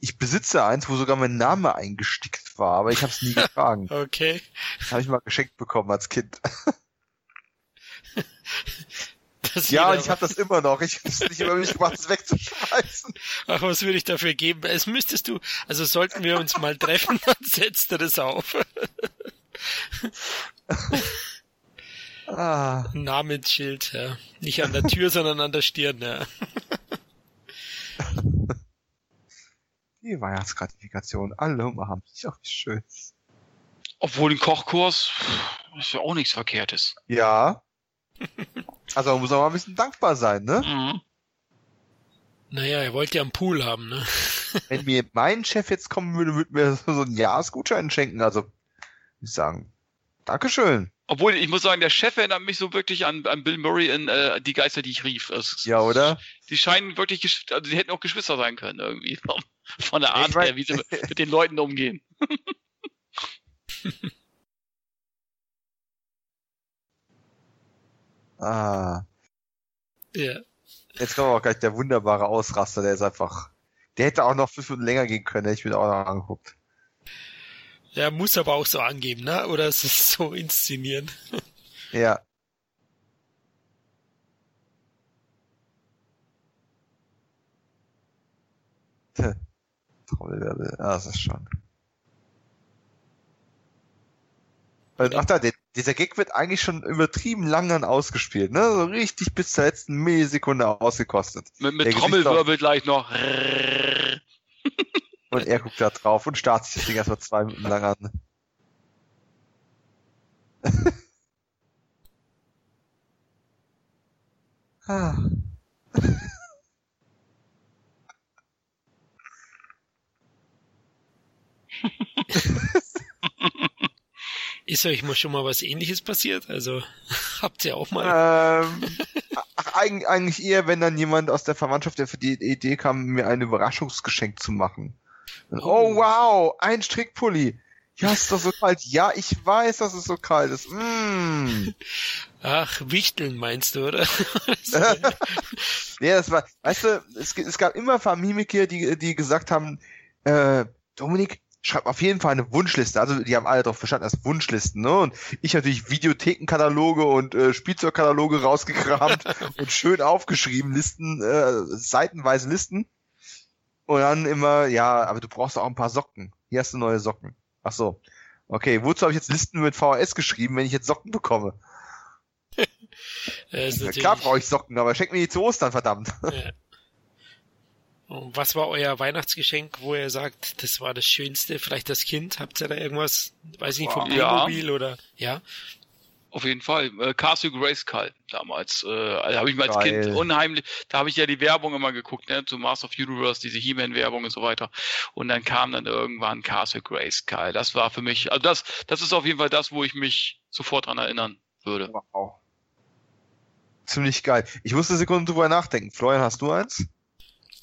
Ich besitze eins, wo sogar mein Name eingestickt war, aber ich habe es nie getragen. Okay. Das habe ich mal geschenkt bekommen als Kind. Das Ja, ich habe das immer noch. Ich habe es nicht über mich gemacht, es wegzuschmeißen. Ach, was würde ich dafür geben? Es müsstest du, also sollten wir uns mal treffen, dann setzt du das auf. Ah, Namensschild, ja. Nicht an der Tür, sondern an der Stirn, ja. die Weihnachtsgratifikation. Alle haben sich auch schön. Obwohl ein Kochkurs ist ja auch nichts Verkehrtes. Ja. Also man muss auch mal ein bisschen dankbar sein, ne? Mhm. Naja, er wollte ja einen Pool haben, ne? Wenn mir mein Chef jetzt kommen würde, würde mir so einen Jahresgutschein schenken. Also, ich sagen, Dankeschön. Obwohl, ich muss sagen, der Chef erinnert mich so wirklich an, an Bill Murray in äh, Die Geister, die ich rief. Es, Ja, oder? Die scheinen wirklich, also die hätten auch Geschwister sein können irgendwie. Von, von der Ich Art mein- her, wie sie mit, den Leuten umgehen. Ah, Ja. jetzt kommt auch gleich der wunderbare Ausraster, der ist einfach, der hätte auch noch fünf Minuten länger gehen können, hätte ich mir auch noch angeguckt. Er muss aber auch so angeben, ne? Oder es ist so inszenieren. Ja. Trommelwirbel, ah, das ist schon. Und ach da, der, dieser Gag wird eigentlich schon übertrieben lang dann ausgespielt, ne? So richtig bis zur letzten Millisekunde ausgekostet. Mit, mit Trommelwirbel gleich noch. Und er guckt da drauf und starrt sich das Ding erstmal zwei Minuten lang an. ah. Ist euch mal schon mal was ähnliches passiert? Also, habt ihr auch mal. Ähm, ach, eigentlich, eigentlich eher, wenn dann jemand aus der Verwandtschaft, der für die Idee kam, mir ein Überraschungsgeschenk zu machen. Oh. oh. wow, ein Strickpulli. Ja, ist doch so kalt. Ja, ich weiß, dass es so kalt ist. Mm. Ach, Wichteln meinst du, oder? Ja, das war, weißt du, es, es gab immer Familienmitglieder, die, die gesagt haben, äh, Dominik, schreibt auf jeden Fall eine Wunschliste. Also die haben alle darauf verstanden, als Wunschlisten. Ne? Und ich natürlich Videothekenkataloge und äh, Spielzeugkataloge rausgekramt und schön aufgeschrieben, Listen, äh, seitenweise Listen. Und dann immer, ja, aber du brauchst auch ein paar Socken. Hier hast du neue Socken. Ach so. Okay, wozu habe ich jetzt Listen mit VHS geschrieben, wenn ich jetzt Socken bekomme? ja, klar brauche ich Socken, aber schenk mir die zu Ostern, verdammt. Ja. Und was war euer Weihnachtsgeschenk, wo ihr sagt, das war das Schönste? Vielleicht das Kind? Habt ihr da irgendwas, weiß ich nicht, vom Playmobil ja. oder, ja? Auf jeden Fall. Äh, Castle Grayskull damals. Äh, also habe ich mal als Geil. Kind unheimlich, da habe ich ja die Werbung immer geguckt, ne, zu Master of Universe, diese He-Man-Werbung und so weiter. Und dann kam dann irgendwann Castle Grayskull. Das war für mich, also das, das ist auf jeden Fall das, wo ich mich sofort dran erinnern würde. Wow. Ziemlich geil. Ich musste Sekunden drüber nachdenken. Florian, hast du eins?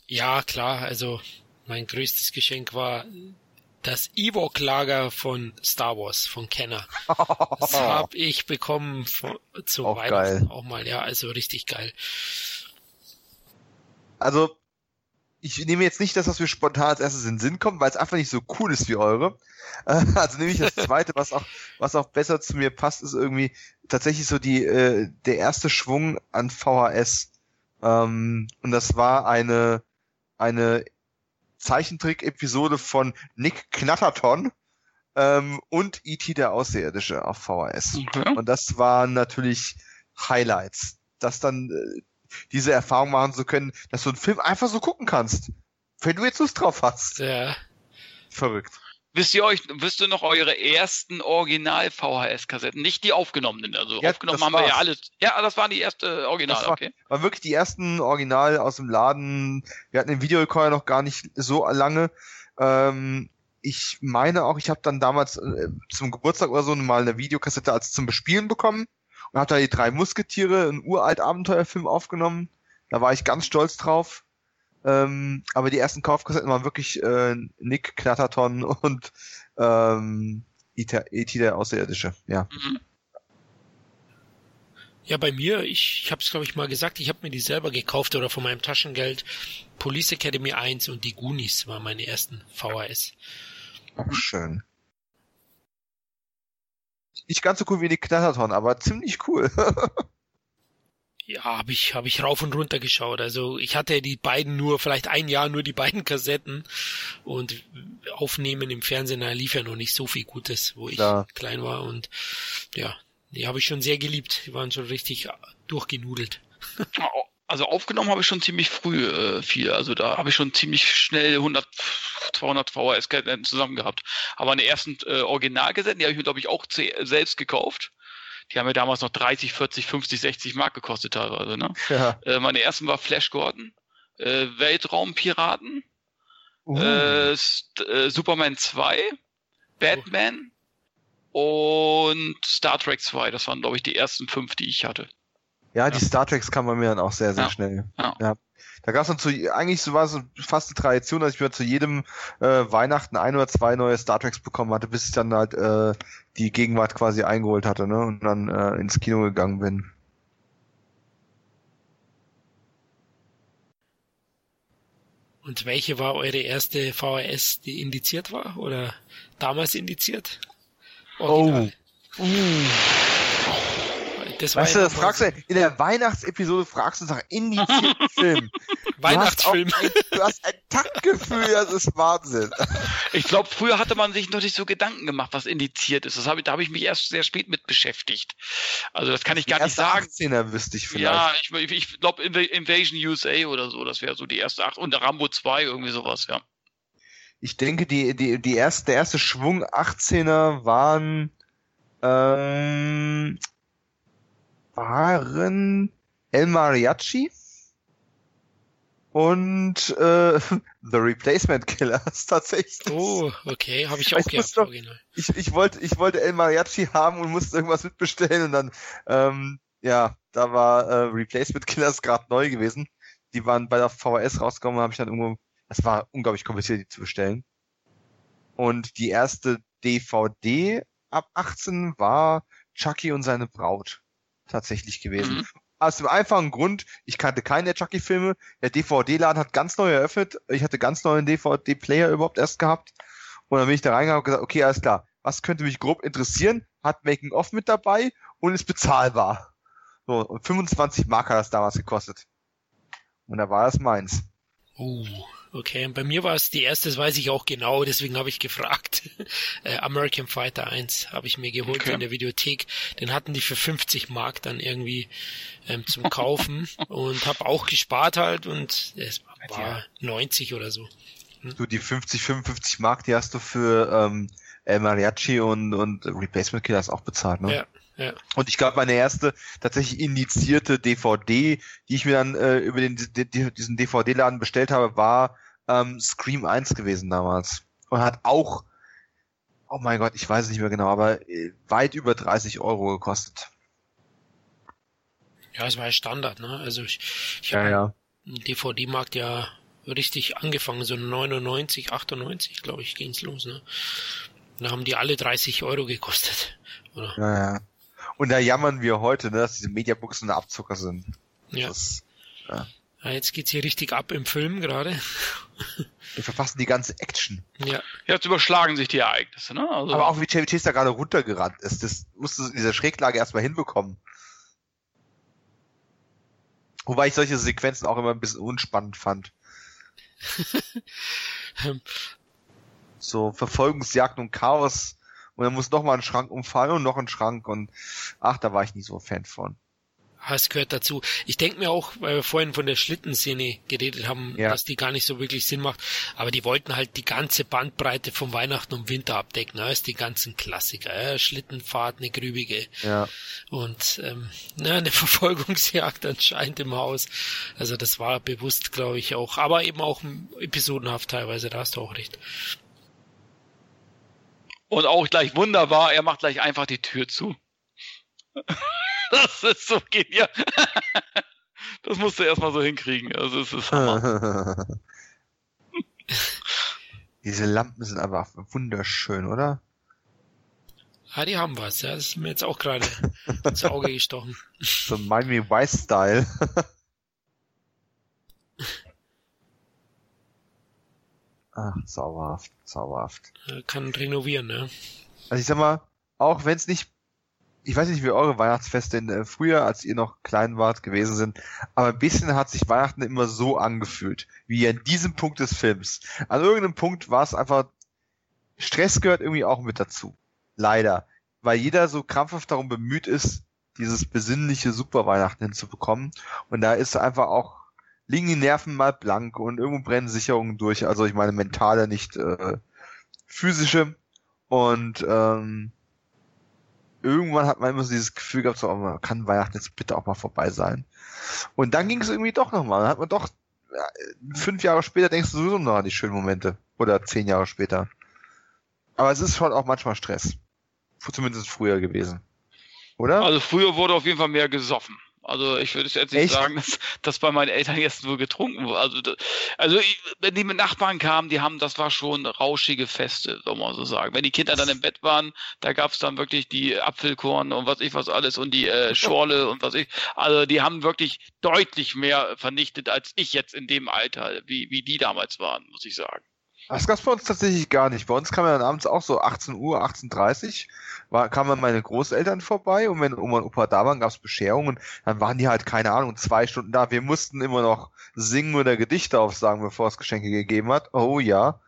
Ja, klar. Also mein größtes Geschenk war das Ewok-Lager von Star Wars, von Kenner. Das habe ich bekommen von, zu auch Weihnachten geil. auch mal, ja, also richtig geil. Also, ich nehme jetzt nicht das, was mir spontan als erstes in den Sinn kommt, weil es einfach nicht so cool ist wie eure. Also nehme ich das zweite, was auch, was auch besser zu mir passt, ist irgendwie tatsächlich so die, äh, der erste Schwung an VHS. Ähm, und das war eine, eine Zeichentrick-Episode von Nick Knatterton ähm, und E.T. der Außerirdische auf VHS. Okay. Und das waren natürlich Highlights, dass dann äh, diese Erfahrung machen zu können, dass du einen Film einfach so gucken kannst, wenn du jetzt Lust drauf hast. Ja. Verrückt. Wisst ihr euch, wisst ihr noch eure ersten Original-VHS-Kassetten? Nicht die aufgenommenen, also ja, aufgenommen haben war's. wir ja alles. Ja, das waren die erste Original, das war, okay. War wirklich die ersten Original aus dem Laden. Wir hatten den Videorekorder noch gar nicht so lange. Ähm, ich meine auch, ich habe dann damals äh, zum Geburtstag oder so mal eine Videokassette als zum Bespielen bekommen und habe da die drei Musketiere, einen uralt Abenteuerfilm aufgenommen. Da war ich ganz stolz drauf. Ähm, aber die ersten Kaufkassetten waren wirklich äh, Nick Knatterton und ähm, E.T. der Außerirdische, ja. Mhm. Ja, bei mir, ich, ich habe es glaube ich mal gesagt, ich habe mir die selber gekauft oder von meinem Taschengeld. Police Academy 1 und die Goonies waren meine ersten VHS. Auch schön. Nicht ganz so cool wie die Knatterton, aber ziemlich cool. Ja, habe ich, hab ich rauf und runter geschaut. Also ich hatte die beiden nur, vielleicht ein Jahr nur die beiden Kassetten und aufnehmen im Fernsehen, da lief ja noch nicht so viel Gutes, wo ich ja. klein war und ja, die habe ich schon sehr geliebt. Die waren schon richtig durchgenudelt. Also aufgenommen habe ich schon ziemlich früh äh, viel. Also da habe ich schon ziemlich schnell 100, 200 VHS-Kassetten zusammen gehabt. Aber eine ersten äh, Originalkassetten, die habe ich mir glaube ich auch selbst gekauft die haben ja damals noch 30, 40, 50, 60 Mark gekostet teilweise. Ne? Ja. Äh, meine ersten war Flash Gordon, äh, Weltraumpiraten, uh. äh, äh Superman 2, Batman uh. und Star Trek 2. Das waren, glaube ich, die ersten fünf, die ich hatte. Ja, die ja. Star Treks kann man mir dann auch sehr, sehr ja. schnell. Ja. Da gab es dann zu, eigentlich so war es fast eine Tradition, dass ich mir zu jedem äh, Weihnachten ein oder zwei neue Star Treks bekommen hatte, bis ich dann halt äh, die Gegenwart quasi eingeholt hatte, ne? Und dann äh, ins Kino gegangen bin. Und welche war eure erste VHS, die indiziert war? Oder damals indiziert? Original. Oh. Uh. Das weißt du, das fragst du, in der Weihnachtsepisode fragst du nach indizierten Film. Weihnachtsfilm. Du hast, ein, du hast ein Taktgefühl, das ist Wahnsinn. Ich glaube, früher hatte man sich noch nicht so Gedanken gemacht, was indiziert ist. Das hab ich, da habe ich mich erst sehr spät mit beschäftigt. Also das kann ich gar nicht sagen. 18er wüsste ich vielleicht. Ja, ich, ich glaube Invasion USA oder so, das wäre so die erste acht. Und Rambo 2, irgendwie sowas, ja. Ich denke, die, die, die erste, der erste Schwung 18er waren ähm, waren El Mariachi und äh, The Replacement Killers tatsächlich. Oh, okay, habe ich auch gehabt, noch, Ich, ich, wollte, ich wollte El Mariachi haben und musste irgendwas mitbestellen und dann, ähm, ja, da war äh, Replacement Killers gerade neu gewesen. Die waren bei der VHS rausgekommen, habe ich dann irgendwo, das war unglaublich kompliziert, die zu bestellen. Und die erste DVD ab 18 war Chucky und seine Braut tatsächlich gewesen. Mhm. Aus dem einfachen Grund, ich kannte keine Chucky-Filme. Der DVD-Laden hat ganz neu eröffnet. Ich hatte ganz neuen DVD-Player überhaupt erst gehabt. Und dann bin ich da reingegangen und gesagt, okay, alles klar, was könnte mich grob interessieren? Hat Making-of mit dabei und ist bezahlbar. So, und 25 Mark hat das damals gekostet. Und da war das meins. Uh, okay. Und bei mir war es die erste, das weiß ich auch genau, deswegen habe ich gefragt. äh, American Fighter 1 habe ich mir geholt okay. in der Videothek. Den hatten die für 50 Mark dann irgendwie ähm, zum Kaufen und habe auch gespart halt und es war 90 oder so. Hm? Du, die 50, 55 Mark, die hast du für ähm, El Mariachi und, und Replacement Killers auch bezahlt, ne? Ja. Ja. Und ich glaube, meine erste tatsächlich indizierte DVD, die ich mir dann äh, über den, die, diesen DVD-Laden bestellt habe, war ähm, Scream 1 gewesen damals. Und hat auch, oh mein Gott, ich weiß es nicht mehr genau, aber äh, weit über 30 Euro gekostet. Ja, es war ja Standard, ne? Also ich, ich ja, habe ja. DVD-Markt ja richtig angefangen, so 99, 98, glaube ich, ging's los, ne? Da haben die alle 30 Euro gekostet, oder? Ja, ja. Und da jammern wir heute, ne, dass diese Mediabooks eine Abzucker sind. Ja. Das, ja. Ja. Jetzt geht's hier richtig ab im Film gerade. Wir verfassen die ganze Action. Ja. Jetzt überschlagen sich die Ereignisse, ne? Also Aber auch wie Chevy Chase da gerade runtergerannt ist, das musste in dieser Schräglage erstmal hinbekommen. Wobei ich solche Sequenzen auch immer ein bisschen unspannend fand. so Verfolgungsjagd und Chaos und dann muss noch mal ein Schrank umfallen und noch ein Schrank und ach, da war ich nie so ein Fan von. Es gehört dazu. Ich denke mir auch, weil wir vorhin von der Schlittenszene geredet haben, ja. dass die gar nicht so wirklich Sinn macht. Aber die wollten halt die ganze Bandbreite von Weihnachten und Winter abdecken. Da ist die ganzen Klassiker. Ja? Schlittenfahrt, eine grübige. Ja. Und ähm, na, eine Verfolgungsjagd anscheinend im Haus. Also das war bewusst, glaube ich, auch. Aber eben auch episodenhaft teilweise, da hast du auch recht. Und auch gleich wunderbar, er macht gleich einfach die Tür zu. das ist so genial. das musst du erstmal so hinkriegen. Also es ist Hammer. Diese Lampen sind aber wunderschön, oder? Ah, die haben was, ja. Das ist mir jetzt auch gerade ins Auge gestochen. So Miami Vice Style. Ach, zauberhaft, zauberhaft. Kann renovieren, ne? Also ich sag mal, auch wenn es nicht, ich weiß nicht, wie eure Weihnachtsfeste in, äh, früher, als ihr noch klein wart, gewesen sind, aber ein bisschen hat sich Weihnachten immer so angefühlt, wie an diesem Punkt des Films. An irgendeinem Punkt war es einfach, Stress gehört irgendwie auch mit dazu. Leider. Weil jeder so krampfhaft darum bemüht ist, dieses besinnliche Superweihnachten hinzubekommen. Und da ist einfach auch liegen die Nerven mal blank und irgendwo brennen Sicherungen durch. Also ich meine mentale, nicht äh, physische. Und ähm, irgendwann hat man immer so dieses Gefühl gehabt, so, oh, kann Weihnachten jetzt bitte auch mal vorbei sein. Und dann ging es irgendwie doch nochmal. Dann hat man doch fünf Jahre später denkst du sowieso noch an die schönen Momente. Oder zehn Jahre später. Aber es ist schon auch manchmal Stress. Zumindest früher gewesen. Oder? Also früher wurde auf jeden Fall mehr gesoffen. Also ich würde jetzt nicht Echt? sagen, dass, dass bei meinen Eltern jetzt nur getrunken wurde. Also, also ich, wenn die mit Nachbarn kamen, die haben, das war schon rauschige Feste, soll man so sagen. Wenn die Kinder dann im Bett waren, da gab's dann wirklich die Apfelkorn und was ich was alles und die äh, Schorle und was ich. Also die haben wirklich deutlich mehr vernichtet als ich jetzt in dem Alter, wie, wie die damals waren, muss ich sagen. Das gab's bei uns tatsächlich gar nicht. Bei uns kam ja dann abends auch so 18 Uhr, 18.30 war, kamen meine Großeltern vorbei und wenn Oma und Opa da waren, gab's Bescherungen. Dann waren die halt, keine Ahnung, zwei Stunden da. Wir mussten immer noch singen oder Gedichte aufsagen, bevor es Geschenke gegeben hat. Oh ja.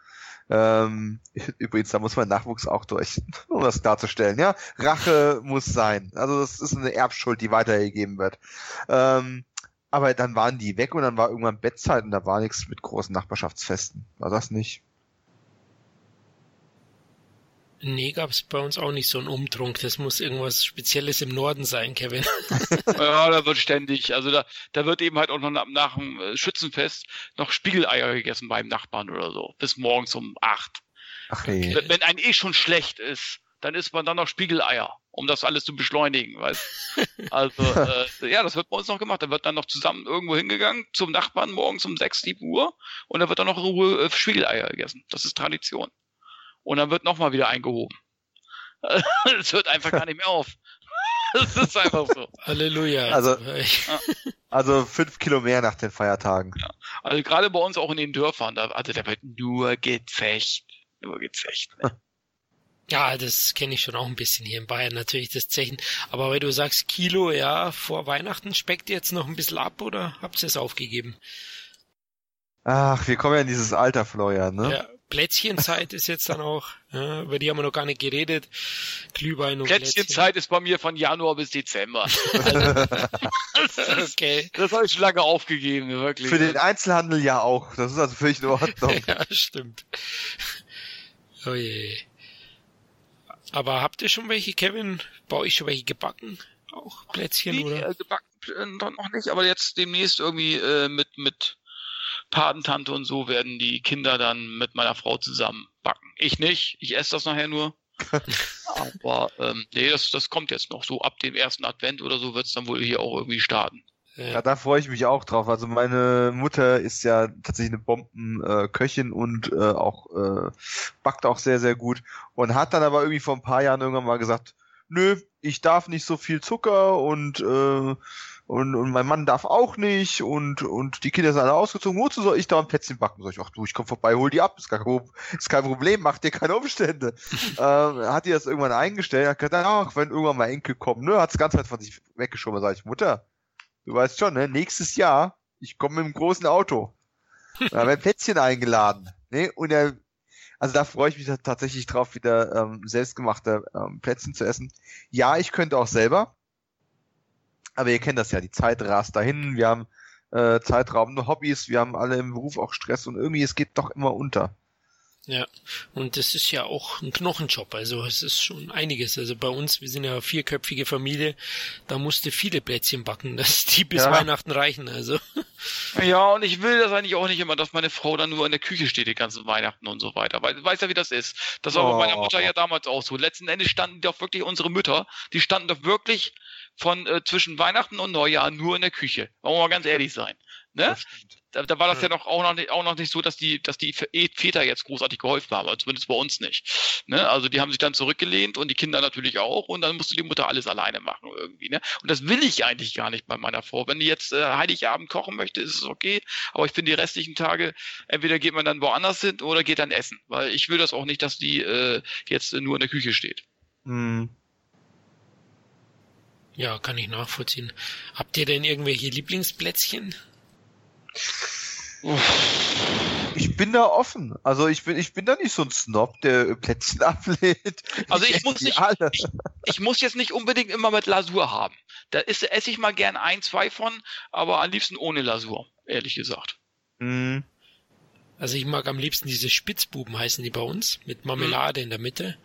Ähm, übrigens, da muss mein Nachwuchs auch durch, um das klarzustellen. Ja, Rache muss sein. Also das ist eine Erbschuld, die weitergegeben wird. Ähm, aber dann waren die weg und dann war irgendwann Bettzeit und da war nichts mit großen Nachbarschaftsfesten. War das nicht? Nee, gab es bei uns auch nicht so einen Umtrunk. Das muss irgendwas Spezielles im Norden sein, Kevin. ja, da wird ständig, also da, da wird eben halt auch noch nach, nach dem äh, Schützenfest noch Spiegeleier gegessen beim Nachbarn oder so. Bis morgens um acht. Ach. Wenn, wenn ein eh schon schlecht ist, dann isst man dann noch Spiegeleier, um das alles zu beschleunigen, weißt Also, äh, ja, das wird bei uns noch gemacht. Da wird dann noch zusammen irgendwo hingegangen zum Nachbarn morgens um sechs, sieben Uhr und da wird dann noch in Ruhe äh, Spiegeleier gegessen. Das ist Tradition und dann wird nochmal wieder eingehoben. Es hört einfach gar nicht mehr auf. Das ist einfach so. Halleluja. Also, also fünf Kilo mehr nach den Feiertagen. Ja. Also gerade bei uns auch in den Dörfern, da, also da wird nur Gefecht. Nur gezecht. Ne? Ja, das kenne ich schon auch ein bisschen hier in Bayern, natürlich das Zechen. Aber weil du sagst Kilo, ja, vor Weihnachten speckt ihr jetzt noch ein bisschen ab oder habt ihr es aufgegeben? Ach, wir kommen ja in dieses Alter, Florian, ne? Ja, Plätzchenzeit ist jetzt dann auch, ja, über die haben wir noch gar nicht geredet. Glühwein und Plätzchenzeit ist bei mir von Januar bis Dezember. das, okay. Das habe ich schon lange aufgegeben, wirklich. Für den Einzelhandel ja auch. Das ist also völlig in Ordnung. ja, stimmt. Oh je. Aber habt ihr schon welche, Kevin? Baue ich schon welche gebacken? Auch Plätzchen nee, oder? Äh, gebacken äh, noch nicht, aber jetzt demnächst irgendwie äh, mit mit Patentante und so werden die Kinder dann mit meiner Frau zusammen backen. Ich nicht, ich esse das nachher nur. aber ähm, nee, das, das kommt jetzt noch. So ab dem ersten Advent oder so wird es dann wohl hier auch irgendwie starten. Ja. da freue ich mich auch drauf. Also meine Mutter ist ja tatsächlich eine Bombenköchin äh, und äh, auch äh, backt auch sehr, sehr gut und hat dann aber irgendwie vor ein paar Jahren irgendwann mal gesagt, nö, ich darf nicht so viel Zucker und äh, und, und mein Mann darf auch nicht und und die Kinder sind alle ausgezogen. Wozu soll ich da ein Plätzchen backen? Sag ich, ach du, ich komm vorbei, hol die ab, ist, gar kein, ist kein Problem, mach dir keine Umstände. ähm, hat die das irgendwann eingestellt, hat gesagt, ach, wenn irgendwann mal Enkel kommen, ne, hat's ganz halt von sich weggeschoben. Sag ich, Mutter, du weißt schon, ne? Nächstes Jahr, ich komme mit einem großen Auto. Da werden Plätzchen eingeladen. Ne? Und er, also da freue ich mich tatsächlich drauf, wieder ähm, selbstgemachte ähm, Plätzchen zu essen. Ja, ich könnte auch selber. Aber ihr kennt das ja, die Zeit rast dahin. Wir haben äh, zeitraubende Hobbys, wir haben alle im Beruf auch Stress und irgendwie es geht doch immer unter. Ja, und das ist ja auch ein Knochenjob, also es ist schon einiges. Also bei uns, wir sind ja eine vierköpfige Familie, da musste viele Plätzchen backen, dass die bis ja. Weihnachten reichen, also. Ja, und ich will das eigentlich auch nicht immer, dass meine Frau dann nur in der Küche steht die ganzen Weihnachten und so weiter, weil weiß ja, wie das ist. Das war oh. bei meiner Mutter ja damals auch so. Letzten Endes standen doch wirklich unsere Mütter, die standen doch wirklich von äh, zwischen Weihnachten und Neujahr nur in der Küche. Wollen wir mal ganz ehrlich sein. Ne? Da, da war das ja. ja noch auch noch nicht, auch noch nicht so, dass die, dass die eh, Väter jetzt großartig geholfen haben, also zumindest bei uns nicht. Ne? Also die haben sich dann zurückgelehnt und die Kinder natürlich auch und dann musste die Mutter alles alleine machen irgendwie. Ne? Und das will ich eigentlich gar nicht bei meiner Frau. Wenn die jetzt äh, Heiligabend kochen möchte, ist es okay, aber ich finde die restlichen Tage, entweder geht man dann woanders hin oder geht dann essen, weil ich will das auch nicht, dass die äh, jetzt nur in der Küche steht. Hm. Ja, kann ich nachvollziehen. Habt ihr denn irgendwelche Lieblingsplätzchen? Ich bin da offen. Also ich bin, ich bin da nicht so ein Snob, der Plätzchen ablehnt. Also ich, ich muss nicht, ich, ich, muss jetzt nicht unbedingt immer mit Lasur haben. Da ist, esse ich mal gern ein, zwei von, aber am liebsten ohne Lasur, ehrlich gesagt. Mhm. Also ich mag am liebsten diese Spitzbuben heißen die bei uns, mit Marmelade mhm. in der Mitte.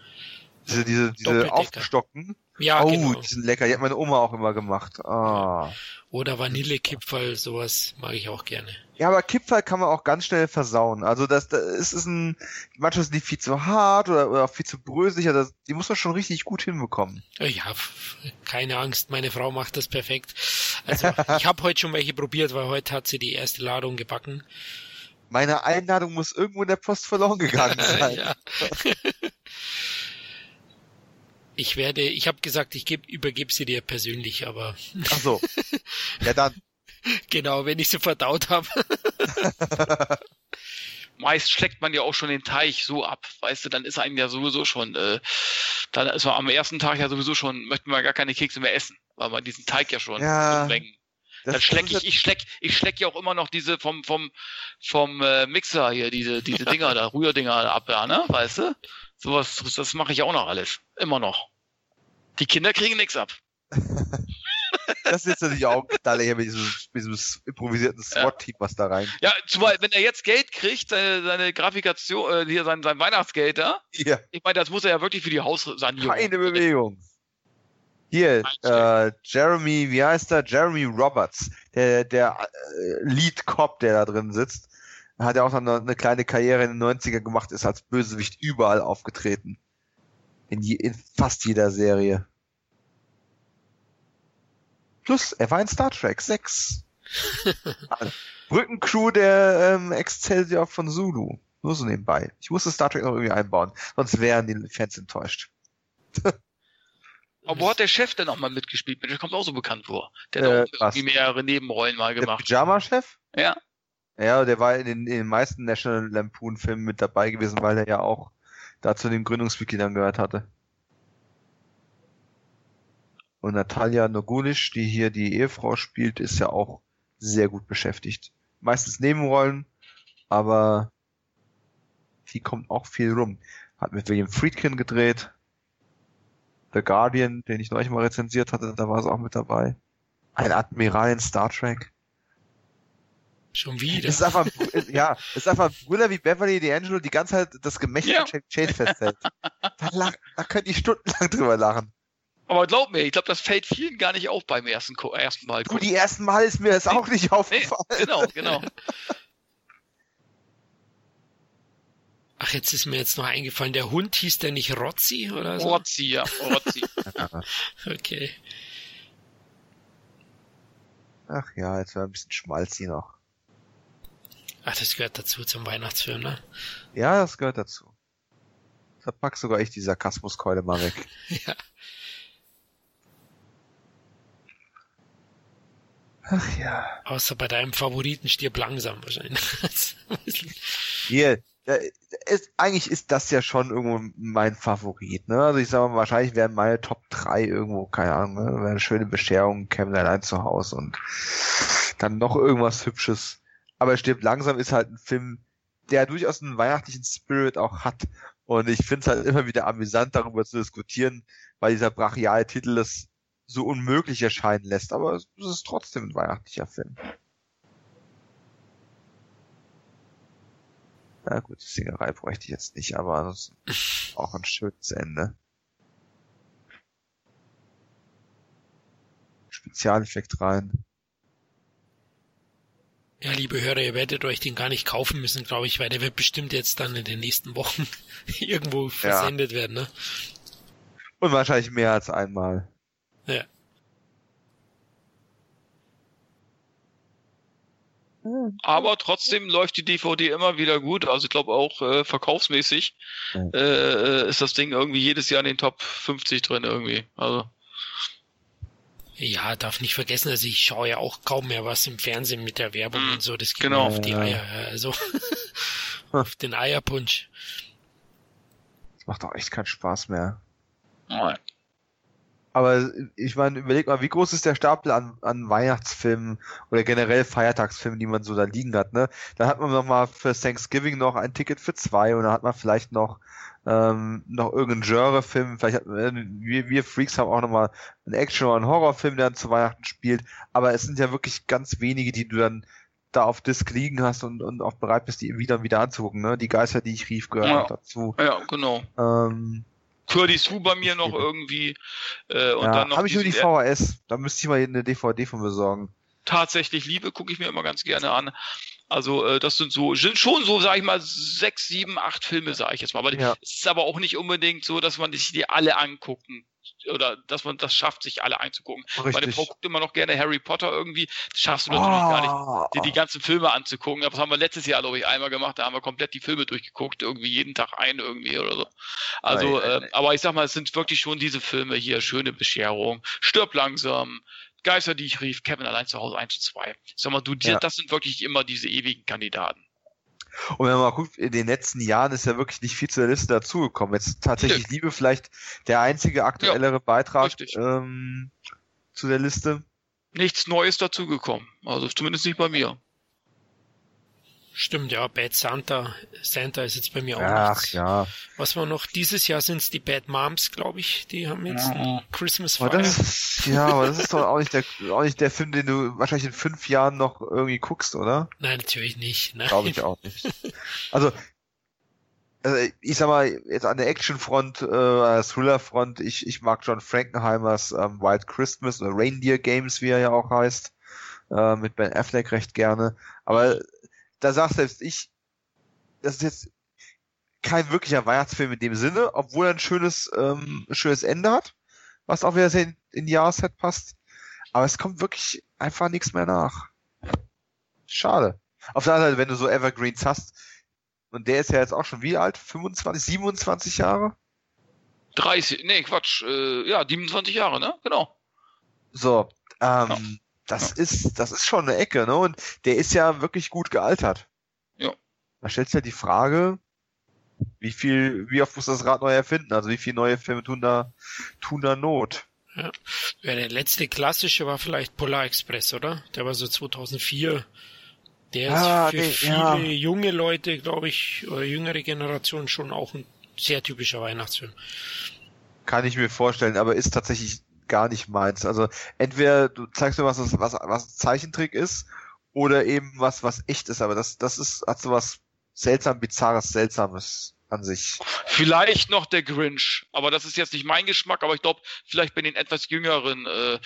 Diese, diese, diese aufgestockten. Ja, oh, genau. die sind lecker. Die hat meine Oma auch immer gemacht. Ah. Oder Vanillekipferl, sowas mag ich auch gerne. Ja, aber Kipferl kann man auch ganz schnell versauen. Also das, das ist, ist ein, manchmal sind die viel zu hart oder, oder viel zu bröselig. Also die muss man schon richtig gut hinbekommen. Ja, keine Angst, meine Frau macht das perfekt. Also ich habe heute schon welche probiert, weil heute hat sie die erste Ladung gebacken. Meine Einladung muss irgendwo in der Post verloren gegangen sein. ja. Ich werde, ich habe gesagt, ich geb, übergebe sie dir persönlich, aber. Ach so. Ja dann. genau, wenn ich sie verdaut habe. Meist schlägt man ja auch schon den Teich so ab, weißt du, dann ist einem ja sowieso schon, äh, dann ist man am ersten Tag ja sowieso schon, möchten wir gar keine Kekse mehr essen, weil man diesen Teig ja schon ja, dann schleck ich, ich schleck, ich schleck ja auch immer noch diese vom, vom, vom äh, Mixer hier, diese, diese Dinger da, Rührdinger ab, ja, ne, weißt du? Sowas, das mache ich auch noch alles. Immer noch. Die Kinder kriegen nichts ab. das ist jetzt natürlich auch Knalle hier mit diesem, mit diesem improvisierten SWAT-Team, was da rein. Ja, zumal, wenn er jetzt Geld kriegt, seine, seine Grafikation, äh, hier sein, sein Weihnachtsgeld da. Ja. Ich meine, das muss er ja wirklich für die Haussanierung. Keine Bewegung. Hier, äh, Jeremy, wie heißt er? Jeremy Roberts, der, der äh, Lead-Cop, der da drin sitzt hat er auch noch eine, kleine Karriere in den 90er gemacht, ist als Bösewicht überall aufgetreten. In, je, in fast jeder Serie. Plus, er war in Star Trek 6. Brückencrew der ähm, Excelsior von Zulu. Nur so nebenbei. Ich musste Star Trek noch irgendwie einbauen, sonst wären die Fans enttäuscht. Aber wo hat der Chef denn auch mal mitgespielt? Der kommt auch so bekannt vor. Der hat äh, auch irgendwie mehrere Nebenrollen mal gemacht. Der Pyjama-Chef? Ja. Ja, der war in den, in den meisten National Lampoon-Filmen mit dabei gewesen, weil er ja auch da zu den Gründungsmitgliedern gehört hatte. Und Natalia Nogunisch, die hier die Ehefrau spielt, ist ja auch sehr gut beschäftigt. Meistens Nebenrollen, aber die kommt auch viel rum. Hat mit William Friedkin gedreht. The Guardian, den ich neulich mal rezensiert hatte, da war sie auch mit dabei. Ein Admiral in Star Trek. Schon wieder. Es ist einfach, ja, es ist einfach ein Brüller wie Beverly D'Angelo die ganze Zeit das Gemächt Ja. von Chase festhält. Da, lach, da könnt ihr stundenlang drüber lachen. Aber glaub mir, ich glaube, das fällt vielen gar nicht auf beim ersten, ersten Mal. Du, die ersten Mal ist mir das auch nicht nee, aufgefallen. genau, genau. Ach, jetzt ist mir jetzt noch eingefallen, der Hund hieß der nicht Rotzi oder so? Rotzi, ja, Rotzi. Okay. Ach ja, jetzt war ein bisschen Schmalzi noch. Ach, das gehört dazu zum Weihnachtsfilm, ne? Ja, das gehört dazu. Da pack sogar ich die Sarkasmuskeule mal weg. Ja. Ach ja. Außer bei deinem Favoriten stirb langsam wahrscheinlich. Hier, ist, eigentlich ist das ja schon irgendwo mein Favorit, ne? Also ich sag mal, wahrscheinlich wären meine Top 3 irgendwo, keine Ahnung, ne? Wäre eine schöne Bescherung, Kevin allein zu Hause und dann noch irgendwas Hübsches. Aber stirbt langsam ist halt ein Film, der durchaus einen weihnachtlichen Spirit auch hat. Und ich finde es halt immer wieder amüsant, darüber zu diskutieren, weil dieser brachiale Titel das so unmöglich erscheinen lässt. Aber es ist trotzdem ein weihnachtlicher Film. Na gut, die Singerei bräuchte ich jetzt nicht, aber das ist auch ein schönes Ende. Spezialeffekt rein. Ja, liebe Hörer, ihr werdet euch den gar nicht kaufen müssen, glaube ich, weil der wird bestimmt jetzt dann in den nächsten Wochen irgendwo versendet werden, ne? Und wahrscheinlich mehr als einmal. Ja. Aber trotzdem läuft die DVD immer wieder gut. Also ich glaube auch äh, verkaufsmäßig Ja. äh, ist das Ding irgendwie jedes Jahr in den Top 50 drin irgendwie. Also Ja, darf nicht vergessen, also ich schaue ja auch kaum mehr was im Fernsehen mit der Werbung Mhm, und so, das geht genau. mir auf die. Eier, also auf den Eierpunsch. Das macht auch echt keinen Spaß mehr. nein. Aber ich meine, überleg mal, wie groß ist der Stapel an, an Weihnachtsfilmen oder generell Feiertagsfilmen, die man so da liegen hat, ne? Da hat man noch mal für Thanksgiving noch ein Ticket für zwei und dann hat man vielleicht noch ähm, noch irgendeinen Genre-Film, vielleicht hat man, wir, wir Freaks haben auch noch mal einen Action- oder einen Horrorfilm, der dann zu Weihnachten spielt, aber es sind ja wirklich ganz wenige, die du dann da auf Disc liegen hast und, und auch bereit bist, die wieder und wieder anzugucken, ne? Die Geister, die ich rief, gehören Ja. auch dazu. Ja, genau. Ähm, Curtis Hu bei mir noch irgendwie äh, und ja, dann noch habe ich nur die VHS, da müsste ich mal eine DVD von besorgen. tatsächlich Liebe gucke ich mir immer ganz gerne an. Also äh, das sind so sind schon so sage ich mal sechs, sieben, acht Filme sage ich jetzt mal. Aber Ja. es ist aber auch nicht unbedingt so, dass man sich die alle angucken oder dass man das schafft, sich alle einzugucken. Meine Richtig. Frau guckt immer noch gerne Harry Potter irgendwie. Das schaffst du natürlich gar nicht. Ah, Die, die ganzen Filme anzugucken. Das haben wir letztes Jahr, glaube ich, einmal gemacht. Da haben wir komplett die Filme durchgeguckt, irgendwie jeden Tag ein irgendwie oder so. Also, Ei, ei, äh, aber ich sag mal, es sind wirklich schon diese Filme hier, schöne Bescherung, stirb langsam, Geister, die ich rief, Kevin allein zu Hause 1 zu 2. Ich sag mal, du, Ja. das sind wirklich immer diese ewigen Kandidaten. Und wenn man mal guckt, in den letzten Jahren ist ja wirklich nicht viel zu der Liste dazugekommen. Jetzt tatsächlich Liebe vielleicht der einzige aktuellere Beitrag richtig. ähm, zu der Liste. Nichts Neues dazugekommen. Also zumindest nicht bei mir. Stimmt, ja, Bad Santa, Santa ist jetzt bei mir auch Ach nichts. ja. Was war noch? Dieses Jahr sind's die Bad Moms, glaube ich, die haben jetzt ein Christmas Aber Fire. das ist, ja, aber das ist doch auch nicht der, auch nicht der Film, den du wahrscheinlich in fünf Jahren noch irgendwie guckst, oder? Nein, natürlich nicht. Glaube ich auch nicht. Also, also ich sag mal, jetzt an der Actionfront, äh, an der Thriller-Front, ich, ich mag John Frankenheimers ähm, Wild Christmas oder Reindeer Games, wie er ja auch heißt, äh, mit Ben Affleck recht gerne. Aber da sagt selbst ich, das ist jetzt kein wirklicher Weihnachtsfilm in dem Sinne, obwohl er ein schönes, ähm, schönes Ende hat, was auch wieder sehr in, in die Jahreszeit passt. Aber es kommt wirklich einfach nichts mehr nach. Schade. Auf der anderen Seite, wenn du so Evergreens hast, und der ist ja jetzt auch schon wie alt? 25, 27 Jahre? 30, nee, Quatsch, äh, ja, 27 Jahre, ne? Genau. So, ähm, Ja. Das ist, das ist schon eine Ecke, ne? Und der ist ja wirklich gut gealtert. Ja. Da stellt sich ja die Frage, Wie viel, wie oft muss das Rad neu erfinden? Also wie viele neue Filme tun da, tun da Not? Ja. ja, der letzte klassische war vielleicht Polar Express, oder? Der war so 2004. Der ah, ist für nee, viele ja. junge Leute, glaube ich, oder jüngere Generationen schon auch ein sehr typischer Weihnachtsfilm. Kann ich mir vorstellen, aber ist tatsächlich gar nicht meins. Also entweder du zeigst mir was, was, was Zeichentrick ist, oder eben was, was echt ist, aber das, das ist, hat so was seltsam, bizarres, seltsames an sich. Vielleicht noch der Grinch, aber das ist jetzt nicht mein Geschmack, aber ich glaube, vielleicht bei den etwas jüngeren, äh,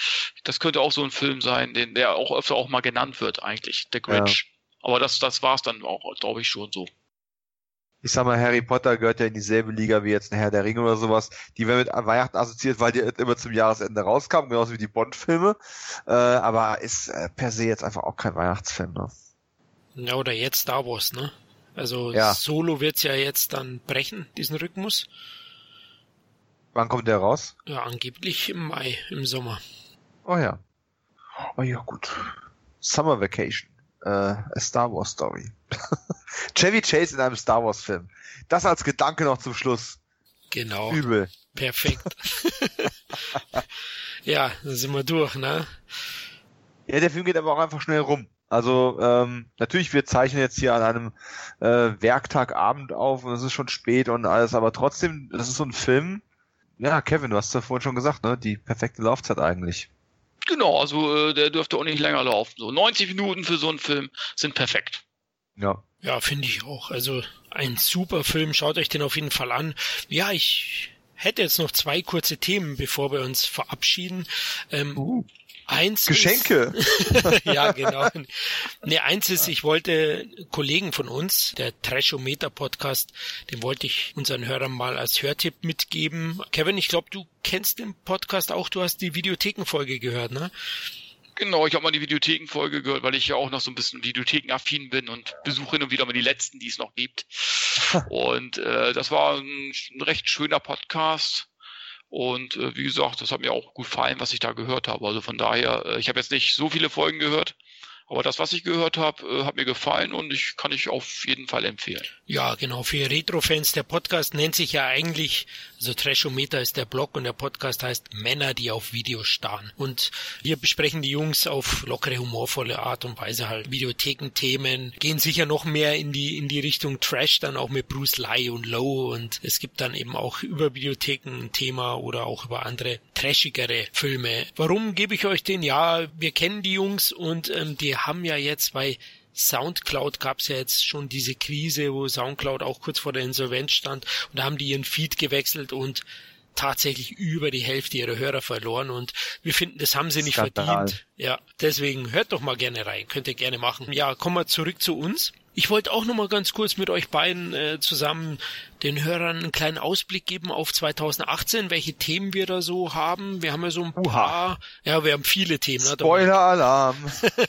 das könnte auch so ein Film sein, den der auch öfter auch mal genannt wird eigentlich, der Grinch. Ja. Aber das, das war es dann auch, glaube ich, schon so. Ich sag mal, Harry Potter gehört ja in dieselbe Liga wie jetzt ein Herr der Ringe oder sowas. Die werden mit Weihnachten assoziiert, weil die immer zum Jahresende rauskamen, genauso wie die Bond-Filme. Äh, aber ist äh, per se jetzt einfach auch kein Weihnachtsfilm, ne? Ja, oder jetzt Star Wars, ne? Also ja. Solo wird's ja jetzt dann brechen, diesen Rhythmus. Wann kommt der raus? Ja, angeblich im Mai, im Sommer. Oh ja. Oh ja, gut. Summer Vacation. Äh, a Star Wars Story. Chevy Chase in einem Star Wars Film. Das als Gedanke noch zum Schluss. Genau. Übel. Perfekt. ja, dann sind wir durch, ne? Ja, der Film geht aber auch einfach schnell rum. Also ähm, natürlich, wir zeichnen jetzt hier an einem äh, Werktagabend auf und es ist schon spät und alles, aber trotzdem, das ist so ein Film. Ja, Kevin, du hast ja vorhin schon gesagt, ne? Die perfekte Laufzeit eigentlich. Genau, also äh, der dürfte auch nicht länger laufen. So 90 Minuten für so einen Film sind perfekt. Ja. Ja, finde ich auch. Also ein super Film. Schaut euch den auf jeden Fall an. Ja, ich hätte jetzt noch zwei kurze Themen, bevor wir uns verabschieden. Ähm, uh. Eins Geschenke. Ist, ja, genau. Nee, eins ist, ich wollte Kollegen von uns, der Trashometer Podcast, den wollte ich unseren Hörern mal als Hörtipp mitgeben. Kevin, ich glaube, du kennst den Podcast auch, du hast die Videothekenfolge gehört, ne? Genau, ich habe mal die Videothekenfolge gehört, weil ich ja auch noch so ein bisschen Videothekenaffin bin und besuche hin und wieder mal die letzten, die es noch gibt. und äh, das war ein, ein recht schöner Podcast und äh, wie gesagt, das hat mir auch gut gefallen, was ich da gehört habe. Also von daher, äh, ich habe jetzt nicht so viele Folgen gehört, aber das, was ich gehört habe, äh, hat mir gefallen und ich kann ich auf jeden Fall empfehlen. Ja, genau. Für Retro-Fans, der Podcast nennt sich ja eigentlich, also Trashometer ist der Blog und der Podcast heißt Männer, die auf Videos starren. Und hier besprechen die Jungs auf lockere, humorvolle Art und Weise halt Videothekenthemen, gehen sicher noch mehr in die, in die Richtung Trash, dann auch mit Bruce Lee und Low und es gibt dann eben auch über Videotheken ein Thema oder auch über andere trashigere Filme. Warum gebe ich euch den? Ja, wir kennen die Jungs und ähm, die haben ja jetzt bei Soundcloud gab es ja jetzt schon diese Krise, wo Soundcloud auch kurz vor der Insolvenz stand und da haben die ihren Feed gewechselt und tatsächlich über die Hälfte ihrer Hörer verloren und wir finden, das haben sie nicht Skandal. verdient. Ja, deswegen hört doch mal gerne rein, könnt ihr gerne machen. Ja, kommen wir zurück zu uns. Ich wollte auch noch mal ganz kurz mit euch beiden äh, zusammen den Hörern einen kleinen Ausblick geben auf 2018, welche Themen wir da so haben. Wir haben ja so ein paar, ja, wir haben viele Themen. Ne? Spoiler-Alarm.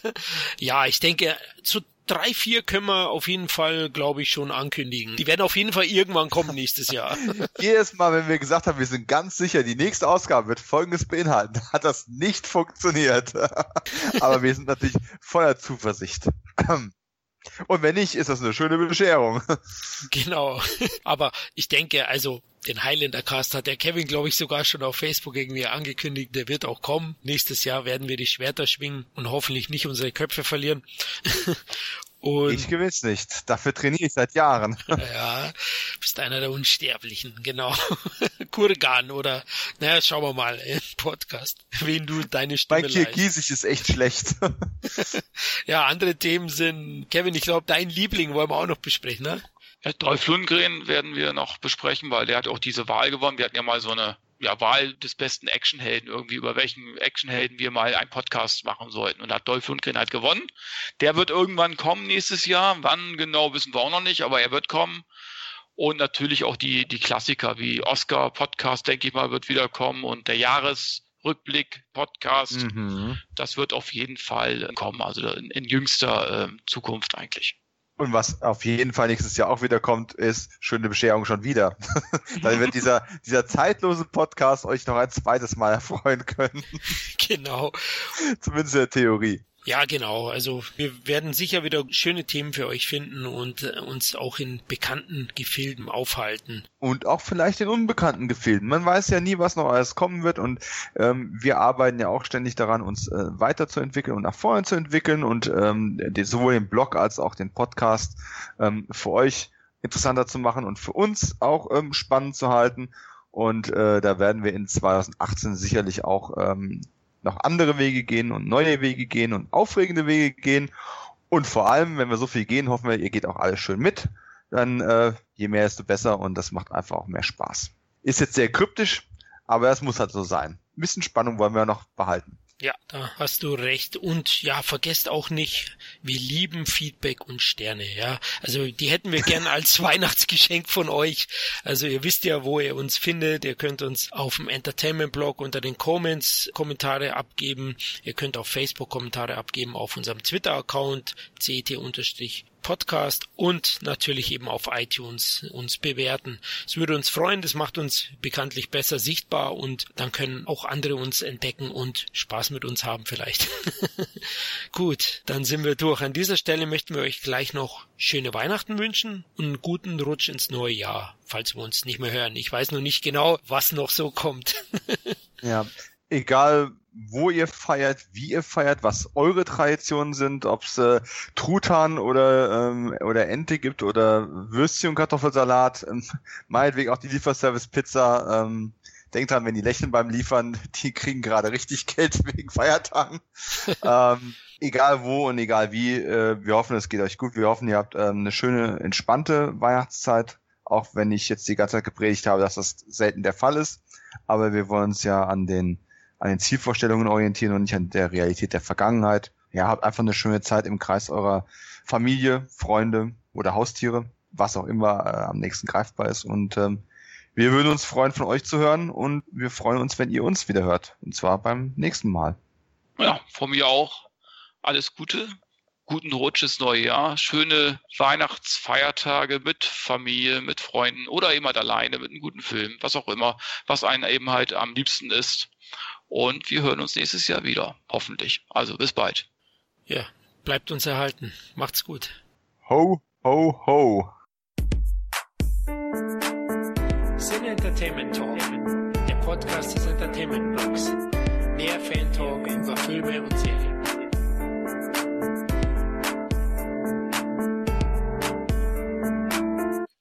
ja, ich denke, zu drei, vier können wir auf jeden Fall, glaube ich, schon ankündigen. Die werden auf jeden Fall irgendwann kommen nächstes Jahr. Jedes Mal, wenn wir gesagt haben, wir sind ganz sicher, die nächste Ausgabe wird Folgendes beinhalten, hat das nicht funktioniert. Aber wir sind natürlich voller Zuversicht. Und wenn nicht, ist das eine schöne Bescherung. Genau. Aber ich denke, also den Highlander Cast hat der Kevin, glaube ich, sogar schon auf Facebook irgendwie angekündigt. Der wird auch kommen. Nächstes Jahr werden wir die Schwerter schwingen und hoffentlich nicht unsere Köpfe verlieren. Und ich gewiss nicht. Dafür trainiere ich seit Jahren. Ja, bist einer der Unsterblichen, genau. Kurgan oder, naja, schauen wir mal im Podcast, wen du deine Stimme Mein Kirgisisch ist echt schlecht. ja, andere Themen sind, Kevin, ich glaube, dein Liebling wollen wir auch noch besprechen, ne? Ja, Dolph Lundgren werden wir noch besprechen, weil der hat auch diese Wahl gewonnen. Wir hatten ja mal so eine ja, Wahl des besten Actionhelden, irgendwie über welchen Actionhelden wir mal einen Podcast machen sollten. Und hat Dolph Lundgren halt gewonnen. Der wird irgendwann kommen nächstes Jahr. Wann genau wissen wir auch noch nicht, aber er wird kommen. Und natürlich auch die, die Klassiker wie Oscar Podcast, denke ich mal, wird wieder kommen und der Jahresrückblick Podcast. Mhm. Das wird auf jeden Fall kommen, also in, in jüngster äh, Zukunft eigentlich. Und was auf jeden Fall nächstes Jahr auch wieder kommt, ist schöne Bescherung schon wieder. Dann wird dieser, dieser zeitlose Podcast euch noch ein zweites Mal erfreuen können. Genau. Zumindest in der Theorie. Ja, genau. Also wir werden sicher wieder schöne Themen für euch finden und äh, uns auch in bekannten Gefilden aufhalten. Und auch vielleicht in unbekannten Gefilden. Man weiß ja nie, was noch alles kommen wird und ähm, wir arbeiten ja auch ständig daran, uns äh, weiterzuentwickeln und nach vorne zu entwickeln und ähm, die, sowohl den Blog als auch den Podcast ähm, für euch interessanter zu machen und für uns auch ähm, spannend zu halten. Und äh, da werden wir in 2018 sicherlich auch ähm, noch andere Wege gehen und neue Wege gehen und aufregende Wege gehen. Und vor allem, wenn wir so viel gehen, hoffen wir, ihr geht auch alles schön mit. Dann äh, je mehr, desto besser und das macht einfach auch mehr Spaß. Ist jetzt sehr kryptisch, aber es muss halt so sein. Ein bisschen Spannung wollen wir noch behalten. Ja, da hast du recht. Und ja, vergesst auch nicht, wir lieben Feedback und Sterne, ja. Also die hätten wir gern als Weihnachtsgeschenk von euch. Also ihr wisst ja, wo ihr uns findet. Ihr könnt uns auf dem Entertainment-Blog unter den Comments Kommentare abgeben. Ihr könnt auf Facebook Kommentare abgeben, auf unserem Twitter-Account cet Podcast und natürlich eben auf iTunes uns bewerten. Es würde uns freuen, das macht uns bekanntlich besser sichtbar und dann können auch andere uns entdecken und Spaß mit uns haben vielleicht. Gut, dann sind wir durch. An dieser Stelle möchten wir euch gleich noch schöne Weihnachten wünschen und einen guten Rutsch ins neue Jahr, falls wir uns nicht mehr hören. Ich weiß noch nicht genau, was noch so kommt. ja, egal wo ihr feiert, wie ihr feiert, was eure Traditionen sind, ob es äh, Truthahn oder, ähm, oder Ente gibt oder Würstchen und Kartoffelsalat, ähm, meinetwegen auch die Lieferservice-Pizza. Ähm, denkt dran, wenn die lächeln beim Liefern, die kriegen gerade richtig Geld wegen Feiertagen. ähm, egal wo und egal wie, äh, wir hoffen, es geht euch gut. Wir hoffen, ihr habt ähm, eine schöne, entspannte Weihnachtszeit, auch wenn ich jetzt die ganze Zeit gepredigt habe, dass das selten der Fall ist. Aber wir wollen uns ja an den an den Zielvorstellungen orientieren und nicht an der Realität der Vergangenheit. Ja, habt einfach eine schöne Zeit im Kreis eurer Familie, Freunde oder Haustiere, was auch immer äh, am nächsten greifbar ist. Und ähm, wir würden uns freuen, von euch zu hören und wir freuen uns, wenn ihr uns wieder hört. Und zwar beim nächsten Mal. Ja, von mir auch. Alles Gute. Guten Rutsch ins neue Jahr. Schöne Weihnachtsfeiertage mit Familie, mit Freunden oder eben halt alleine mit einem guten Film, was auch immer, was einem eben halt am liebsten ist. Und wir hören uns nächstes Jahr wieder, hoffentlich. Also bis bald. Ja, bleibt uns erhalten. Macht's gut. Ho, ho, ho. Sin Entertainment Talk, der Podcast des Entertainment Blogs. Mehr Fan Talk über Filme und Serien.